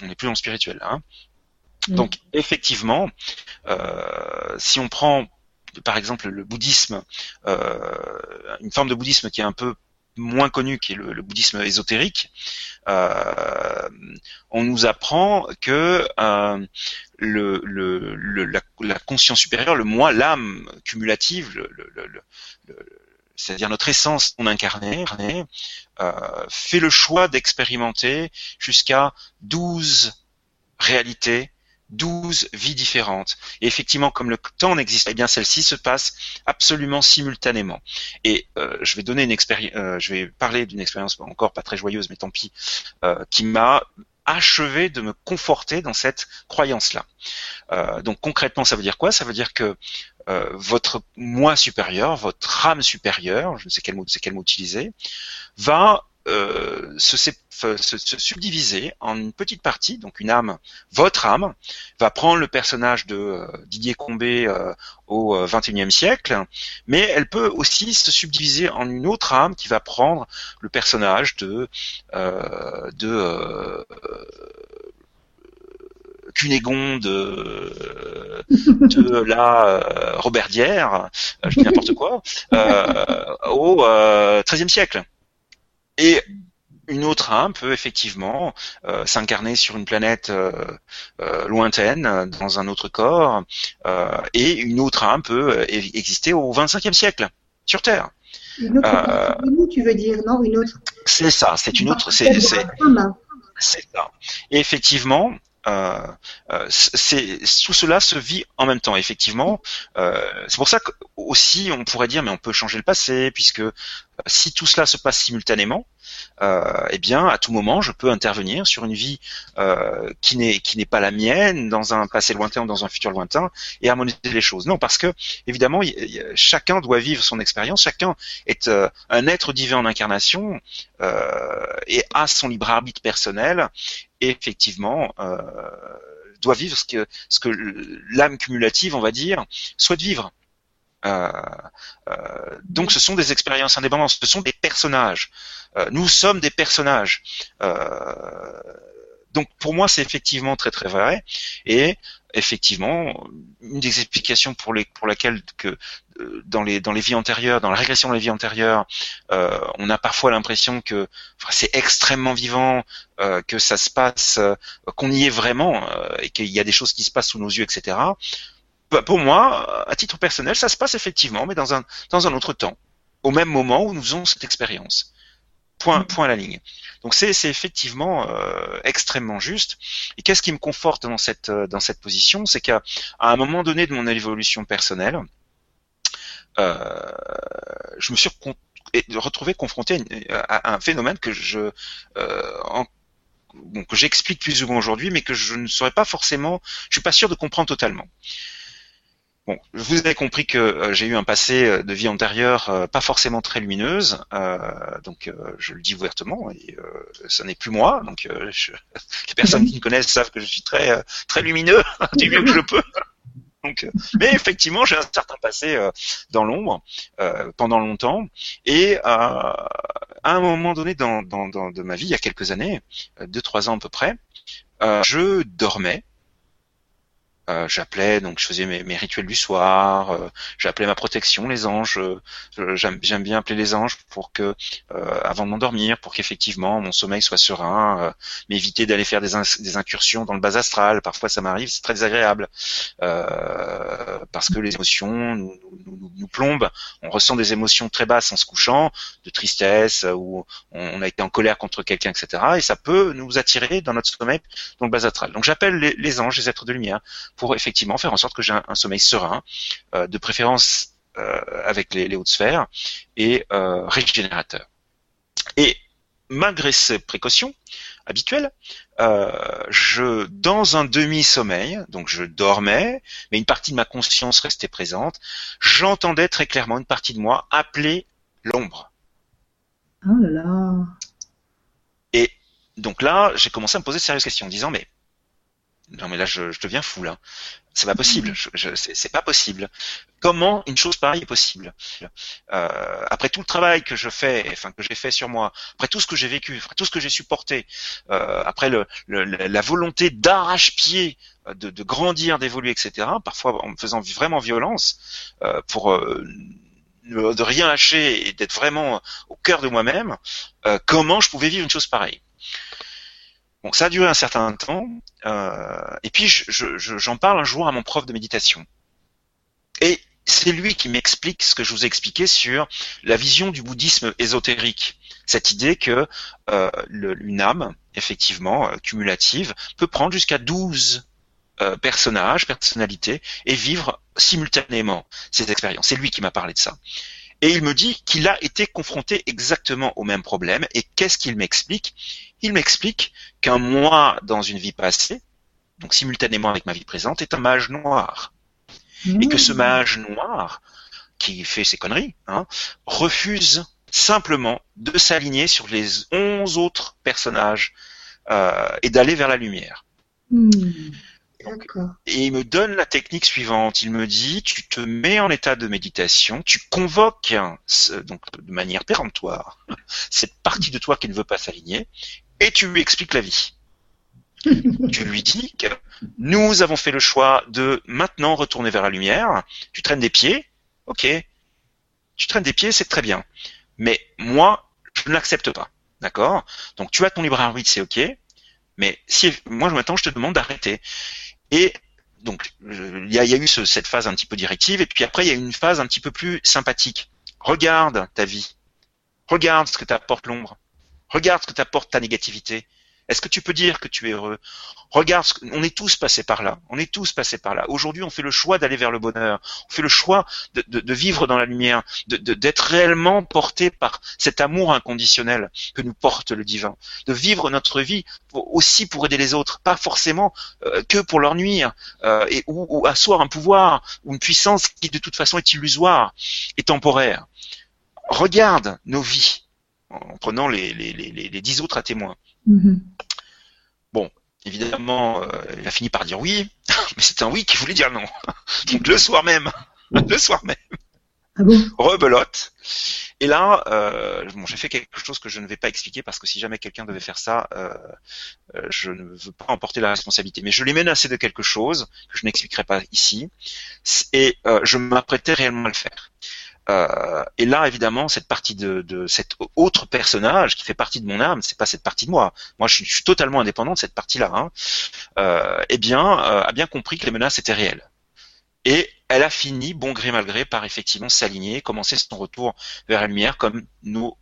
on n'est plus dans le spirituel. Hein. Mm. Donc effectivement, si on prend par exemple le bouddhisme, une forme de bouddhisme qui est un peu moins connu, qui est le, bouddhisme ésotérique, euh, on nous apprend que euh, le, la, conscience supérieure, le moi, l'âme cumulative, c'est-à-dire notre essence non incarnée, euh, fait le choix d'expérimenter jusqu'à 12 réalités 12 vies différentes. Et effectivement, comme le temps n'existe, eh bien celle-ci se passe absolument simultanément. Et euh, je vais donner une expérience, euh, je vais parler d'une expérience encore pas très joyeuse, mais tant pis, euh, qui m'a achevé de me conforter dans cette croyance-là. donc concrètement, ça veut dire quoi? Ça veut dire que votre moi supérieur, votre âme supérieure, je ne sais quel mot, c'est quel mot utiliser, va euh, se, subdiviser en une petite partie, donc une âme, votre âme, va prendre le personnage de euh, Didier Combé euh, au XXIe siècle, mais elle peut aussi se subdiviser en une autre âme qui va prendre le personnage de de Cunégonde de, la Robertière, je dis n'importe quoi, au XIIIe siècle. Et une autre âme peut effectivement euh, s'incarner sur une planète euh, euh, lointaine, dans un autre corps, et une autre âme peut exister au XXVe siècle, sur Terre. Une autre tu veux dire, non Une autre? C'est ça, c'est une autre. C'est ça. Et effectivement, euh, c'est tout cela se vit en même temps. Effectivement, euh, c'est pour ça que aussi on pourrait dire, mais on peut changer le passé, puisque si tout cela se passe simultanément, euh, eh bien, à tout moment, je peux intervenir sur une vie euh, qui n'est qui n'est pas la mienne, dans un passé lointain ou dans un futur lointain, et harmoniser les choses. Non, parce que évidemment, chacun doit vivre son expérience. Chacun est euh, un être divin en incarnation et a son libre arbitre personnel. Et effectivement. doit vivre ce que ce que l'âme cumulative, on va dire, souhaite vivre. Euh, euh, donc ce sont des expériences indépendantes, ce sont des personnages. Euh, nous sommes des personnages. donc pour moi, c'est effectivement très très vrai. Et effectivement, une des explications pour, les, pour laquelle que euh, dans les dans les vies antérieures, dans la régression des vies antérieures, euh, on a parfois l'impression que c'est extrêmement vivant, euh, que ça se passe, qu'on y est vraiment et qu'il y a des choses qui se passent sous nos yeux, etc. Bah, pour moi, à titre personnel, ça se passe effectivement, mais dans un dans un autre temps, au même moment où nous faisons cette expérience. Point, point à la ligne. Donc c'est effectivement euh, extrêmement juste. Et qu'est-ce qui me conforte dans cette euh, dans cette position, c'est qu'à un moment donné de mon évolution personnelle, euh, je me suis retrouvé confronté à, un phénomène que je euh, que j'explique plus ou moins aujourd'hui, mais que je ne saurais pas forcément, je suis pas sûr de comprendre totalement. Bon, vous avez compris que euh, j'ai eu un passé euh, de vie antérieure euh, pas forcément très lumineuse, donc je le dis ouvertement, et ce n'est plus moi. Donc les personnes qui me connaissent savent que je suis très très lumineux du mieux que je peux. Donc, mais effectivement, j'ai un certain passé dans l'ombre pendant longtemps, et à un moment donné dans, dans, dans, de ma vie, il y a quelques années, deux trois ans à peu près, je dormais euh, j'appelais, donc je faisais mes, mes rituels du soir, euh, j'appelais ma protection, les anges. Euh, j'aime bien appeler les anges pour que, avant de m'endormir, pour qu'effectivement mon sommeil soit serein, m'éviter d'aller faire des, incursions dans le bas astral. Parfois ça m'arrive, c'est très désagréable parce que les émotions nous, nous, nous, plombent. On ressent des émotions très basses en se couchant, de tristesse ou on a été en colère contre quelqu'un, etc. Et ça peut nous attirer dans notre sommeil dans le bas astral. Donc j'appelle les, les anges, les êtres de lumière pour effectivement faire en sorte que j'ai un, sommeil serein, euh, de préférence euh, avec les, hautes sphères et euh, régénérateur. Et malgré ces précautions habituelles, je dans un demi-sommeil, donc je dormais, mais une partie de ma conscience restait présente, j'entendais très clairement une partie de moi appeler l'ombre. Oh là là. Et donc là, j'ai commencé à me poser de sérieuses questions en disant mais non mais là je, je deviens fou là. C'est pas possible. Je, c'est pas possible. Comment une chose pareille est possible? Euh, Après tout le travail que je fais, enfin que j'ai fait sur moi, après tout ce que j'ai vécu, après tout ce que j'ai supporté, euh, après le, la volonté d'arrache-pied euh, de, de, grandir, d'évoluer, etc. Parfois en me faisant vraiment violence euh, pour euh, de rien lâcher et d'être vraiment au cœur de moi-même. Euh, comment je pouvais vivre une chose pareille? Bon, ça a duré un certain temps, euh, et puis j'en je, je, parle un jour à mon prof de méditation. Et c'est lui qui m'explique ce que je vous ai expliqué sur la vision du bouddhisme ésotérique. Cette idée que euh, une âme, effectivement, euh, cumulative, peut prendre jusqu'à 12 euh, personnages, personnalités, et vivre simultanément ces expériences. C'est lui qui m'a parlé de ça. Et il me dit qu'il a été confronté exactement au même problème. Et qu'est-ce qu'il m'explique? Il m'explique qu'un moi dans une vie passée, donc simultanément avec ma vie présente, est un mage noir. Et que ce mmh. mage noir, qui fait ses conneries, hein, refuse simplement de s'aligner sur les onze autres personnages euh, et d'aller vers la lumière. Mmh. Et il me donne la technique suivante. Il me dit, tu te mets en état de méditation, tu convoques donc de manière péremptoire cette partie de toi qui ne veut pas s'aligner, et tu lui expliques la vie. tu lui dis que nous avons fait le choix de maintenant retourner vers la lumière. Tu traînes des pieds, ok. Tu traînes des pieds, c'est très bien. Mais moi, je ne l'accepte pas. D'accord? Donc tu as ton libre arbitre, c'est ok. Mais si moi maintenant je te demande d'arrêter. Et donc, il y a, eu cette phase un petit peu directive, et puis après, il y a une phase un petit peu plus sympathique. Regarde ta vie. Regarde ce que t'apporte l'ombre. Regarde ce que t'apporte ta négativité. Est-ce que tu peux dire que tu es heureux? Regarde, on est tous passés par là. On est tous passés par là. Aujourd'hui, on fait le choix d'aller vers le bonheur. On fait le choix de, vivre dans la lumière, d'être réellement porté par cet amour inconditionnel que nous porte le divin. De vivre notre vie aussi pour aider les autres, pas forcément euh, que pour leur nuire euh, ou, asseoir un pouvoir ou une puissance qui de toute façon est illusoire et temporaire. Regarde nos vies en prenant les, les dix autres à témoin. Mhm. Bon, évidemment, euh, il a fini par dire oui, mais c'est un oui qui voulait dire non. Donc le soir même, le soir même, Ah bon? Rebelote. Et là, euh, bon, j'ai fait quelque chose que je ne vais pas expliquer parce que si jamais quelqu'un devait faire ça, euh, je ne veux pas emporter la responsabilité. Mais je l'ai menacé de quelque chose que je n'expliquerai pas ici, et je m'apprêtais réellement à le faire. Euh, et là, évidemment, cette partie de, de, cet autre personnage qui fait partie de mon âme, c'est pas cette partie de moi. Moi, je suis, totalement indépendant de cette partie-là. Hein, euh, eh bien, euh, a bien compris que les menaces étaient réelles. Et elle a fini, bon gré mal gré, par effectivement s'aligner, commencer son retour vers la lumière comme nous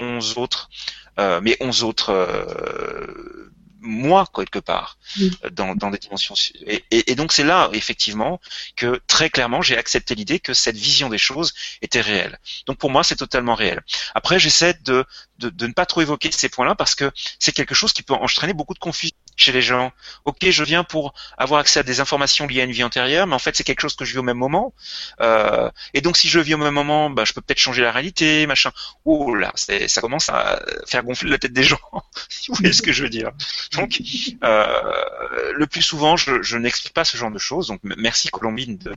onze autres, euh, mais onze autres euh, moi quelque part Oui. dans, dans des dimensions et, et- et donc c'est là effectivement que très clairement j'ai accepté l'idée que cette vision des choses était réelle. Donc pour moi c'est totalement réel. Après j'essaie de, de de ne pas trop évoquer ces points là parce que c'est quelque chose qui peut entraîner beaucoup de confusion chez les gens ok je viens pour avoir accès à des informations liées à une vie antérieure mais en fait c'est quelque chose que je vis au même moment euh, et donc si je vis au même moment bah, je peux peut-être changer la réalité machin oh là ça commence à faire gonfler la tête des gens si vous voyez ce que je veux dire donc, euh, le plus souvent, je, je n'explique pas ce genre de choses. Donc, merci Colombine de-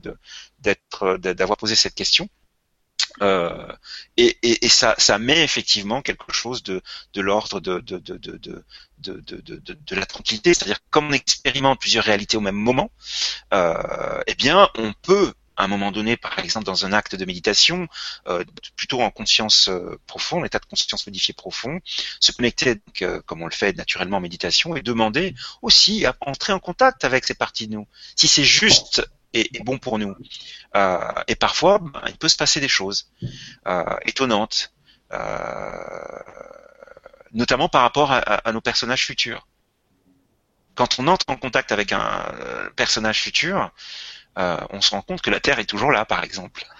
de- d'avoir posé cette question. Euh, et, et, et ça, ça met effectivement quelque chose de, de l'ordre de, de, de, la tranquillité. C'est-à-dire, comme on expérimente plusieurs réalités au même moment, euh, eh bien, on peut à un moment donné, par exemple dans un acte de méditation, euh, plutôt en conscience euh, profonde, état de conscience modifié profond, se connecter euh, comme on le fait naturellement en méditation et demander aussi à entrer en contact avec ces parties de nous. Si c'est juste et bon pour nous. Euh, et parfois, ben, il peut se passer des choses euh, étonnantes, euh, notamment par rapport à, à- à nos personnages futurs. Quand on entre en contact avec un personnage futur, euh, on se rend compte que la Terre est toujours là, par exemple.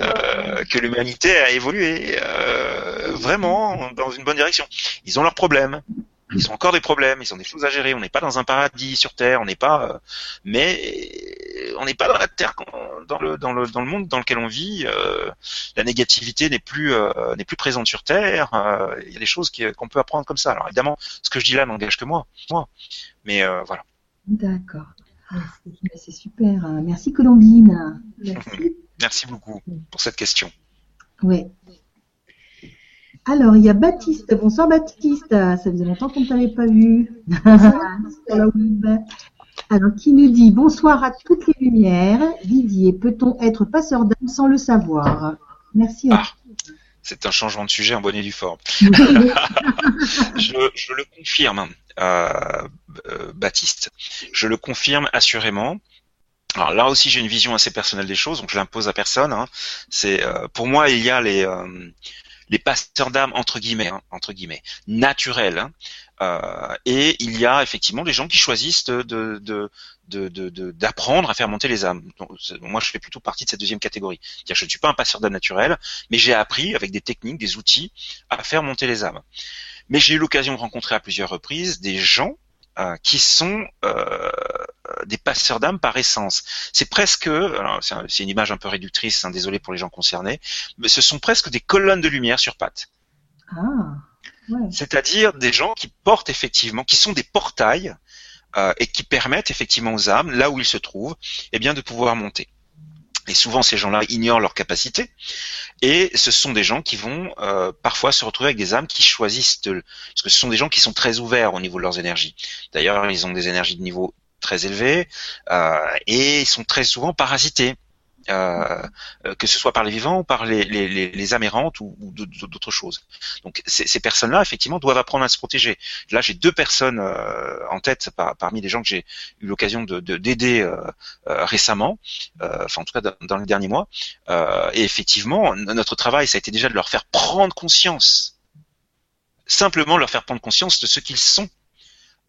Euh, que l'humanité a évolué euh, vraiment dans une bonne direction. Ils ont leurs problèmes. Ils ont encore des problèmes, ils ont des choses à gérer. On n'est pas dans un paradis sur Terre, on n'est pas, euh, mais on n'est pas dans la Terre, dans le dans le dans le monde dans lequel on vit. euh, la négativité n'est plus euh, n'est plus présente sur Terre. euh, Il y a des choses qu'on peut apprendre comme ça. Alors évidemment, ce que je dis là n'engage que moi, moi. Mais euh, voilà. D'accord. Merci, C'est super. Merci Colombine. Merci. Merci beaucoup pour cette question. Oui. Alors, il y a Baptiste. Bonsoir Baptiste. Ça faisait longtemps qu'on ne t'avait pas vu. Alors, qui nous dit bonsoir à toutes les lumières. Didier, peut-on être passeur d'âme sans le savoir? Merci à Ah. C'est un changement de sujet en bonne et due forme. tous. je, je le confirme, euh, euh, Baptiste. Je le confirme assurément. Alors là aussi, j'ai une vision assez personnelle des choses, donc je l'impose à personne. hein. C'est euh, pour moi, il y a les euh, les passeurs d'âme entre guillemets, hein, entre guillemets, naturels. hein. Euh, et il y a effectivement des gens qui choisissent d'apprendre à faire monter les âmes. Moi, je fais plutôt partie de cette deuxième catégorie. C'est-à-dire, je ne suis pas un passeur d'âme naturel, mais j'ai appris avec des techniques, des outils, à faire monter les âmes. Mais j'ai eu l'occasion de rencontrer à plusieurs reprises des gens euh, qui sont euh, des passeurs d'âme par essence. C'est presque, c'est un- c'est une image un peu réductrice, hein, désolé pour les gens concernés, mais ce sont presque des colonnes de lumière sur pattes. Ah, ouais. C'est-à-dire des gens qui portent effectivement, qui sont des portails euh, et qui permettent effectivement aux âmes, là où ils se trouvent, eh bien de pouvoir monter. Et souvent ces gens-là ignorent leurs capacités et ce sont des gens qui vont euh, parfois se retrouver avec des âmes qui choisissent de, parce que ce sont des gens qui sont très ouverts au niveau de leurs énergies. D'ailleurs, ils ont des énergies de niveau très élevé euh, et ils sont très souvent parasités. Euh, euh, que ce soit par les vivants ou par les, les, les, les âmes errantes ou, ou d'autres choses. Donc ces, personnes-là, effectivement, doivent apprendre à se protéger. Là, j'ai deux personnes euh, en tête par, parmi les gens que j'ai eu l'occasion de d'aider récemment, enfin en tout cas dans, dans les derniers mois. Et effectivement, notre travail, ça a été déjà de leur faire prendre conscience, simplement leur faire prendre conscience de ce qu'ils sont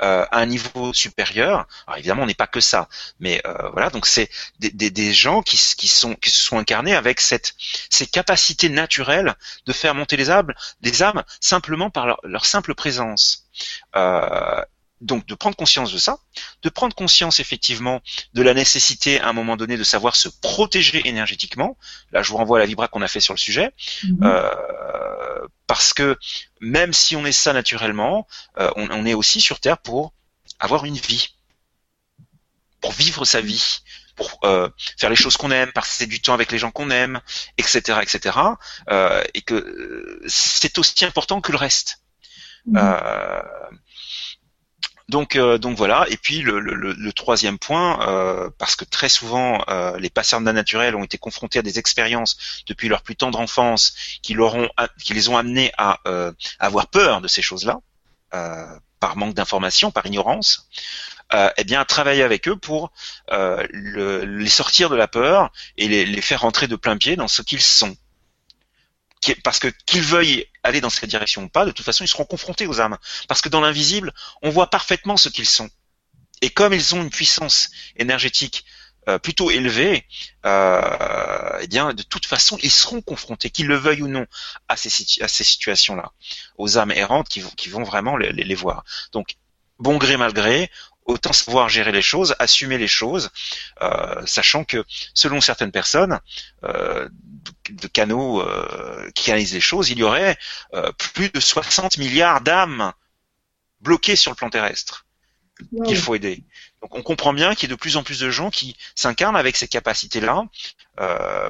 euh, à un niveau supérieur. Alors évidemment, on n'est pas que ça, mais euh, voilà. Donc c'est des, des, des, gens qui, qui sont qui se sont incarnés avec cette ces capacités naturelles de faire monter les âmes, les âmes simplement par leur, leur simple présence. Euh, donc de prendre conscience de ça, de prendre conscience effectivement de la nécessité à un moment donné de savoir se protéger énergétiquement. Là, je vous renvoie à la vibra qu'on a fait sur le sujet, Mhm. euh, parce que même si on est ça naturellement, euh, on, on est aussi sur Terre pour avoir une vie, pour vivre sa vie, pour faire les choses qu'on aime, passer du temps avec les gens qu'on aime, etc., etc. et que c'est aussi important que le reste. Mmh. Donc, euh, donc voilà. Et puis le, troisième point, euh, parce que très souvent euh, les passeurs d'un naturel ont été confrontés à des expériences depuis leur plus tendre enfance qui, leur ont, qui les ont amenés à, avoir peur de ces choses-là, par manque d'information, par ignorance. eh bien, travailler avec eux pour les sortir de la peur et les, les faire rentrer de plein pied dans ce qu'ils sont parce que qu'ils veuillent aller dans cette direction ou pas, de toute façon, ils seront confrontés aux âmes. Parce que dans l'invisible, on voit parfaitement ce qu'ils sont. Et comme ils ont une puissance énergétique euh, plutôt élevée, euh, eh bien, de toute façon, ils seront confrontés, qu'ils le veuillent ou non, à ces, situations-là, aux âmes errantes qui vont, qui vont vraiment les, les voir. Donc, bon gré mal gré, autant savoir gérer les choses, assumer les choses, euh, sachant que selon certaines personnes, euh, de canaux euh, qui analysent les choses, il y aurait plus de 60 milliards d'âmes bloquées sur le plan terrestre qu'il faut aider. Donc on comprend bien qu'il y a de plus en plus de gens qui s'incarnent avec ces capacités-là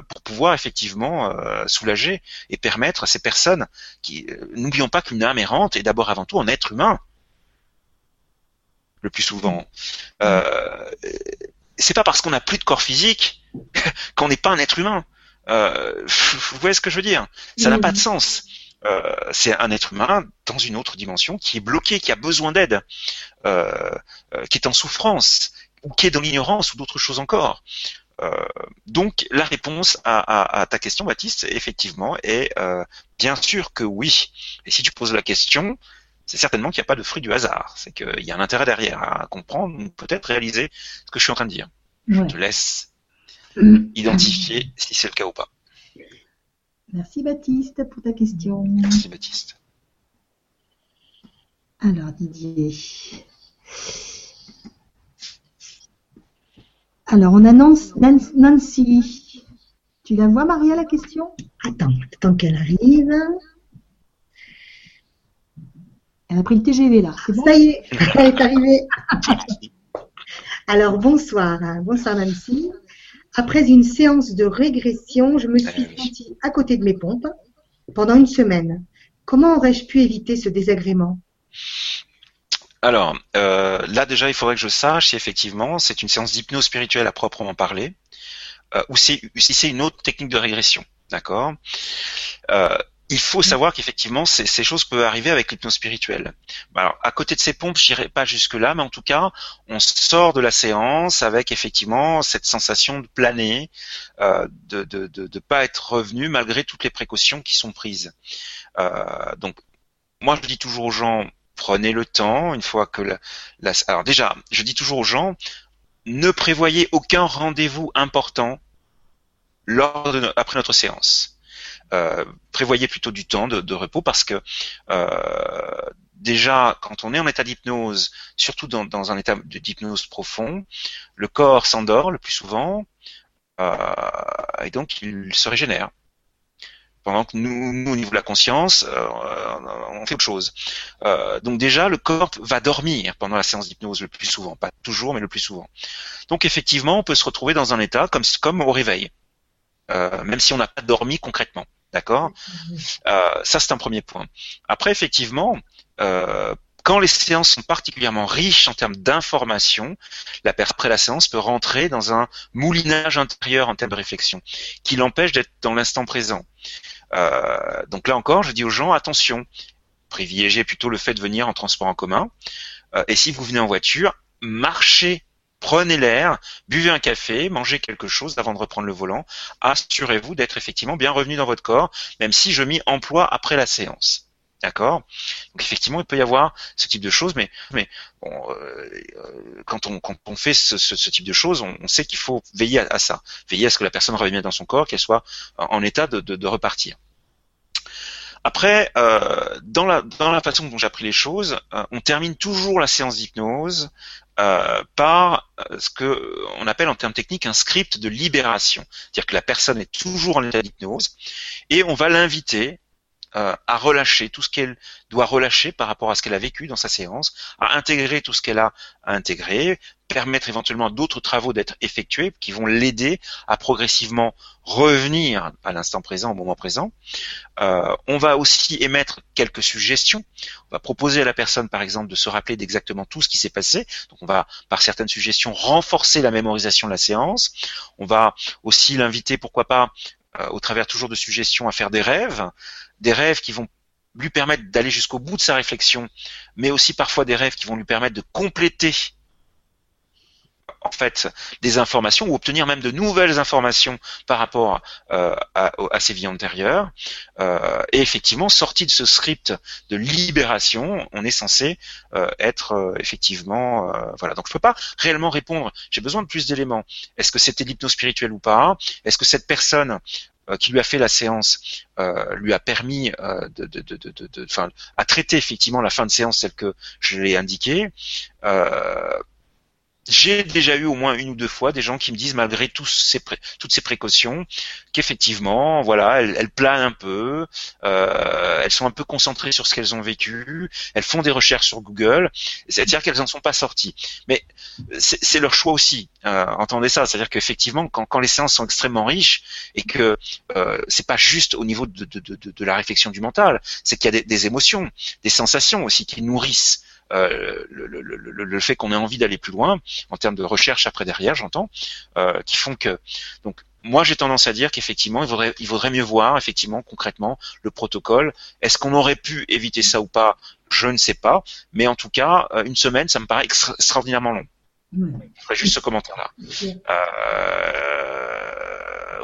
pour pouvoir effectivement soulager et permettre à ces personnes qui n'oublions pas qu'une âme errante est d'abord avant tout un être humain le plus souvent. Euh, c'est pas parce qu'on n'a plus de corps physique qu'on n'est pas un être humain. Euh, vous voyez ce que je veux dire? Ça n'a pas de sens. Euh, c'est un être humain dans une autre dimension qui est bloqué, qui a besoin d'aide, euh, euh, qui est en souffrance, ou qui est dans l'ignorance ou d'autres choses encore. Euh, donc la réponse à, à, à, ta question, Baptiste, effectivement, est bien sûr que oui. Et si tu poses la question, c'est certainement qu'il n'y a pas de fruit du hasard. C'est qu'il y a un intérêt derrière à comprendre, peut-être réaliser ce que je suis en train de dire. Je te laisse identifier si c'est le cas ou pas. Merci Baptiste pour ta question. Merci Baptiste. Alors Didier. Alors on annonce Nancy. Tu la vois Maria la question? Attends, attends qu'elle arrive. Elle a pris le TGV là. Ça y est, elle est arrivée. Alors bonsoir, bonsoir Nancy. Après une séance de régression, je me suis sentie à côté de mes pompes pendant une semaine. Comment aurais-je pu éviter ce désagrément? Alors, euh, là déjà, il faudrait que je sache si effectivement c'est une séance d'hypnose spirituelle à proprement parler, euh, ou si c'est une autre technique de régression. D'accord? Euh, il faut savoir qu'effectivement, ces, ces, choses peuvent arriver avec l'hypnose spirituelle. Alors, à côté de ces pompes, je n'irai pas jusque-là, mais en tout cas, on sort de la séance avec effectivement cette sensation de planer, euh, de ne de, de, pas être revenu malgré toutes les précautions qui sont prises. Euh, donc, moi, je dis toujours aux gens, prenez le temps, une fois que la, la alors déjà, je dis toujours aux gens, ne prévoyez aucun rendez-vous important lors de, après notre séance euh, prévoyez plutôt du temps de, repos parce que euh, déjà, quand on est en état d'hypnose, surtout dans, un état d'hypnose profond, le corps s'endort le plus souvent euh, et donc il se régénère. Pendant que nous, nous au niveau de la conscience, on fait autre chose. donc déjà, le corps va dormir pendant la séance d'hypnose le plus souvent, pas toujours, mais le plus souvent. Donc effectivement, on peut se retrouver dans un état comme, comme au réveil, même si on n'a pas dormi concrètement. D'accord? Euh, Ça, c'est un premier point. Après, effectivement, euh, quand les séances sont particulièrement riches en termes d'informations, la personne après la séance peut rentrer dans un moulinage intérieur en termes de réflexion, qui l'empêche d'être dans l'instant présent. Euh, donc là encore, je dis aux gens attention, privilégiez plutôt le fait de venir en transport en commun. Et si vous venez en voiture, marchez prenez l'air, buvez un café, mangez quelque chose avant de reprendre le volant. Assurez-vous d'être effectivement bien revenu dans votre corps, même si je m'y emploie après la séance. D'accord? Donc effectivement, il peut y avoir ce type de choses, mais, bon, euh, quand, on, fait ce, type de choses, on, sait qu'il faut veiller à, ça, veiller à ce que la personne revienne dans son corps, qu'elle soit en état de, repartir. Après, euh, dans, la, façon dont j'ai appris les choses, euh, on termine toujours la séance d'hypnose euh, par euh, ce que on appelle en termes techniques un script de libération, c'est-à-dire que la personne est toujours en état d'hypnose et on va l'inviter euh, à relâcher tout ce qu'elle doit relâcher par rapport à ce qu'elle a vécu dans sa séance, à intégrer tout ce qu'elle a à intégrer, permettre éventuellement d'autres travaux d'être effectués qui vont l'aider à progressivement revenir à l'instant présent, au moment présent. Euh, on va aussi émettre quelques suggestions. On va proposer à la personne, par exemple, de se rappeler d'exactement tout ce qui s'est passé. Donc, on va, par certaines suggestions, renforcer la mémorisation de la séance. On va aussi l'inviter, pourquoi pas, euh, au travers toujours de suggestions, à faire des rêves, des rêves qui vont lui permettre d'aller jusqu'au bout de sa réflexion, mais aussi parfois des rêves qui vont lui permettre de compléter en fait des informations ou obtenir même de nouvelles informations par rapport euh, à, à, ses vies antérieures. Euh, et effectivement, sorti de ce script de libération, on est censé euh, être effectivement voilà. Donc je peux pas réellement répondre. J'ai besoin de plus d'éléments. Est-ce que c'était l'hypnose ou pas? Est-ce que cette personne qui lui a fait la séance lui a permis de, de, de, de, de, à traiter effectivement la fin de séance telle que je l'ai indiqué. J'ai déjà eu au moins une ou deux fois des gens qui me disent malgré ces toutes ces précautions qu'effectivement voilà elles, elles, planent un peu euh, elles sont un peu concentrées sur ce qu'elles ont vécu elles font des recherches sur Google c'est-à-dire qu'elles en sont pas sorties. Mais c'est leur choix aussi euh, entendez ça c'est-à-dire qu'effectivement quand, les séances sont extrêmement riches et que euh, c'est pas juste au niveau de, la réflexion du mental c'est qu'il y a des, émotions des sensations aussi qui nourrissent le, le, le, le, fait qu'on ait envie d'aller plus loin en termes de recherche après derrière, j'entends, euh, qui font que donc moi j'ai tendance à dire qu'effectivement il vaudrait, il vaudrait mieux voir effectivement concrètement le protocole. Est-ce qu'on aurait pu éviter ça ou pas? Je ne sais pas, mais en tout cas euh, une semaine ça me paraît extraordinairement long. Je ferai juste ce commentaire-là. Euh,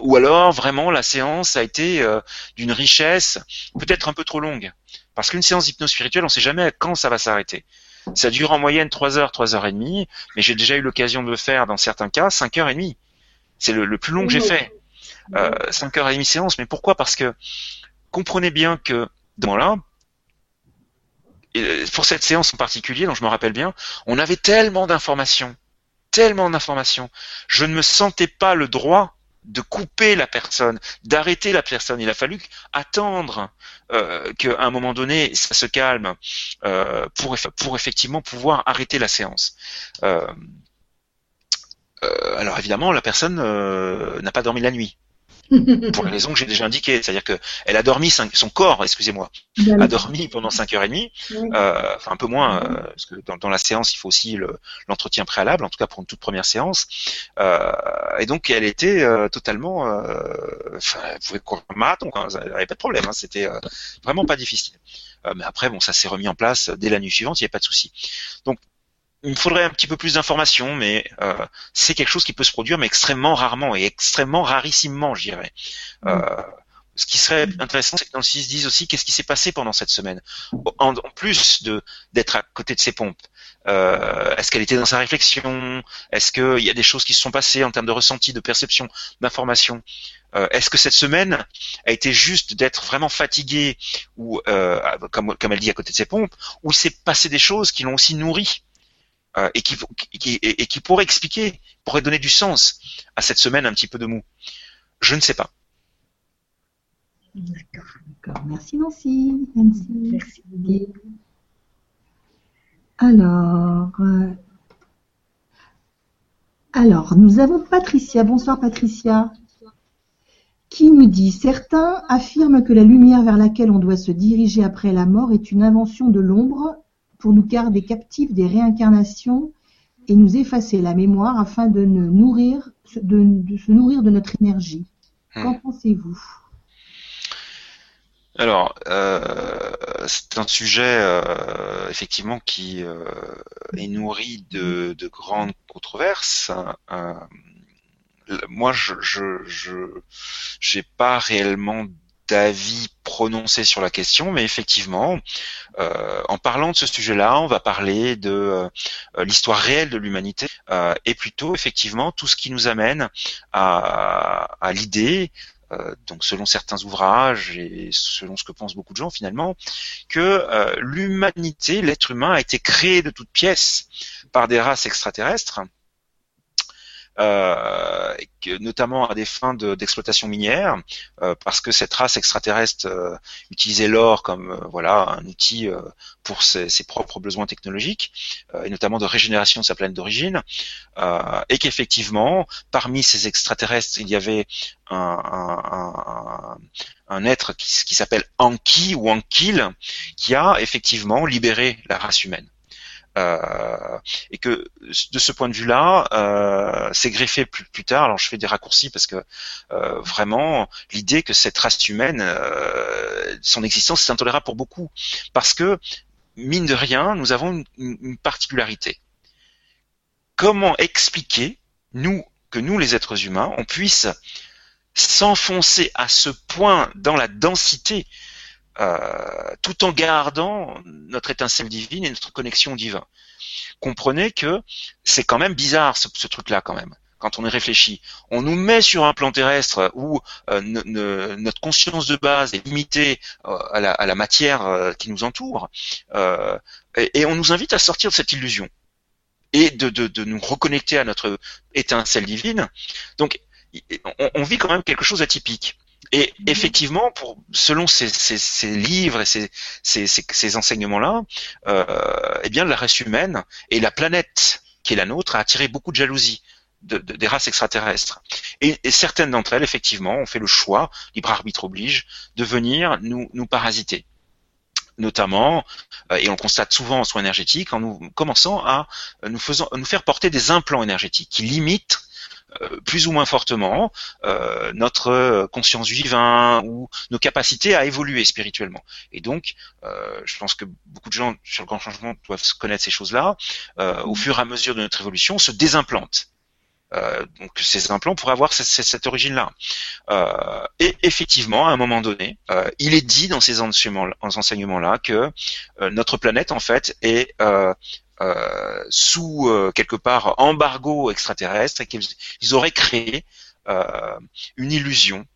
ou alors vraiment la séance a été euh, d'une richesse peut-être un peu trop longue. Parce qu'une séance d'hypnose spirituelle, on ne sait jamais quand ça va s'arrêter. Ça dure en moyenne 3 heures, 3 heures et demie, mais j'ai déjà eu l'occasion de le faire dans certains cas 5 heures et demie. C'est le, plus long que j'ai fait. Euh, 5 heures et demie séance, mais pourquoi? Parce que comprenez bien que dans là, pour cette séance en particulier, dont je me rappelle bien, on avait tellement d'informations, tellement d'informations, je ne me sentais pas le droit de couper la personne, d'arrêter la personne. Il a fallu attendre euh, qu'à un moment donné ça se calme euh, pour, effectivement pouvoir arrêter la séance. Euh, alors évidemment, la personne n'a pas dormi la nuit pour les raisons que j'ai déjà indiquées. C'est-à-dire que elle a dormi son corps, excusez-moi, a dormi pendant 5 heures et demie, euh, enfin un peu moins, euh, parce que dans, dans, la séance il faut aussi l'entretien préalable, en tout cas pour une toute première séance. Euh, et donc elle était euh, totalement, euh, enfin, elle pouvait courir un marathon, quoi, il n'y avait pas de problème, hein, c'était vraiment pas difficile. mais après bon, ça s'est remis en place dès la nuit suivante, il n'y avait pas de souci. Donc il me faudrait un petit peu plus d'informations, mais euh, c'est quelque chose qui peut se produire, mais extrêmement rarement et extrêmement rarissimement, je dirais. Euh, ce qui serait intéressant, c'est que dans le 6 disent aussi qu'est-ce qui s'est passé pendant cette semaine, en, plus de d'être à côté de ses pompes. Euh, est-ce qu'elle était dans sa réflexion? Est-ce qu'il y a des choses qui se sont passées en termes de ressenti, de perception, d'information? Euh, Est-ce que cette semaine a été juste d'être vraiment fatiguée ou, euh, comme, comme elle dit, à côté de ses pompes, ou s'est passé des choses qui l'ont aussi nourrie euh, et, qui, qui, et, qui pourrait expliquer, pourrait donner du sens à cette semaine un petit peu de mou. Je ne sais pas. D'accord, Merci Nancy. Merci. Alors, euh, alors, nous avons Patricia. Bonsoir Patricia. Qui nous dit Certains affirment que la lumière vers laquelle on doit se diriger après la mort est une invention de l'ombre pour nous garder captifs des réincarnations et nous effacer la mémoire afin de, nourrir, de, se nourrir de notre énergie. Hmm. Qu'en pensez-vous? Alors, euh, c'est un sujet euh, effectivement qui euh, est nourri de, grandes controverses. moi, je, je, j'ai pas réellement d'avis prononcé sur la question, mais effectivement, euh, en parlant de ce sujet-là, on va parler de euh, l'histoire réelle de l'humanité euh, et plutôt effectivement tout ce qui nous amène à, à l'idée donc selon certains ouvrages et selon ce que pensent beaucoup de gens finalement, que l'humanité, l'être humain a été créé de toutes pièces par des races extraterrestres euh, notamment à des fins d'exploitation minière, euh, parce que cette race extraterrestre euh, utilisait l'or comme voilà un outil pour ses, propres besoins technologiques, et notamment de régénération de sa planète d'origine, et qu'effectivement, parmi ces extraterrestres, il y avait un, un, un, un être qui, qui s'appelle Anki ou Ankil, qui a effectivement libéré la race humaine. Euh, et que de ce point de vue-là, euh, c'est greffé plus, tard. Alors je fais des raccourcis parce que euh, vraiment l'idée que cette race humaine, son existence est intolérable pour beaucoup, parce que mine de rien, nous avons une particularité. Comment expliquer nous que nous les êtres humains, on puisse s'enfoncer à ce point dans la densité euh, tout en gardant notre étincelle divine et notre connexion divine. Comprenez que c'est quand même bizarre ce, ce truc-là quand même quand on y réfléchit. On nous met sur un plan terrestre où euh, notre conscience de base est limitée euh, à, la, matière qui nous entoure, et, on nous invite à sortir de cette illusion et de nous reconnecter à notre étincelle divine. Donc, on, on, vit quand même quelque chose d'atypique. Et mhm. effectivement, pour, selon ces, ces, ces livres et ces, ces enseignements-là, euh, eh bien, la race humaine et la planète qui est la nôtre a attiré beaucoup de jalousie de, de, des races extraterrestres. Et, et certaines d'entre elles, effectivement, ont fait le choix, libre arbitre oblige, de venir nous, nous parasiter notamment, euh, et on constate souvent en soins énergétiques, en nous commençant à nous, faisant, nous faire porter des implants énergétiques qui limitent plus ou moins fortement euh, notre conscience du divin ou nos capacités à évoluer spirituellement. Et donc, euh, je pense que beaucoup de gens sur le grand changement doivent connaître ces choses-là. Euh, au fur et à mesure de notre évolution, on se désimplante. Euh, donc ces implants pourraient avoir cette, cette origine-là. Euh, et effectivement, à un moment donné, euh, il est dit dans ces enseignements-là que notre planète, en fait, est euh, sous euh, quelque part embargo extraterrestre et qu'ils auraient créé euh, une illusion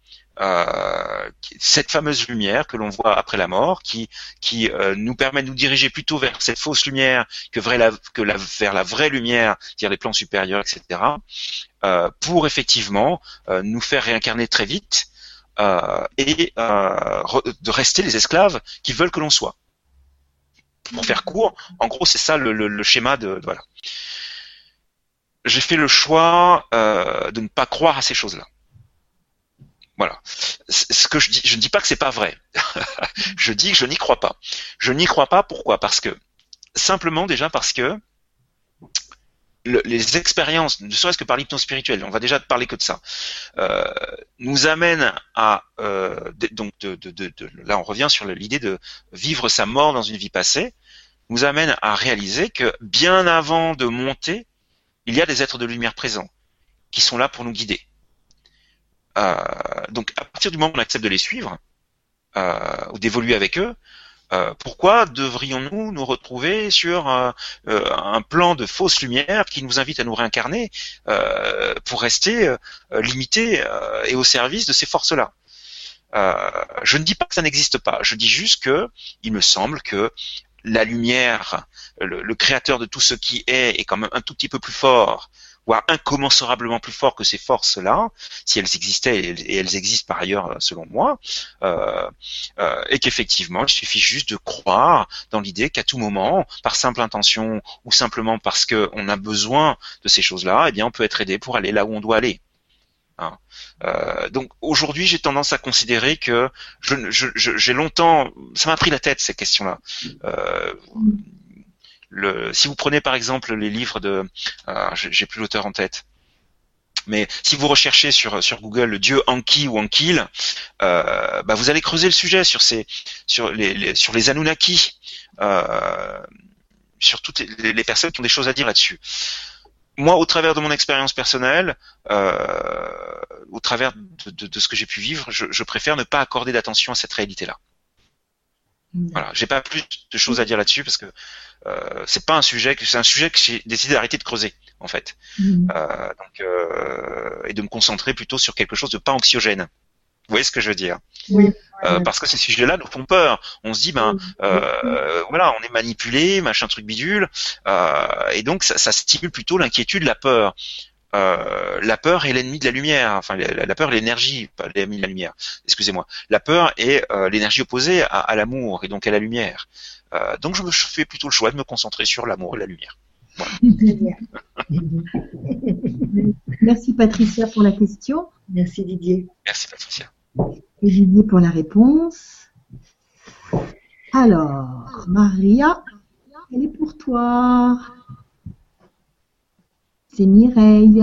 cette fameuse lumière que l'on voit après la mort, qui, qui nous permet de nous diriger plutôt vers cette fausse lumière que, vers la vraie lumière, c'est-à-dire les plans supérieurs, etc., pour effectivement nous faire réincarner très vite et de rester les esclaves qui veulent que l'on soit pour faire court, en gros, c'est ça le, le, le, schéma de, voilà. J'ai fait le choix euh, de ne pas croire à ces choses-là. Voilà. Ce que je dis, je ne dis pas que c'est pas vrai. je dis que je n'y crois pas. Je n'y crois pas. Pourquoi? Parce que simplement déjà parce que le, les expériences, ne serait-ce que par l'hypnose spirituelle, on va déjà parler que de ça, euh, nous amènent à euh, donc là on revient sur l'idée de vivre sa mort dans une vie passée, nous amène à réaliser que bien avant de monter, il y a des êtres de lumière présents qui sont là pour nous guider. Euh, donc à partir du moment où on accepte de les suivre ou d'évoluer avec eux, euh, pourquoi devrions-nous nous retrouver sur euh, euh, un plan de fausse lumière qui nous invite à nous réincarner pour rester limités et au service de ces forces-là? Je ne dis pas que ça n'existe pas, je dis juste que il me semble que la lumière, le, le, créateur de tout ce qui est, est quand même un tout petit peu plus fort voire incommensurablement plus fort que ces forces-là, si elles existaient, et elles existent par ailleurs selon moi, euh, euh, et qu'effectivement, il suffit juste de croire dans l'idée qu'à tout moment, par simple intention ou simplement parce qu'on a besoin de ces choses-là, eh bien, on peut être aidé pour aller là où on doit aller. Hein. Euh, donc aujourd'hui, j'ai tendance à considérer que je, j'ai je, longtemps, ça m'a pris la tête ces questions-là. Euh, le, si vous prenez par exemple les livres de, euh, j'ai plus l'auteur en tête, mais si vous recherchez sur sur Google le dieu Anki ou Ankil, euh, bah vous allez creuser le sujet sur ces sur les, les sur les Anunnaki, euh, sur toutes les, les, personnes qui ont des choses à dire là-dessus. Moi, au travers de mon expérience personnelle, euh, au travers de, de, de ce que j'ai pu vivre, je, je, préfère ne pas accorder d'attention à cette réalité-là. Voilà, j'ai pas plus de choses à dire là-dessus parce que euh, c'est pas un sujet que c'est un sujet que j'ai décidé d'arrêter de creuser en fait, mmh. euh, donc, euh, et de me concentrer plutôt sur quelque chose de pas anxiogène. Vous voyez ce que je veux dire? Oui. Euh, parce que ces sujets-là nous font peur. On se dit ben euh, voilà, on est manipulé, machin truc bidule, euh, et donc ça, ça stimule plutôt l'inquiétude, la peur. Euh, la peur est l'ennemi de la lumière. Enfin, la, peur est l'énergie, pas l'ennemi de la lumière. Excusez-moi. La peur est euh, l'énergie opposée à, l'amour et donc à la lumière. Euh, donc, je me fais plutôt le choix de me concentrer sur l'amour et la lumière. Merci Patricia pour la question. Merci Didier. Merci Patricia. Et Didier pour la réponse. Alors, Maria, elle est pour toi. C'est Mireille.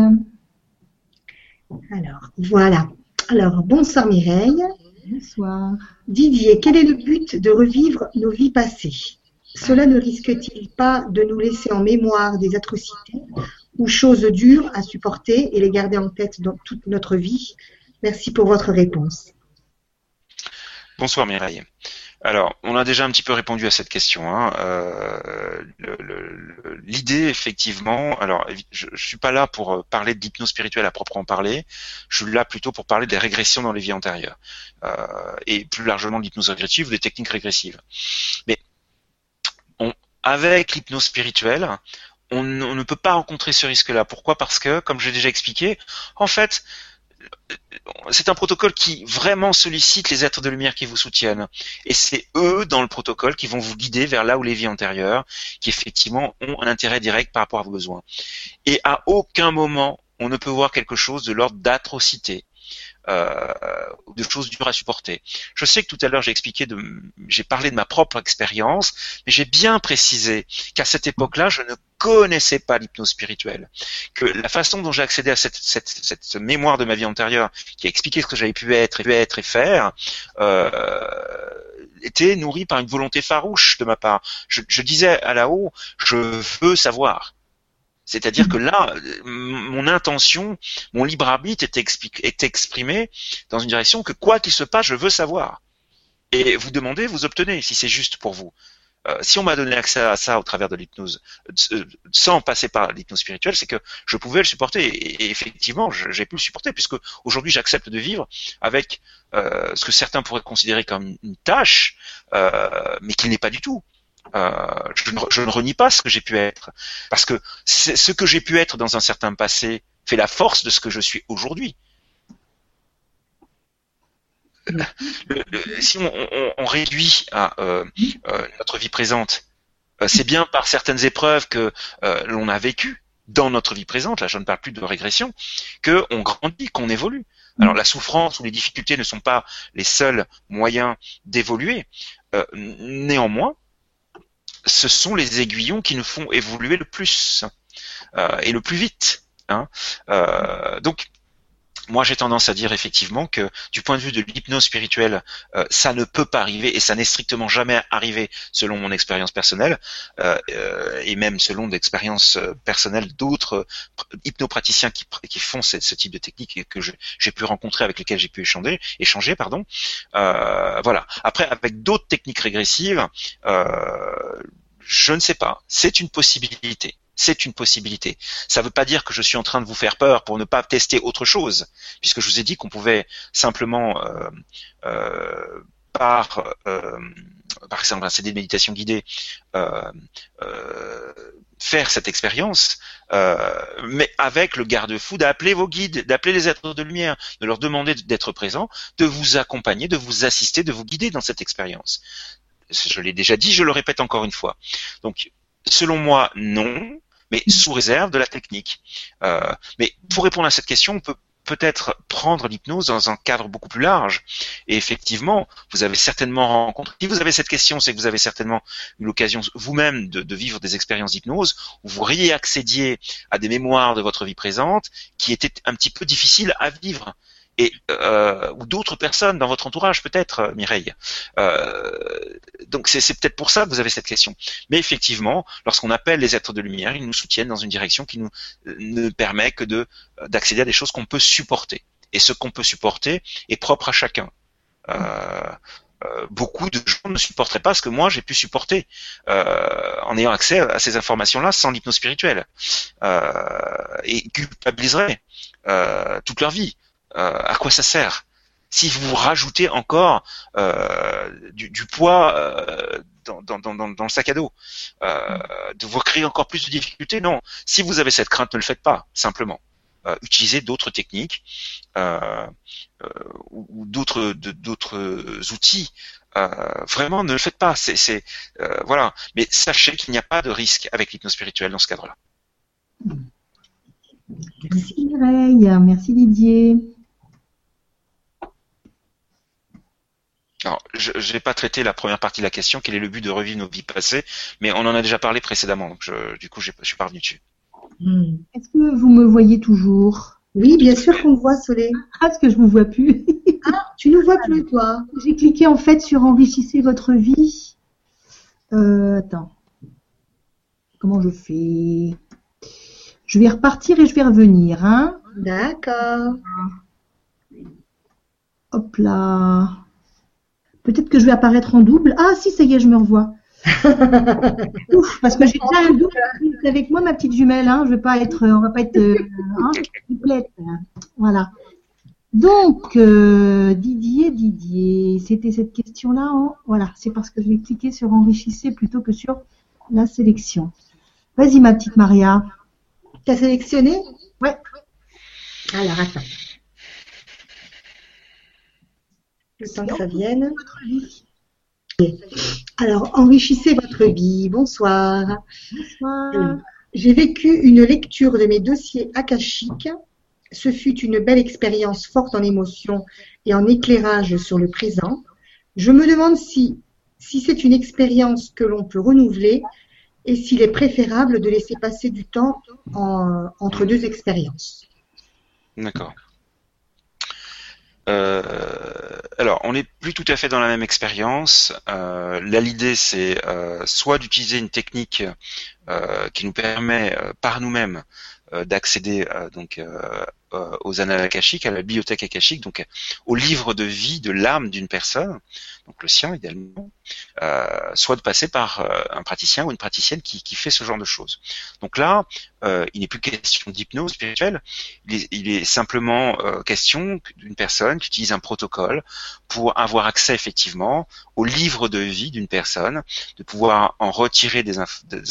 Alors, voilà. Alors, bonsoir Mireille. Bonsoir. Didier, quel est le but de revivre nos vies passées? Cela ne risque-t-il pas de nous laisser en mémoire des atrocités ou choses dures à supporter et les garder en tête dans toute notre vie? Merci pour votre réponse. Bonsoir Mireille. Alors, on a déjà un petit peu répondu à cette question. Hein. Euh, l'idée, effectivement, alors je, je suis pas là pour euh, parler de l'hypnose spirituelle à proprement parler. Je suis là plutôt pour parler des régressions dans les vies antérieures euh, et plus largement de l'hypnose régressive ou des techniques régressives. Mais avec l'hypnose spirituelle, on, on, ne peut pas rencontrer ce risque-là. Pourquoi? Parce que, comme j'ai déjà expliqué, en fait, c'est un protocole qui vraiment sollicite les êtres de lumière qui vous soutiennent. Et c'est eux, dans le protocole, qui vont vous guider vers là où les vies antérieures, qui effectivement ont un intérêt direct par rapport à vos besoins. Et à aucun moment, on ne peut voir quelque chose de l'ordre d'atrocité. Euh, de choses dures à supporter. Je sais que tout à l'heure j'ai expliqué, de, j'ai parlé de ma propre expérience, mais j'ai bien précisé qu'à cette époque-là, je ne connaissais pas l'hypnose spirituelle, que la façon dont j'ai accédé à cette, cette, cette, mémoire de ma vie antérieure, qui a expliqué ce que j'avais pu être, et pu être et faire, euh, était nourrie par une volonté farouche de ma part. Je, je disais à la haut, je veux savoir. C'est-à-dire que là, mon intention, mon libre arbitre est, exprimé dans une direction que quoi qu'il se passe, je veux savoir. Et vous demandez, vous obtenez, si c'est juste pour vous. Euh, si on m'a donné accès à ça au travers de l'hypnose, euh, sans passer par l'hypnose spirituelle, c'est que je pouvais le supporter. Et, effectivement, j'ai pu le supporter, puisque aujourd'hui j'accepte de vivre avec euh, ce que certains pourraient considérer comme une tâche, mais qui n'est pas du tout. Euh, je, ne, renie pas ce que j'ai pu être, parce que ce que j'ai pu être dans un certain passé fait la force de ce que je suis aujourd'hui. si on, réduit à euh, euh, notre vie présente, c'est bien par certaines épreuves que l'on a vécues dans notre vie présente, là je ne parle plus de régression, qu'on grandit, qu'on évolue. Alors la souffrance ou les difficultés ne sont pas les seuls moyens d'évoluer. néanmoins, ce sont les aiguillons qui nous font évoluer le plus euh, et le plus vite. Hein. Euh, donc moi j'ai tendance à dire effectivement que du point de vue de l'hypnose spirituelle, euh, ça ne peut pas arriver et ça n'est strictement jamais arrivé selon mon expérience personnelle euh, euh, et même selon l'expérience personnelle d'autres hypnopraticiens qui, font ce, ce, type de technique et que j'ai pu rencontrer avec lesquels j'ai pu échanger, échanger pardon. voilà. Après avec d'autres techniques régressives, je ne sais pas. C'est une possibilité c'est une possibilité. Ça ne veut pas dire que je suis en train de vous faire peur pour ne pas tester autre chose, puisque je vous ai dit qu'on pouvait simplement euh, euh, par euh, par exemple un CD de méditation guidée faire cette expérience, mais avec le garde-fou d'appeler vos guides, d'appeler les êtres de lumière, de leur demander d'être présents, de vous accompagner, de vous assister, de vous guider dans cette expérience. Je l'ai déjà dit, je le répète encore une fois. Donc, selon moi, non mais sous réserve de la technique. Euh, mais pour répondre à cette question, on peut peut-être prendre l'hypnose dans un cadre beaucoup plus large. Et effectivement, vous avez certainement rencontré, si vous avez cette question, c'est que vous avez certainement eu l'occasion vous-même de, de, vivre des expériences d'hypnose où vous réaccédiez à des mémoires de votre vie présente qui étaient un petit peu difficiles à vivre et euh, ou d'autres personnes dans votre entourage peut-être, euh, Mireille. Euh, donc c'est peut-être pour ça que vous avez cette question. Mais effectivement, lorsqu'on appelle les êtres de lumière, ils nous soutiennent dans une direction qui nous ne permet que de d'accéder à des choses qu'on peut supporter. Et ce qu'on peut supporter est propre à chacun. Euh, beaucoup de gens ne supporteraient pas ce que moi j'ai pu supporter euh, en ayant accès à ces informations-là sans l'hypnose spirituelle euh, et culpabiliseraient toute leur vie. Euh, à quoi ça sert si vous rajoutez encore euh, du, poids euh, dans, dans, le sac à dos, de vous créer encore plus de difficultés, non. Si vous avez cette crainte, ne le faites pas, simplement. utiliser d'autres techniques ou d'autres d'autres outils vraiment ne le faites pas. C'est voilà. Mais sachez qu'il n'y a pas de risque avec l'hypnose spirituelle dans ce cadre-là. Merci merci Didier. Alors, je n'ai pas traité la première partie de la question, quel est le but de revivre nos vies passées, mais on en a déjà parlé précédemment, donc du coup, je suis pas revenu dessus. Hmm. Est-ce que vous me voyez toujours? Oui, bien sûr qu'on me voit, Soleil. Ah, parce que je ne vous vois plus. ah, tu ne vois plus, toi J'ai cliqué en fait sur enrichissez votre vie. Euh, attends. Comment je fais? Je vais repartir et je vais revenir, hein? D'accord. Hop là. Peut-être que je vais apparaître en double. Ah si, ça y est, je me revois. Ouf, parce que j'ai déjà un double avec moi, ma petite jumelle. Hein. Je vais pas être, on va pas être euh, hein, complète. Voilà. Donc, euh, Didier, Didier, c'était cette question-là. Hein. voilà, c'est parce que je vais cliquer sur enrichissez plutôt que sur la sélection. Vas-y, ma petite Maria. Tu as sélectionné? Ouais. Alors, attends. Le temps que ça vienne. Alors, enrichissez votre vie. Bonsoir. Bonsoir. J'ai vécu une lecture de mes dossiers akashiques. Ce fut une belle expérience forte en émotion et en éclairage sur le présent. Je me demande si, si c'est une expérience que l'on peut renouveler et s'il est préférable de laisser passer du temps entre deux expériences. D'accord. Euh, alors, on n'est plus tout à fait dans la même expérience. Euh, là, l'idée, c'est euh, soit d'utiliser une technique qui nous permet par nous-mêmes d'accéder donc aux annales akashiques, à la bibliothèque akashique, donc au livre de vie de l'âme d'une personne, donc le sien idéalement, euh, soit de passer par euh, un praticien ou une praticienne qui, fait ce genre de choses. Donc là, euh, il n'est plus question d'hypnose spirituelle, il est, simplement question d'une personne qui utilise un protocole pour avoir accès effectivement au livre de vie d'une personne, de pouvoir en retirer des,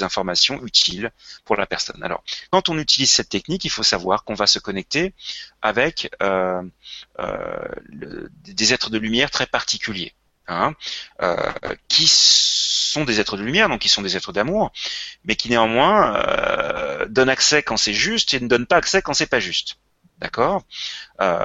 informations utiles pour la personne. Alors, quand on utilise cette technique, il faut savoir qu'on va se connecter avec des êtres de lumière très particuliers. Hein, euh, qui sont des êtres de lumière, donc qui sont des êtres d'amour, mais qui néanmoins euh, donnent accès quand c'est juste et ne donnent pas accès quand c'est pas juste. D'accord? Euh,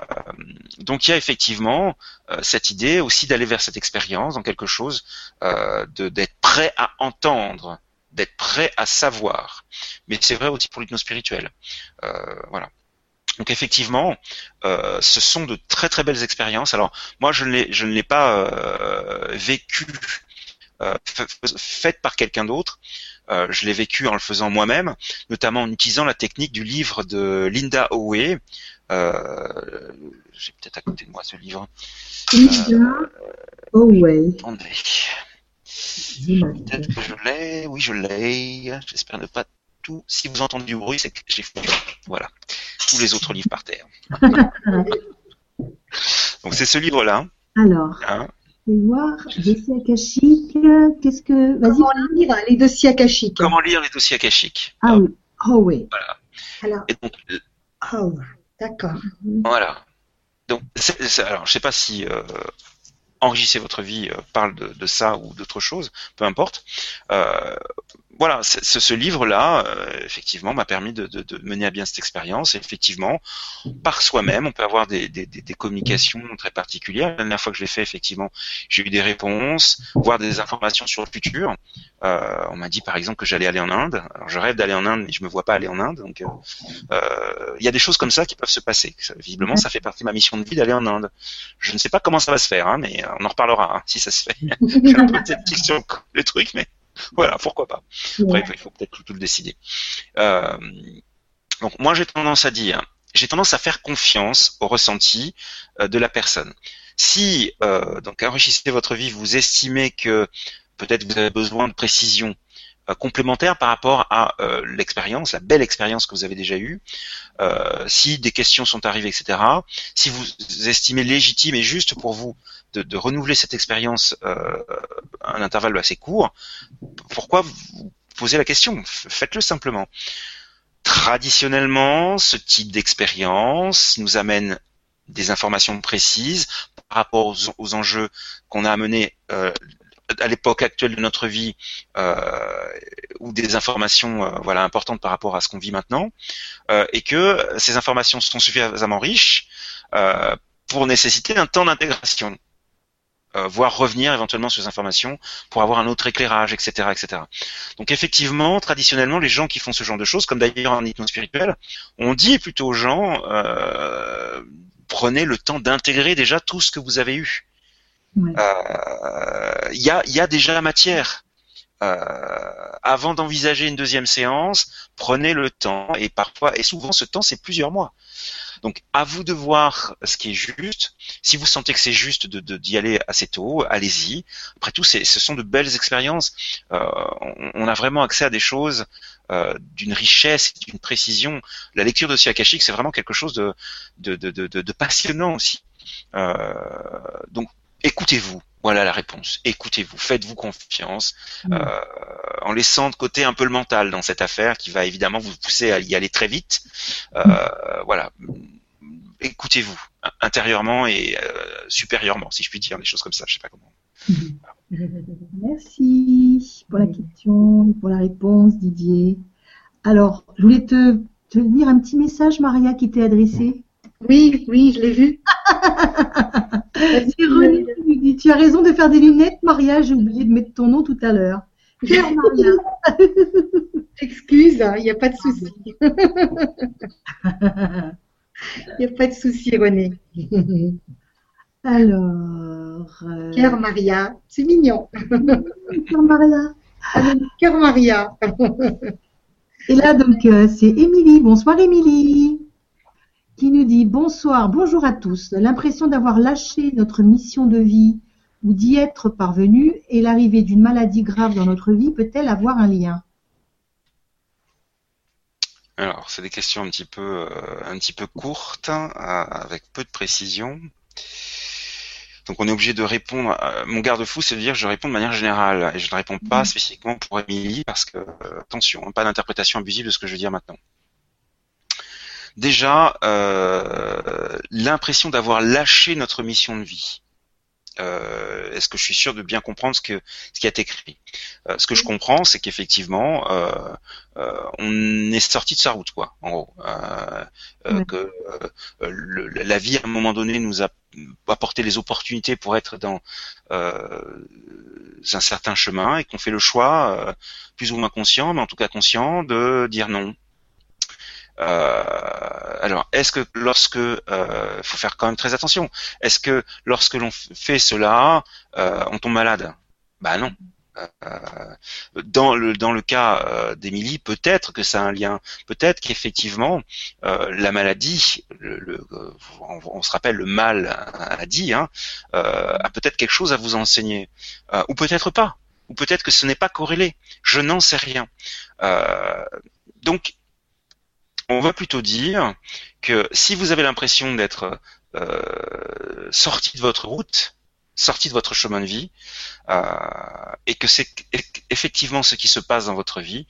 Donc il y a effectivement euh, cette idée aussi d'aller vers cette expérience dans quelque chose, euh, d'être prêt à entendre, d'être prêt à savoir. Mais c'est vrai aussi pour l'hypnose spirituelle. voilà. Donc effectivement, euh, ce sont de très très belles expériences. Alors moi, je ne l'ai je ne l'ai pas euh, vécu euh, faite par quelqu'un d'autre. Euh, je l'ai vécu en le faisant moi-même, notamment en utilisant la technique du livre de Linda Howe. Euh, J'ai peut-être à côté de moi ce livre. Linda Howe. Attendez. Peut-être que je l'ai. Oui, je l'ai. J'espère ne pas tout. Si vous entendez du bruit, c'est que j'ai foutu. Voilà. Tous les autres livres par terre. Donc c'est ce livre-là. Alors. Hein je vais voir, dossiers akashiques. Qu'est-ce que. Vas-y. Comment lire les dossiers akashiques? Comment lire les dossiers akashiques? Ah oui. Oh oui. Voilà. Alors. Et donc, oh, d'accord. Voilà. Donc, alors, je sais pas si euh, enrichissez votre vie euh, parle de, de, ça ou d'autre chose, peu importe. Euh, voilà, ce, ce livre-là, euh, effectivement, m'a permis de, de, de, mener à bien cette expérience. Et effectivement, par soi-même, on peut avoir des, des, des, communications très particulières. La dernière fois que je l'ai fait, effectivement, j'ai eu des réponses, voire des informations sur le futur. Euh, on m'a dit, par exemple, que j'allais aller en Inde. Alors, je rêve d'aller en Inde, mais je me vois pas aller en Inde. Donc, euh, euh, il y a des choses comme ça qui peuvent se passer. Visiblement, ça fait partie de ma mission de vie d'aller en Inde. Je ne sais pas comment ça va se faire, hein, mais on en reparlera hein, si ça se fait. j'ai un peu de sur le truc, mais voilà, pourquoi pas. Après, il faut peut-être tout, le décider. Euh, donc moi j'ai tendance à dire, j'ai tendance à faire confiance au ressenti euh, de la personne. Si euh, donc enrichissez votre vie, vous estimez que peut-être vous avez besoin de précision euh, complémentaire par rapport à euh, l'expérience, la belle expérience que vous avez déjà eue. Euh, si des questions sont arrivées, etc. Si vous estimez légitime et juste pour vous de, renouveler cette expérience euh, à un intervalle assez court, pourquoi vous posez la question? Faites-le simplement. traditionnellement, ce type d'expérience nous amène des informations précises par rapport aux, enjeux qu'on a amenés euh, à l'époque actuelle de notre vie euh, ou des informations euh, voilà importantes par rapport à ce qu'on vit maintenant euh, et que ces informations sont suffisamment riches euh, pour nécessiter un temps d'intégration euh, voire revenir éventuellement sur ces informations pour avoir un autre éclairage, etc., etc. Donc effectivement, traditionnellement, les gens qui font ce genre de choses, comme d'ailleurs en hypnose spirituelle, on dit plutôt aux gens euh, prenez le temps d'intégrer déjà tout ce que vous avez eu. Il euh, y, a, y a déjà la matière. Euh, avant d'envisager une deuxième séance, prenez le temps et parfois et souvent ce temps c'est plusieurs mois. Donc à vous de voir ce qui est juste. Si vous sentez que c'est juste de d'y aller assez tôt, allez-y. Après tout, ce sont de belles expériences. Euh, on, a vraiment accès à des choses euh, d'une richesse, d'une précision. La lecture de Akashique, c'est vraiment quelque chose de de, de, de, de passionnant aussi. Euh, donc écoutez-vous. Voilà la réponse. Écoutez-vous, faites-vous confiance, mmh. euh, en laissant de côté un peu le mental dans cette affaire qui va évidemment vous pousser à y aller très vite. Euh, mmh. Voilà, écoutez-vous intérieurement et euh, supérieurement, si je puis dire, des choses comme ça. Je sais pas comment. Mmh. Merci pour la question, pour la réponse, Didier. Alors, je voulais te, te lire un petit message, Maria, qui t'est adressé. Oui, oui, je l'ai vu. tu as raison de faire des lunettes, Maria. J'ai oublié de mettre ton nom tout à l'heure. Maria. Excuse, il hein, n'y a pas de souci. Il n'y a pas de souci, René. Alors. Euh... Maria, c'est mignon. Cœur Maria. Cœur Maria. Et là, donc, euh, c'est Émilie. Bonsoir, Émilie qui nous dit bonsoir, bonjour à tous. L'impression d'avoir lâché notre mission de vie ou d'y être parvenu et l'arrivée d'une maladie grave dans notre vie peut-elle avoir un lien? Alors, c'est des questions un petit peu, euh, un petit peu courtes, hein, avec peu de précision. Donc on est obligé de répondre. mon garde-fou, c'est de dire que je réponds de manière générale et je ne réponds pas mmh. spécifiquement pour Émilie parce que euh, attention, hein, pas d'interprétation abusive de ce que je veux dire maintenant. Déjà, euh, l'impression d'avoir lâché notre mission de vie. Euh, est-ce que je suis sûr de bien comprendre ce, que, ce qui est écrit? Euh, Ce que je comprends, c'est qu'effectivement, on est sorti de sa route, quoi. En gros, que la vie à un moment donné nous a apporté les opportunités pour être dans un certain chemin et qu'on fait le choix, plus ou moins conscient, mais en tout cas conscient, de dire non. Euh, alors, est-ce que lorsque, euh, faut faire quand même très attention, est-ce que lorsque l'on fait cela, euh, on tombe malade? Bah non. dans le dans le cas d'Émilie, peut-être que ça a un lien, peut-être qu'effectivement la maladie, on, se rappelle le mal a dit, hein, a peut-être quelque chose à vous enseigner, ou peut-être pas, ou peut-être que ce n'est pas corrélé. Je n'en sais rien. donc on va plutôt dire que si vous avez l'impression d'être euh, sorti de votre route, sorti de votre chemin de vie, euh, et que c'est effectivement ce qui se passe dans votre vie,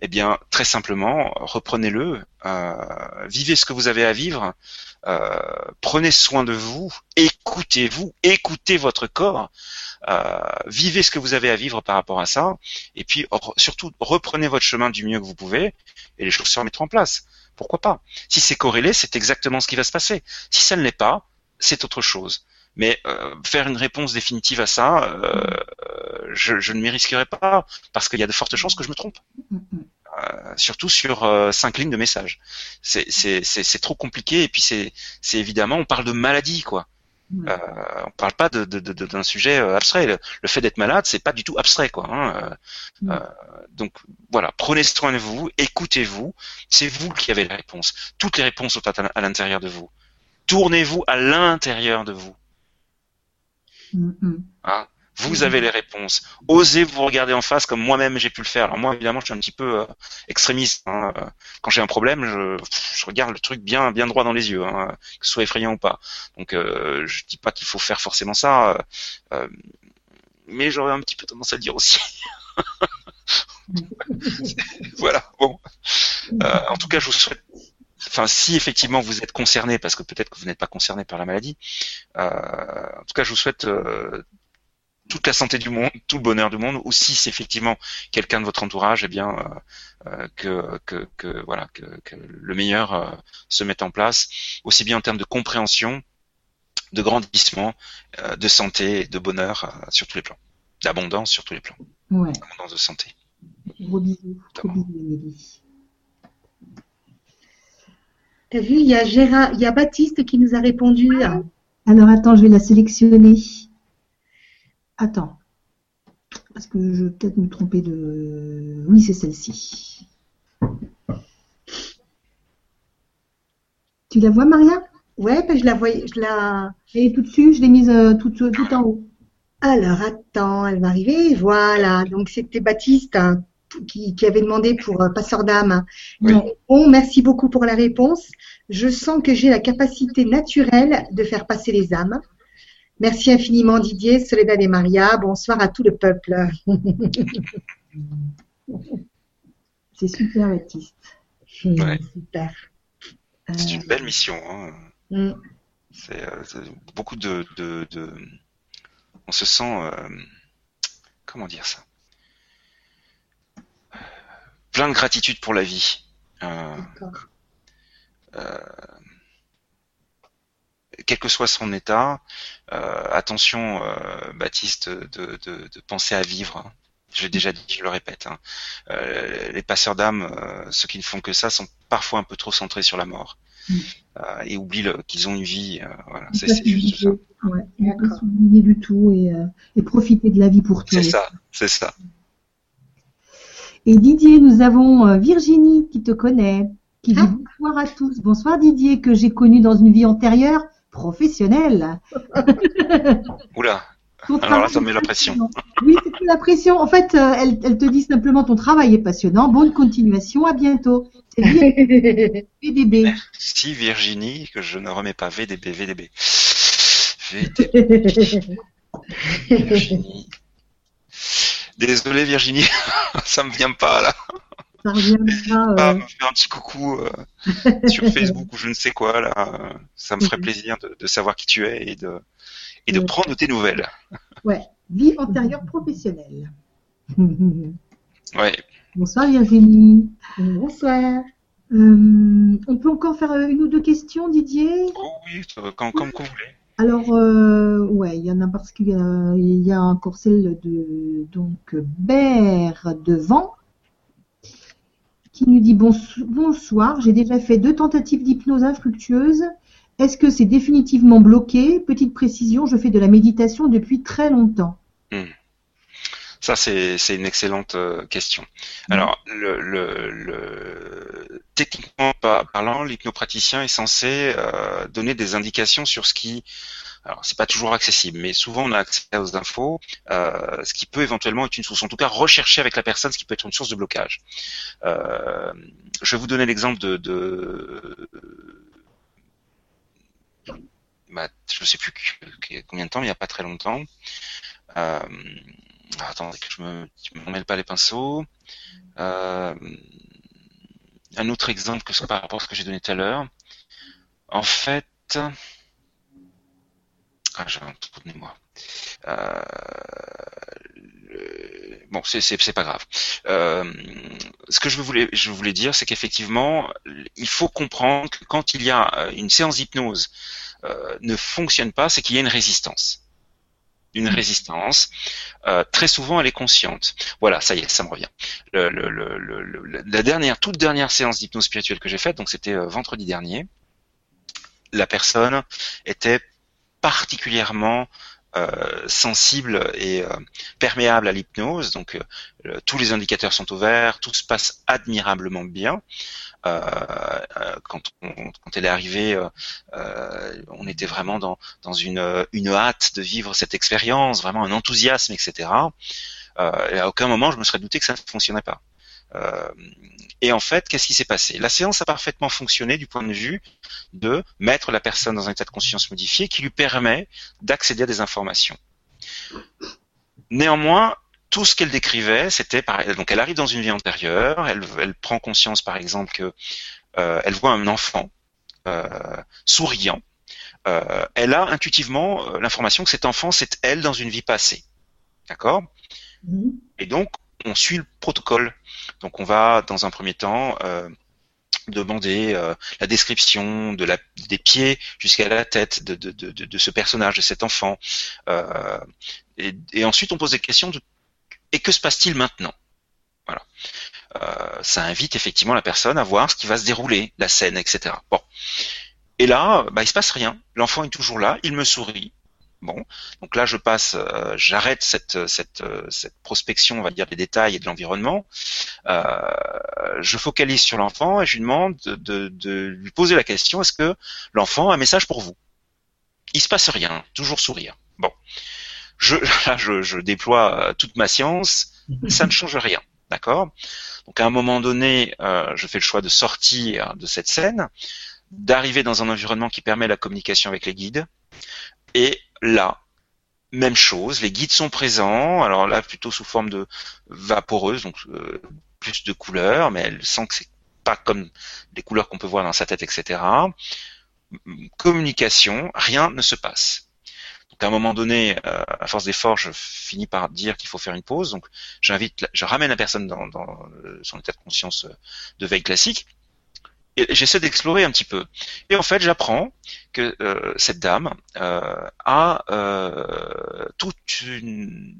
eh bien, très simplement, reprenez-le, euh, vivez ce que vous avez à vivre, prenez soin de vous, écoutez-vous, écoutez votre corps, vivez ce que vous avez à vivre par rapport à ça, et puis surtout reprenez votre chemin du mieux que vous pouvez, et les choses se remettront en place. Pourquoi pas? Si c'est corrélé, c'est exactement ce qui va se passer. Si ça ne l'est pas, c'est autre chose. Mais euh, faire une réponse définitive à ça, euh, je, je, ne m'y risquerai pas parce qu'il y a de fortes chances que je me trompe. Euh, surtout sur euh, cinq lignes de message. C'est trop compliqué et puis c'est évidemment on parle de maladie quoi. Euh, on parle pas d'un de, de, sujet euh, abstrait. Le, fait d'être malade, c'est pas du tout abstrait, quoi. Hein. Euh, donc voilà, prenez soin de vous, écoutez-vous. C'est vous qui avez les réponses. Toutes les réponses sont à, l'intérieur de vous. Tournez-vous à l'intérieur de vous. Hein vous avez les réponses. Osez vous regarder en face comme moi-même j'ai pu le faire. Alors moi évidemment je suis un petit peu euh, extrémiste. Hein. Quand j'ai un problème, je, je, regarde le truc bien bien droit dans les yeux, hein, que ce soit effrayant ou pas. Donc euh, je dis pas qu'il faut faire forcément ça, euh, mais j'aurais un petit peu tendance à dire aussi. voilà, bon. Euh, en tout cas, je vous souhaite enfin si effectivement vous êtes concerné, parce que peut-être que vous n'êtes pas concerné par la maladie, euh, en tout cas je vous souhaite euh, toute la santé du monde, tout le bonheur du monde, ou si c'est effectivement quelqu'un de votre entourage, eh bien que, que, que, voilà que, que le meilleur se mette en place, aussi bien en termes de compréhension, de grandissement, de santé, de bonheur sur tous les plans, d'abondance sur tous les plans, Ouais. d'abondance de santé. Gros bisous. Gros bisous. T'as vu, il y a Gérard, il y a Baptiste qui nous a répondu. Alors attends, je vais la sélectionner. Attends. Parce que je vais peut-être me tromper de. Oui, c'est celle-ci. Tu la vois, Maria? Ouais, ben, je la voyais, je la. Elle est tout dessus, je l'ai mise euh, tout, tout en haut. Alors, attends, elle va arriver. Voilà. Donc, c'était Baptiste hein, qui, qui avait demandé pour euh, Passeur d'âme. Oui. Bon, merci beaucoup pour la réponse. Je sens que j'ai la capacité naturelle de faire passer les âmes. Merci infiniment Didier, Soledad et Maria. Bonsoir à tout le peuple. C'est super, Baptiste. Ouais. Super. C'est Euh, une belle mission. Hein. Mm. C'est euh, c'est beaucoup de, de, de- On se sent. euh, Comment dire ça? Plein de gratitude pour la vie. Euh, D'accord. euh, quel que soit son état, euh, attention, euh, Baptiste, de, de, de penser à vivre. hein. Je l'ai déjà dit, je le répète. hein. Euh, les passeurs d'âme, euh, ceux qui ne font que ça, sont parfois un peu trop centrés sur la mort Mm. Euh, et oublient qu'ils ont une vie. euh, voilà, c'est juste ça. s'oublier. Ouais, pas du tout et, euh, et profiter de la vie pour toi. C'est ça, c'est ça. Et Didier, nous avons euh, Virginie qui te connaît, qui dit Ah. bonsoir à tous. Bonsoir Didier, que j'ai connu dans une vie antérieure professionnelle. Oula, Alors là, ça met la pression. Oui, c'est la pression. En fait, euh, elle, elle te dit simplement ton travail est passionnant. Bonne continuation, à bientôt. C'est bien, PDB. si Virginie, que je ne remets pas VDB, VDB. VDB, Virginie. Désolé Virginie, ça me vient pas là. Ça reviendra. Pas euh, me faire un petit coucou euh, sur Facebook ou je ne sais quoi là. euh, Ça me ferait plaisir de, de savoir qui tu es et de et de prendre tes nouvelles. ouais, vie antérieure professionnelle. Ouais. Bonsoir Virginie. Bonsoir. Euh, on peut encore faire une ou deux questions, Didier? Oh oui, quand, comme vous voulez. Alors, euh, ouais, il y en a parce qu'il y a, encore celle de donc Bert Devant qui nous dit Bonso- bonsoir, j'ai déjà fait deux tentatives d'hypnose infructueuse. Est-ce que c'est définitivement bloqué? Petite précision, je fais de la méditation depuis très longtemps. Ça, c'est une excellente euh, question. Alors, le, le, le- techniquement par- parlant, l'hypnopraticien est censé euh, donner des indications sur ce qui, alors c'est pas toujours accessible, mais souvent on a accès aux infos, euh, ce qui peut éventuellement être une source, en tout cas rechercher avec la personne ce qui peut être une source de blocage. Euh, je vais vous donner l'exemple de, de bah, je sais plus combien de temps, mais il n'y a pas très longtemps. Euh, attendez que je me, je me mêle pas les pinceaux. Euh, un autre exemple que ce par rapport à ce que j'ai donné tout à l'heure. En fait, ah, j'ai un trou de mémoire. Euh, le- bon, c'est pas grave. Euh, ce que je voulais je voulais dire, c'est qu'effectivement, il faut comprendre que quand il y a euh, une séance d'hypnose euh, ne fonctionne pas, c'est qu'il y a une résistance. Une résistance. Euh, très souvent, elle est consciente. Voilà, ça y est, ça me revient. La dernière, toute dernière séance d'hypnose spirituelle que j'ai faite, donc c'était euh, vendredi dernier, la personne était particulièrement euh, sensible et perméable à l'hypnose. Donc tous les indicateurs sont au vert, tout se passe admirablement bien. Euh, euh, quand, on- quand elle est arrivée, euh, on était vraiment dans, dans une, une hâte de vivre cette expérience, vraiment un enthousiasme, etc. Euh, et à aucun moment je me serais douté que ça ne fonctionnait pas. Euh, et en fait, qu'est-ce qui s'est passé? La séance a parfaitement fonctionné du point de vue de mettre la personne dans un état de conscience modifié qui lui permet d'accéder à des informations. Néanmoins, tout ce qu'elle décrivait, c'était donc elle arrive dans une vie antérieure, elle, elle prend conscience par exemple que euh, elle voit un enfant euh, souriant. Euh, elle a intuitivement l'information que cet enfant c'est elle dans une vie passée, d'accord? Mm-hmm. Et donc on suit le protocole. Donc on va dans un premier temps demander la description de la, des pieds jusqu'à la tête de, de, de, de, ce personnage, de cet enfant. Euh, et, et, ensuite, on pose des questions de et que se passe-t-il maintenant? Euh, ça invite effectivement la personne à voir ce qui va se dérouler, la scène, etc. Et là, bah, il se passe rien. L'enfant est toujours là, il me sourit. Bon, donc là je passe, euh, j'arrête cette, cette prospection, on va dire des détails et de l'environnement. Euh, je focalise sur l'enfant et je lui demande de, de, lui poser la question est-ce que l'enfant a un message pour vous? Il se passe rien, toujours sourire. Bon, je, là, je, je déploie euh, toute ma science, ça ne change rien. D'accord? Donc à un moment donné, euh, je fais le choix de sortir de cette scène, d'arriver dans un environnement qui permet la communication avec les guides. Et là, même chose, les guides sont présents, alors là plutôt sous forme de vaporeuse, donc euh, plus de couleurs, mais elle sent que c'est pas comme les couleurs qu'on peut voir dans sa tête, etc. Communication, rien ne se passe. Donc à un moment donné, euh, à force d'effort, je finis par dire qu'il faut faire une pause. Donc j'invite, je ramène la personne dans, son état de conscience euh, de veille classique et j'essaie d'explorer un petit peu. Et en fait, j'apprends que euh, cette dame a toute une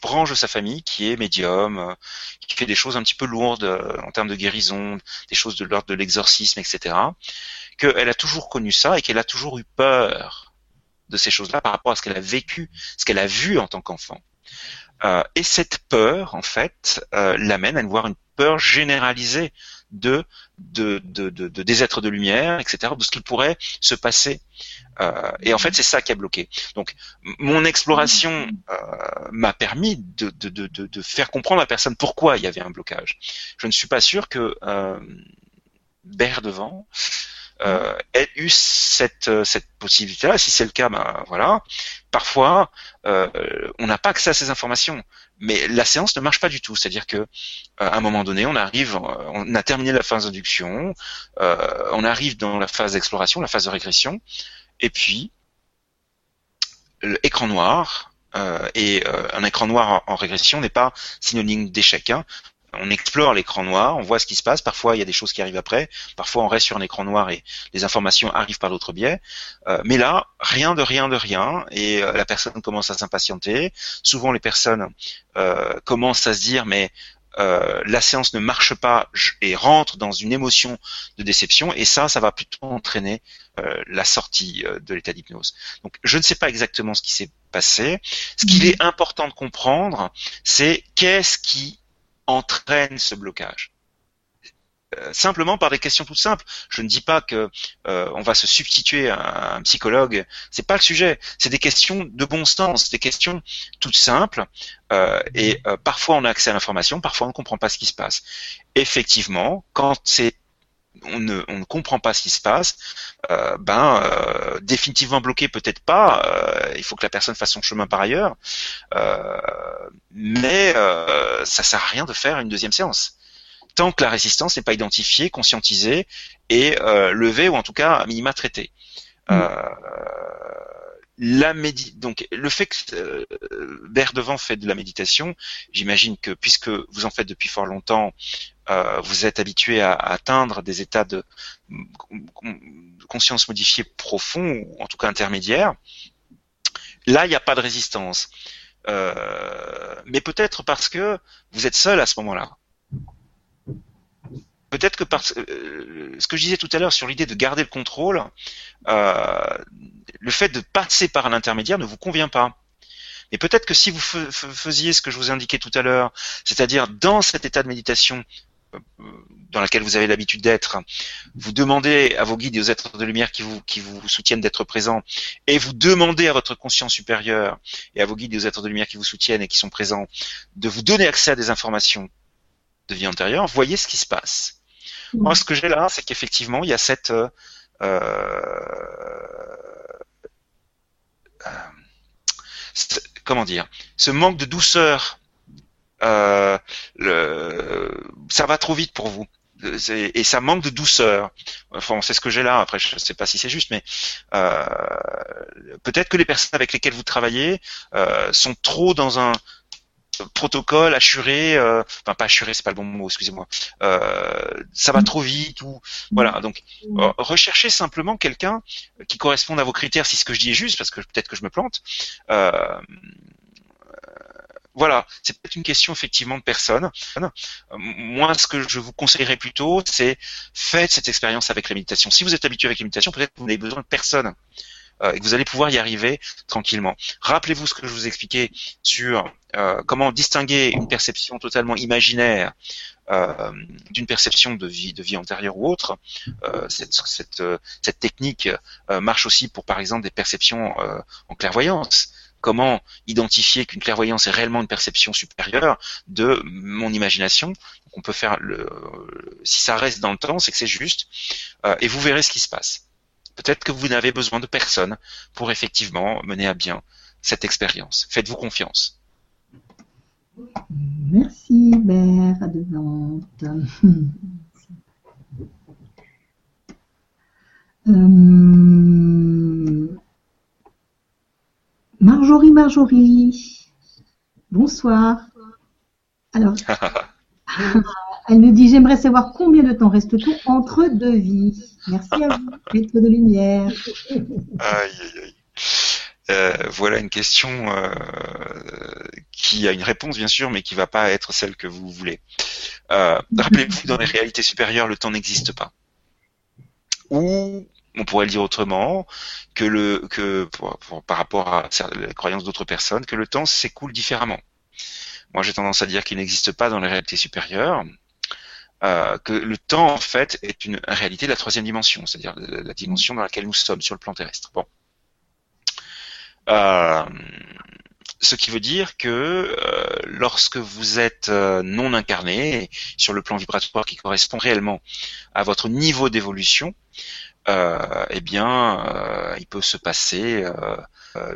branche de sa famille qui est médium, qui fait des choses un petit peu lourdes en termes de guérison, des choses de l'ordre de l'exorcisme, etc. Qu'elle a toujours connu ça et qu'elle a toujours eu peur de ces choses-là par rapport à ce qu'elle a vécu, ce qu'elle a vu en tant qu'enfant. Euh, et cette peur, en fait, euh, l'amène à voir une peur généralisée de, de, de, de, des êtres de lumière, etc., de ce qui pourrait se passer. Euh, et en fait, c'est ça qui a bloqué. Donc, mon exploration euh, m'a permis de, de, de, de, faire comprendre à la personne pourquoi il y avait un blocage. Je ne suis pas sûr que euh, devant euh, eu cette, euh, cette possibilité-là. Si c'est le cas, ben voilà. Parfois, euh, on n'a pas accès à ces informations, mais la séance ne marche pas du tout. C'est-à-dire que euh, à un moment donné, on arrive, on a terminé la phase d'induction, euh, on arrive dans la phase d'exploration, la phase de régression, et puis l'écran noir. Euh, et un écran noir en, régression n'est pas synonyme d'échec. Hein on explore l'écran noir, on voit ce qui se passe. Parfois, il y a des choses qui arrivent après. Parfois, on reste sur un écran noir et les informations arrivent par d'autres biais. Euh, mais là, rien de rien de rien, et euh, la personne commence à s'impatienter. Souvent, les personnes euh, commencent à se dire, mais la séance ne marche pas et rentre dans une émotion de déception, et ça, ça va plutôt entraîner la sortie de l'état d'hypnose. Donc, je ne sais pas exactement ce qui s'est passé. Ce qu'il est important de comprendre, c'est qu'est-ce qui entraîne ce blocage euh, simplement par des questions toutes simples. Je ne dis pas que euh, on va se substituer à un psychologue. C'est pas le sujet. C'est des questions de bon sens, des questions toutes simples. Euh, et parfois on a accès à l'information, parfois on ne comprend pas ce qui se passe. Effectivement, quand c'est on ne, comprend pas ce qui se passe, euh, ben euh, définitivement bloqué peut-être pas. Euh, il faut que la personne fasse son chemin par ailleurs, mais ça sert à rien de faire une deuxième séance tant que la résistance n'est pas identifiée, conscientisée et levée ou en tout cas à minima traitée. Mm. La médi donc le fait que euh, Devant fait de la méditation, j'imagine que puisque vous en faites depuis fort longtemps, euh, vous êtes habitué à, atteindre des états de, conscience modifiée profond, ou en tout cas intermédiaire, là, il n'y a pas de résistance. Euh, mais peut-être parce que vous êtes seul à ce moment-là. Peut-être que parce euh, ce que je disais tout à l'heure sur l'idée de garder le contrôle, le fait de passer par un intermédiaire ne vous convient pas. Mais peut-être que si vous faisiez ce que je vous indiquais tout à l'heure, c'est-à-dire dans cet état de méditation, dans laquelle vous avez l'habitude d'être, vous demandez à vos guides et aux êtres de lumière qui vous, qui vous soutiennent d'être présents, et vous demandez à votre conscience supérieure et à vos guides et aux êtres de lumière qui vous soutiennent et qui sont présents de vous donner accès à des informations de vie antérieure, voyez ce qui se passe. Moi, ce que j'ai là, c'est qu'effectivement, il y a cette euh, euh, comment dire, ce manque de douceur euh, le, ça va trop vite pour vous et ça manque de douceur. Enfin, c'est ce que j'ai là. Après, je ne sais pas si c'est juste, mais euh, peut-être que les personnes avec lesquelles vous travaillez euh, sont trop dans un protocole assuré, euh, enfin pas assuré, c'est pas le bon mot, excusez-moi. Euh, ça va trop vite ou voilà. Donc euh, recherchez simplement quelqu'un qui corresponde à vos critères, si ce que je dis est juste, parce que peut-être que je me plante. voilà, c'est peut-être une question effectivement de personne. Moi, ce que je vous conseillerais plutôt, c'est faites cette expérience avec la méditation. Si vous êtes habitué avec la méditation, peut-être que vous n'avez besoin de personne euh, et que vous allez pouvoir y arriver tranquillement. Rappelez-vous ce que je vous expliquais sur euh, comment distinguer une perception totalement imaginaire euh, d'une perception de vie, de antérieure ou autre. cette, technique marche aussi pour, par exemple, des perceptions en clairvoyance comment identifier qu'une clairvoyance est réellement une perception supérieure de mon imagination. on peut faire le, si ça reste dans le temps, c'est que c'est juste, et vous verrez ce qui se passe. Peut-être que vous n'avez besoin de personne pour effectivement mener à bien cette expérience. Faites-vous confiance. Merci, Mère de Nantes. Euh, Marjorie, Marjorie. Bonsoir. Alors, Elle nous dit J'aimerais savoir combien de temps reste-t-on entre deux vies Merci à vous, maître de lumière. Aïe, aïe, aïe. Euh, voilà une question euh, qui a une réponse bien sûr, mais qui va pas être celle que vous voulez. Euh, rappelez-vous, dans les réalités supérieures, le temps n'existe pas. Ou on pourrait le dire autrement que le que par rapport à la croyance d'autres personnes, que le temps s'écoule différemment. Moi, j'ai tendance à dire qu'il n'existe pas dans les réalités supérieures, euh, que le temps en fait est une réalité de la troisième dimension, c'est-à-dire la dimension dans laquelle nous sommes sur le plan terrestre. Bon. Euh, ce qui veut dire que euh, lorsque vous êtes non incarné sur le plan vibratoire qui correspond réellement à votre niveau d'évolution, eh bien, il peut se passer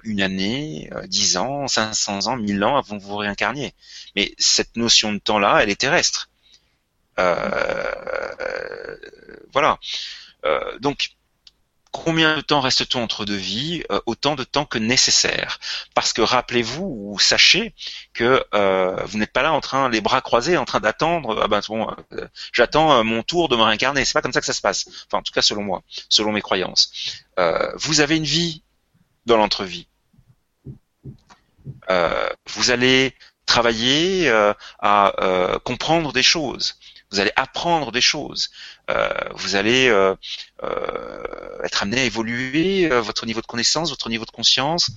une année, dix ans, 500 ans, 1000 ans avant que vous vous réincarniez. Mais cette notion de temps-là, elle est terrestre. Euh, voilà. Euh, donc, combien de temps reste-t-on entre deux vies euh, Autant de temps que nécessaire? Parce que rappelez-vous ou sachez que vous n'êtes pas là en train, les bras croisés, en train d'attendre. Ah ben j'attends mon tour de me réincarner. C'est pas comme ça que ça se passe. Enfin, en tout cas, selon moi, selon mes croyances. vous avez une vie dans l'entrevie. vous allez travailler à comprendre des choses vous allez apprendre des choses, euh, vous allez euh, euh, être amené à évoluer votre niveau de connaissance, votre niveau de conscience,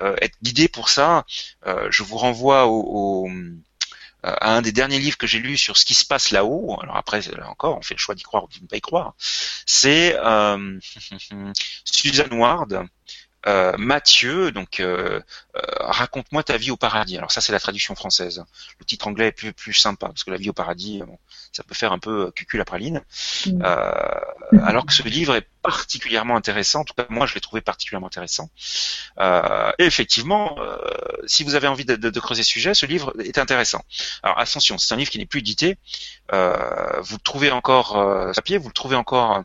être guidé pour ça. je vous renvoie au, à un des derniers livres que j'ai lu sur ce qui se passe là-haut. Alors après, là encore, on fait le choix d'y croire ou de ne pas y croire. C'est Susan Ward euh, Mathieu, donc euh, euh, raconte-moi ta vie au paradis. Alors ça c'est la traduction française. Le titre anglais est plus plus sympa parce que la vie au paradis, ça peut faire un peu cucul à praline. Mm. alors que ce livre est particulièrement intéressant. En tout cas moi je l'ai trouvé particulièrement intéressant. et effectivement, si vous avez envie de, de, creuser ce sujet, ce livre est intéressant. Alors attention, c'est un livre qui n'est plus édité. vous le trouvez encore papier, vous le trouvez encore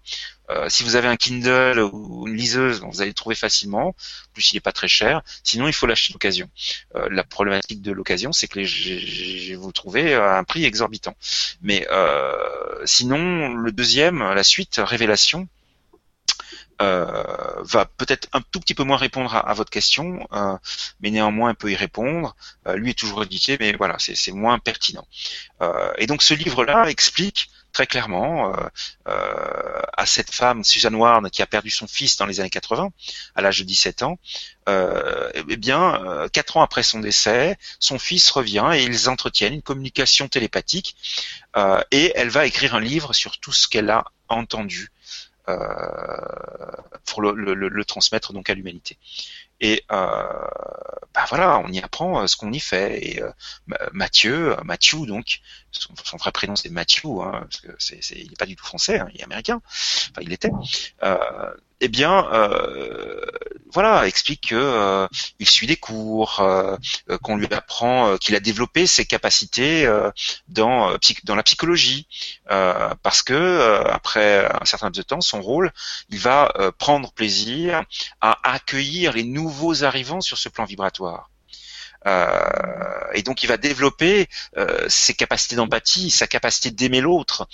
euh, si vous avez un Kindle ou une liseuse, vous allez le trouver facilement. En plus, il n'est pas très cher. Sinon, il faut l'acheter d'occasion. Euh, la problématique de l'occasion, c'est que les, vous le trouvez à un prix exorbitant. Mais euh, sinon, le deuxième, la suite, Révélation, va peut-être un tout petit peu moins répondre à, votre question, mais néanmoins peut y répondre. lui est toujours édité, mais voilà, c'est moins pertinent. et donc ce livre-là explique très clairement euh, euh, à cette femme, Susan Ward, qui a perdu son fils dans les années 80, à l'âge de 17 ans. Euh, eh bien, quatre ans après son décès, son fils revient et ils entretiennent une communication télépathique et elle va écrire un livre sur tout ce qu'elle a entendu pour le, transmettre donc à l'humanité. Et euh, bah voilà, on y apprend euh, ce qu'on y fait. Et euh, Mathieu, Mathieu donc, son, vrai prénom c'est Mathieu, hein, parce que c'est, il n'est pas du tout français, hein, il est américain. Enfin, il était. Eh bien, euh, voilà, explique que euh, suit des cours, euh, qu'on lui apprend, qu'il a développé ses capacités dans dans la psychologie, parce que après un certain nombre de temps, son rôle, il va prendre plaisir à accueillir les nouveaux arrivants sur ce plan vibratoire. Euh, et donc il va développer euh, ses capacités d'empathie, sa capacité d'aimer l'autre,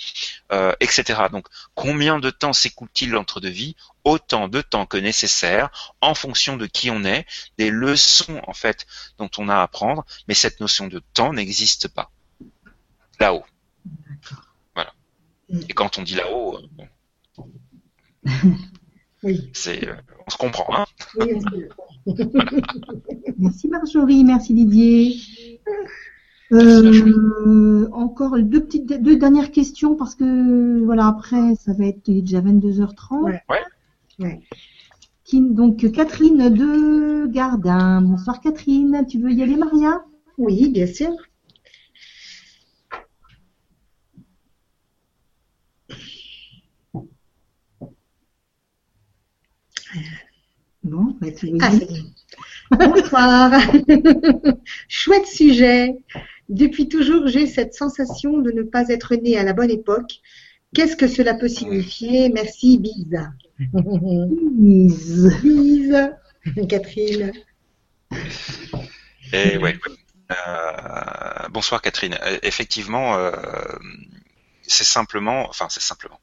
euh, etc. Donc combien de temps s'écoule-t-il entre deux vies? Autant de temps que nécessaire, en fonction de qui on est, des leçons en fait dont on a à apprendre, mais cette notion de temps n'existe pas là-haut. Voilà. Et quand on dit là-haut, oui. c'est, on se comprend, hein Merci Marjorie, merci Didier. Euh, encore deux petites, deux dernières questions parce que voilà après ça va être déjà 22h30. Ouais. Donc Catherine de Gardin. Bonsoir Catherine, tu veux y aller Maria? Oui, bien sûr. Bon, bah, ah, Bonsoir. Chouette sujet. Depuis toujours, j'ai cette sensation de ne pas être née à la bonne époque. Qu'est-ce que cela peut signifier? Merci, bise. Bise. Bise. Catherine. Et ouais. Euh, bonsoir Catherine. Euh, effectivement, euh, c'est simplement, enfin c'est simplement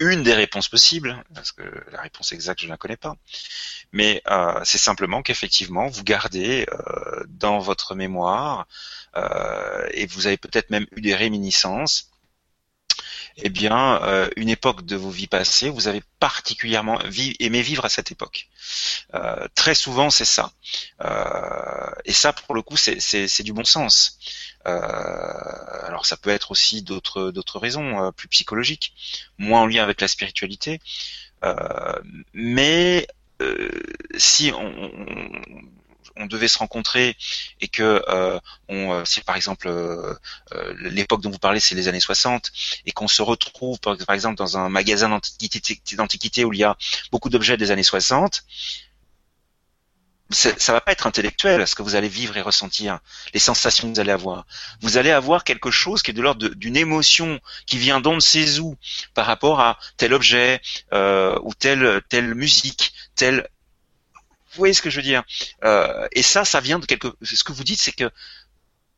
une des réponses possibles, parce que la réponse exacte je ne la connais pas, mais euh, c'est simplement qu'effectivement vous gardez euh, dans votre mémoire euh, et vous avez peut-être même eu des réminiscences eh bien, euh, une époque de vos vies passées, vous avez particulièrement aimé vivre à cette époque. Euh, très souvent, c'est ça. Euh, et ça, pour le coup, c'est du bon sens. alors, ça peut être aussi d'autres raisons plus psychologiques, moins en lien avec la spiritualité. mais si on devait se rencontrer et que euh, on, euh, si par exemple euh, l'époque dont vous parlez c'est les années 60 et qu'on se retrouve par, exemple dans un magasin d'antiquité où il y a beaucoup d'objets des années 60 ça va pas être intellectuel ce que vous allez vivre et ressentir, les sensations que vous allez avoir. Vous allez avoir quelque chose qui est de l'ordre d'une émotion qui vient d'on ne sait où par rapport à tel objet euh, ou telle telle musique, telle vous voyez ce que je veux dire? Euh, Et ça, ça vient de quelque. Ce que vous dites, c'est que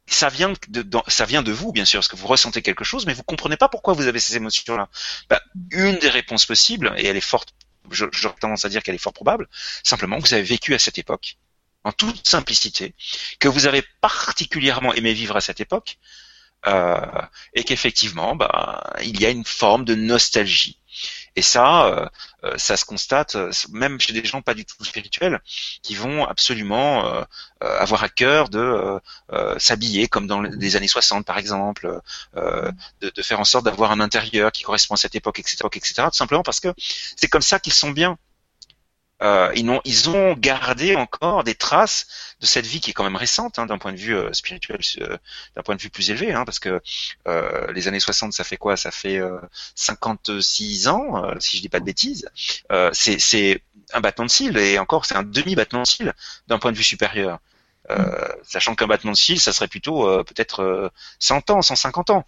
ça vient de, ça vient de vous, bien sûr, parce que vous ressentez quelque chose, mais vous comprenez pas pourquoi vous avez ces émotions-là. Ben, une des réponses possibles, et elle est forte, j'aurais tendance à dire qu'elle est fort probable, simplement vous avez vécu à cette époque, en toute simplicité, que vous avez particulièrement aimé vivre à cette époque, euh, et qu'effectivement, ben, il y a une forme de nostalgie. Et ça, euh, euh, ça se constate euh, même chez des gens pas du tout spirituels qui vont absolument avoir à cœur de s'habiller comme dans les années 60 par exemple, de, faire en sorte d'avoir un intérieur qui correspond à cette époque, etc., etc. Tout simplement parce que c'est comme ça qu'ils sont bien. Euh, ils, ont, ils ont gardé encore des traces de cette vie qui est quand même récente hein, d'un point de vue euh, spirituel, euh, d'un point de vue plus élevé, hein, parce que les années 60, ça fait quoi? Ça fait 56 ans, si je dis pas de bêtises. c'est un battement de cils, et encore, c'est un demi-battement de cils d'un point de vue supérieur. Euh, sachant qu'un battement de cils, ça serait plutôt peut-être 100 ans, 150 ans.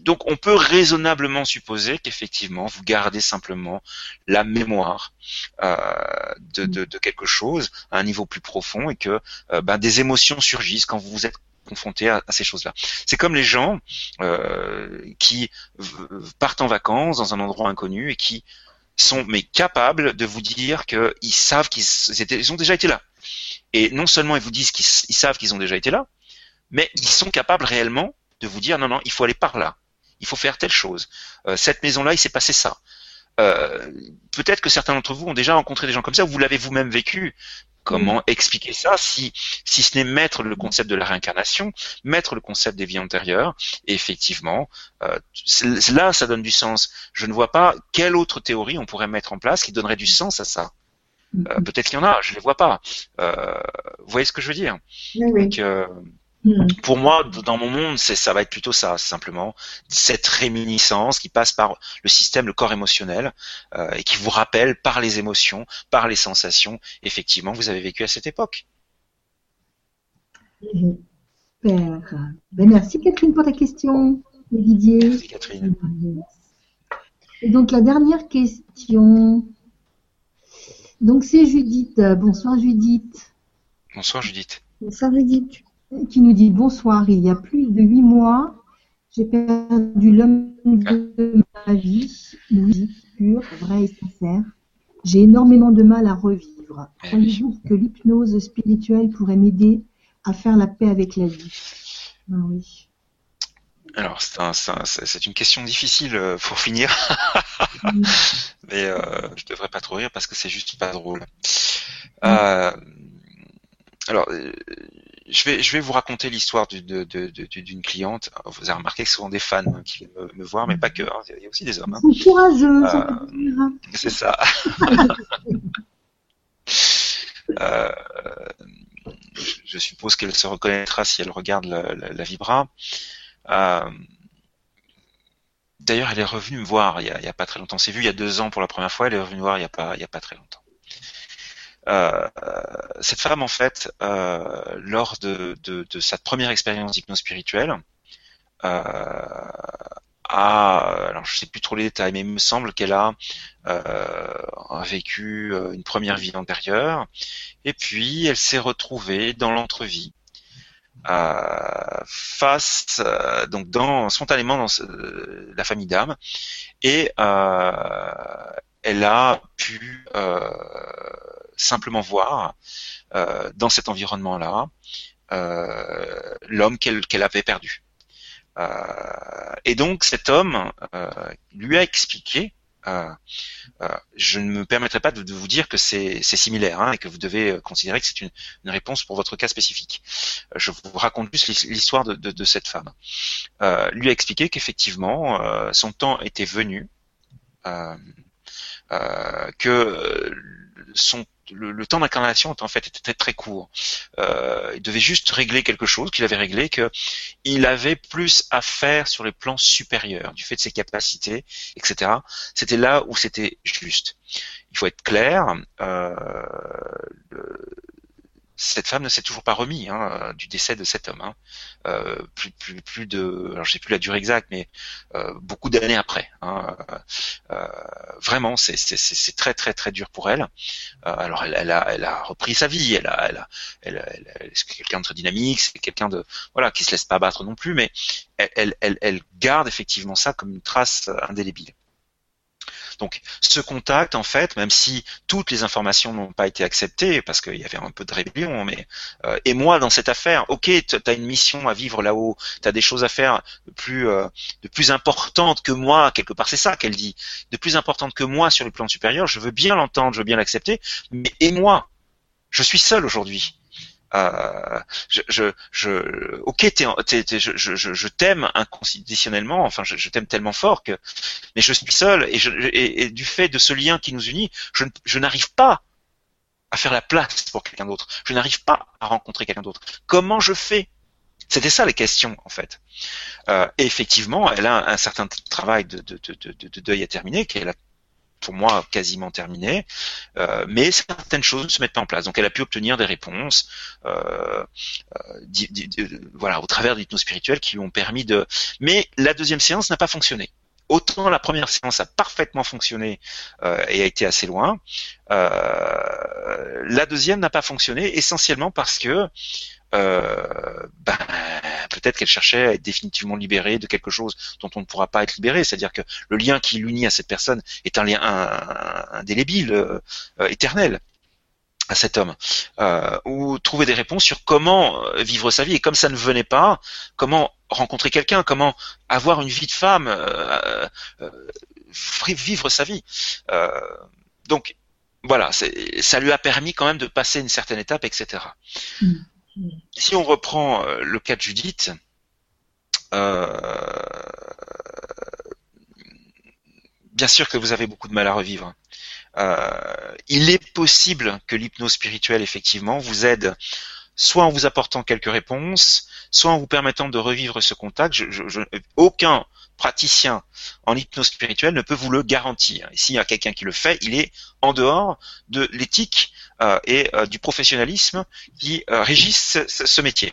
Donc on peut raisonnablement supposer qu'effectivement vous gardez simplement la mémoire euh, de, quelque chose à un niveau plus profond et que euh, ben, des émotions surgissent quand vous vous êtes confronté à, ces choses-là. C'est comme les gens euh, qui partent en vacances dans un endroit inconnu et qui sont mais capables de vous dire qu'ils savent qu'ils ils ont déjà été là. Et non seulement ils vous disent qu'ils savent qu'ils ont déjà été là, mais ils sont capables réellement de vous dire non non il faut aller par là il faut faire telle chose. Euh, cette maison-là, il s'est passé ça. Euh, peut-être que certains d'entre vous ont déjà rencontré des gens comme ça, vous l'avez vous-même vécu. Comment mm. expliquer ça si, si ce n'est mettre le concept de la réincarnation, mettre le concept des vies antérieures Et effectivement, euh, là, ça donne du sens. Je ne vois pas quelle autre théorie on pourrait mettre en place qui donnerait du sens à ça. Mm. Peut-être qu'il y en a, je ne les vois pas. vous voyez ce que je veux dire? Oui, Donc, Hmm. Pour moi, dans mon monde, c'est ça va être plutôt ça, simplement cette réminiscence qui passe par le système, le corps émotionnel, euh, et qui vous rappelle par les émotions, par les sensations, effectivement, vous avez vécu à cette époque. Ben, merci Catherine pour ta question, Didier. Merci Catherine. Et donc la dernière question. Donc c'est Judith. Bonsoir Judith. Bonsoir Judith. Bonsoir Judith qui nous dit bonsoir, il y a plus de huit mois, j'ai perdu l'homme de ma vie, oui, pur, vrai et sincère. J'ai énormément de mal à revivre. Eh Croyez-vous que l'hypnose spirituelle pourrait m'aider à faire la paix avec la vie? Ah oui. Alors, c'est une question difficile euh, pour finir. Mais euh, je devrais pas trop rire parce que c'est juste pas drôle. Euh, alors, euh, je vais, je vais vous raconter l'histoire d'une cliente. Vous avez remarqué que ce sont des fans hein, qui viennent me, voir, mais pas que. Hein. Il y a aussi des hommes. Hein. courageux. Euh, c'est ça. euh, je, suppose qu'elle se reconnaîtra si elle regarde la, la, Vibra. Euh, D'ailleurs, elle est revenue me voir il y, a, a pas très longtemps. C'est vu il y a deux ans pour la première fois. Elle est revenue me voir il y a pas, il y a pas très longtemps. Euh, cette femme, en fait, euh, lors de, de, de, sa première expérience d'hypnose spirituelle, euh, a, alors je sais plus trop les détails, mais il me semble qu'elle a, a vécu une première vie antérieure, et puis elle s'est retrouvée dans l'entrevie euh, face donc dans spontanément dans la famille d'âme. Et euh, elle a pu simplement voir euh, dans cet environnement-là euh, l'homme qu'elle avait perdu. Euh, et donc cet homme lui a expliqué je ne me permettrai pas de, vous dire que c'est similaire hein, et que vous devez considérer que c'est une, réponse pour votre cas spécifique. Je vous raconte juste l'histoire de, cette femme. lui a expliqué qu'effectivement son temps était venu, que son le, temps d'incarnation en fait était très, très court. Euh, il devait juste régler quelque chose qu'il avait réglé, que il avait plus à faire sur les plans supérieurs du fait de ses capacités, etc. C'était là où c'était juste. Il faut être clair. Euh, cette femme ne s'est toujours pas remis hein, du décès de cet homme. Hein. Euh, plus, plus, plus de, alors je sais plus la durée exacte, mais euh, beaucoup d'années après. Hein. Euh, vraiment, c'est très très très dur pour elle. alors elle, elle, a, elle a repris sa vie, elle a, elle a, elle, elle, c'est quelqu'un de très dynamique, c'est quelqu'un de voilà qui se laisse pas battre non plus, mais elle, elle, elle garde effectivement ça comme une trace indélébile. Donc ce contact, en fait, même si toutes les informations n'ont pas été acceptées, parce qu'il y avait un peu de rébellion, mais euh, et moi dans cette affaire, ok, tu as une mission à vivre là-haut, tu as des choses à faire de plus, euh, plus importantes que moi, quelque part c'est ça qu'elle dit, de plus importantes que moi sur le plan supérieur, je veux bien l'entendre, je veux bien l'accepter, mais et moi? Je suis seul aujourd'hui. Euh, je, je, je, ok, je, je, je t'aime inconditionnellement, enfin, je, t'aime tellement fort que, mais je suis seul et, je, et, du fait de ce lien qui nous unit, je, je n'arrive pas à faire la place pour quelqu'un d'autre. Je n'arrive pas à rencontrer quelqu'un d'autre. Comment je fais? C'était ça les questions en fait. Euh, et effectivement, elle a un, certain travail de, de, de, de deuil à terminer qu'elle a pour moi quasiment terminé, euh, mais certaines choses ne se mettent pas en place. Donc elle a pu obtenir des réponses, euh, euh, voilà, au travers de l'hypnose spirituelle qui lui ont permis de. Mais la deuxième séance n'a pas fonctionné. Autant la première séance a parfaitement fonctionné et a été assez loin, la deuxième n'a pas fonctionné essentiellement parce que euh, ben, peut-être qu'elle cherchait à être définitivement libérée de quelque chose dont on ne pourra pas être libéré. C'est-à-dire que le lien qui l'unit à cette personne est un lien indélébile, euh, éternel à cet homme, euh, ou trouver des réponses sur comment euh, vivre sa vie. Et comme ça ne venait pas, comment rencontrer quelqu'un, comment avoir une vie de femme, euh, vivre sa vie. donc voilà, ça lui a permis quand même de passer une certaine étape, etc. Si on reprend euh, le cas de Judith, euh, bien sûr que vous avez beaucoup de mal à revivre. Euh, il est possible que l'hypnose spirituelle, effectivement, vous aide soit en vous apportant quelques réponses, soit en vous permettant de revivre ce contact. Je, aucun praticien en hypnose spirituelle ne peut vous le garantir. S'il y a quelqu'un qui le fait, il est en dehors de l'éthique euh, et euh, du professionnalisme qui euh, régissent ce, métier.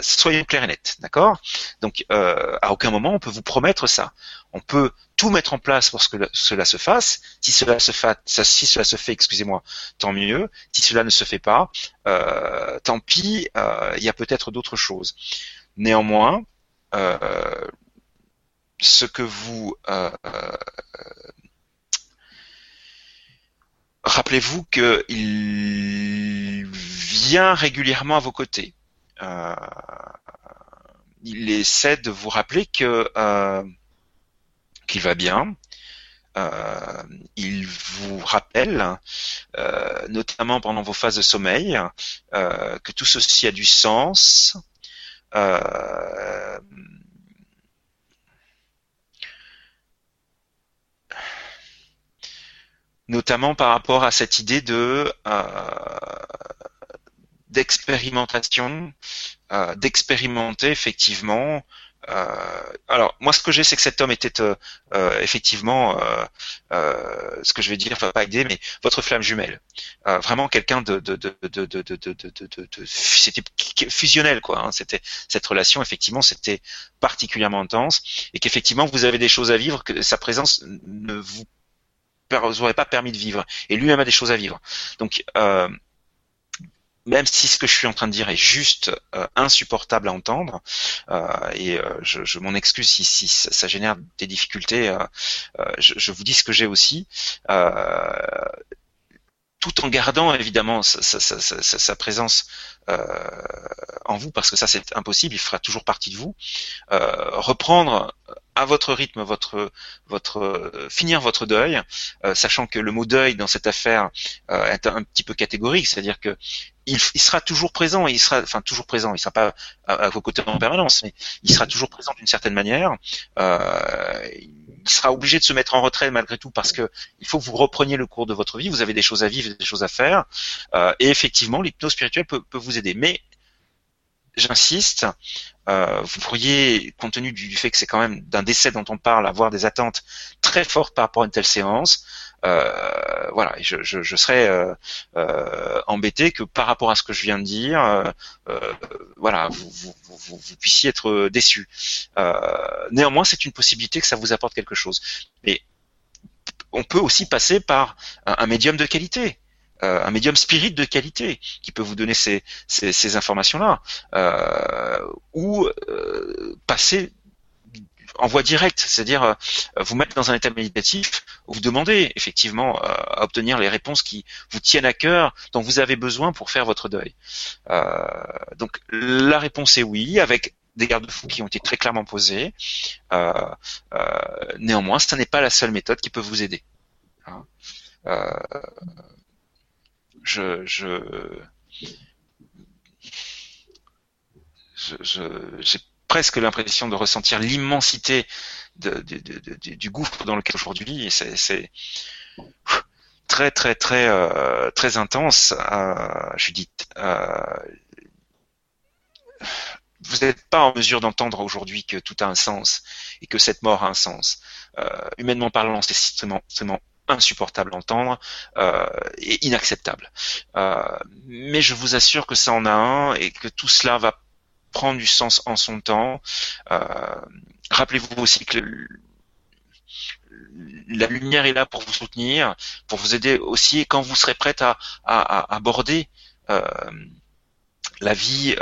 soyez clairs et nets, d'accord? Donc, à aucun moment on peut vous promettre ça. On peut mettre en place pour que cela se fasse. Si cela se fait, si cela se fait, excusez-moi, tant mieux. Si cela ne se fait pas, euh, tant pis. Euh, il y a peut-être d'autres choses. Néanmoins, euh, ce que vous rappelez-vous qu'il vient régulièrement à vos côtés. il essaie de vous rappeler que qu'il va bien. Euh, il vous rappelle, euh, notamment pendant vos phases de sommeil, euh, que tout ceci a du sens. notamment par rapport à cette idée de d'expérimentation, d'expérimenter effectivement alors moi ce que j'ai c'est que cet homme était euh, euh, effectivement ce que je vais dire va pas aider mais votre flamme jumelle vraiment quelqu'un de de de de de de de, c'était fusionnel quoi hein. c'était cette relation effectivement c'était particulièrement intense et qu'effectivement vous avez des choses à vivre que sa présence ne vous aurait pas permis de vivre et lui-même a des choses à vivre donc même si ce que je suis en train de dire est juste euh, insupportable à entendre, euh, et euh, je, je m'en excuse si, si, ça génère des difficultés, je, je, vous dis ce que j'ai aussi, tout en gardant évidemment sa, sa, sa, sa présence en vous, parce que ça c'est impossible, il fera toujours partie de vous, reprendre à votre rythme votre votre finir votre deuil, sachant que le mot deuil dans cette affaire est un, petit peu catégorique, c'est-à-dire que il, sera toujours présent, il sera, enfin toujours présent, il sera pas à, vos côtés en permanence, mais il sera toujours présent d'une certaine manière. Euh, il sera obligé de se mettre en retrait malgré tout parce que il faut que vous repreniez le cours de votre vie. Vous avez des choses à vivre, des choses à faire, euh, et effectivement, l'hypnose spirituelle peut, peut, vous aider. Mais j'insiste, euh, vous pourriez, compte tenu du, fait que c'est quand même d'un décès dont on parle, avoir des attentes très fortes par rapport à une telle séance. Euh, voilà, je, je, je serais euh, euh, embêté que par rapport à ce que je viens de dire, euh, voilà, vous, vous, vous, vous, puissiez être déçu. néanmoins, c'est une possibilité que ça vous apporte quelque chose. Mais on peut aussi passer par un médium de qualité. Euh, un médium spirit de qualité qui peut vous donner ces, ces, informations-là, euh, ou euh, passer en voie directe, c'est-à-dire vous mettre dans un état méditatif où vous demandez effectivement à obtenir les réponses qui vous tiennent à cœur, dont vous avez besoin pour faire votre deuil. donc la réponse est oui, avec des garde-fous qui ont été très clairement posés. néanmoins, ce n'est pas la seule méthode qui peut vous aider. Hein je, je, j'ai presque l'impression de ressentir l'immensité de, du gouffre dans lequel aujourd'hui. C'est très très très euh, très intense. Euh, Judith euh, vous n'êtes pas en mesure d'entendre aujourd'hui que tout a un sens et que cette mort a un sens. Euh, humainement parlant c'est extrêmement, extrêmement insupportable à entendre euh, et inacceptable. Euh, mais je vous assure que ça en a un et que tout cela va prendre du sens en son temps. Euh, rappelez-vous aussi que la lumière est là pour vous soutenir, pour vous aider aussi et quand vous serez prête à, à, aborder la vie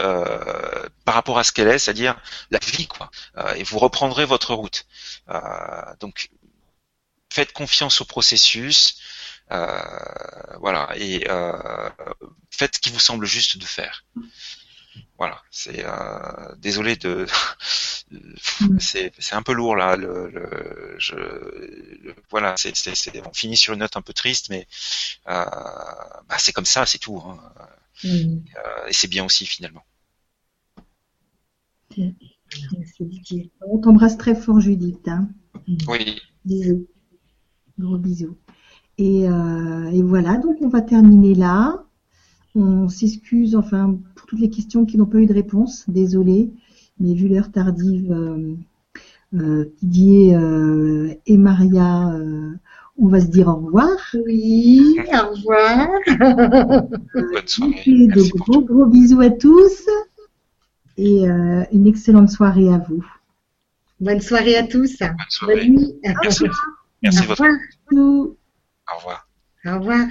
par rapport à ce qu'elle est, c'est-à-dire la vie, quoi. et vous reprendrez votre route. donc faites confiance au processus, euh, voilà, et euh, faites ce qui vous semble juste de faire. Voilà, c'est euh, désolé de, c'est un peu lourd là. Le, je, voilà, c'est on finit sur une note un peu triste, mais bah, c'est comme ça, c'est tout. Hein. Mm. et c'est bien aussi finalement. On t'embrasse très fort, Judith. Hein. Oui. Bisous. Gros bisous. Et, euh, et, voilà, donc on va terminer là. On s'excuse, enfin, pour toutes les questions qui n'ont pas eu de réponse. Désolé, mais vu l'heure tardive, euh, euh, Didier euh, et Maria, on va se dire au revoir. Oui, au revoir. Bonne soirée. De gros gros bisous à tous et une excellente soirée à vous. Bonne soirée à tous. Bonne soirée. Bonne nuit. Merci, Merci Au revoir. Au revoir. Au revoir.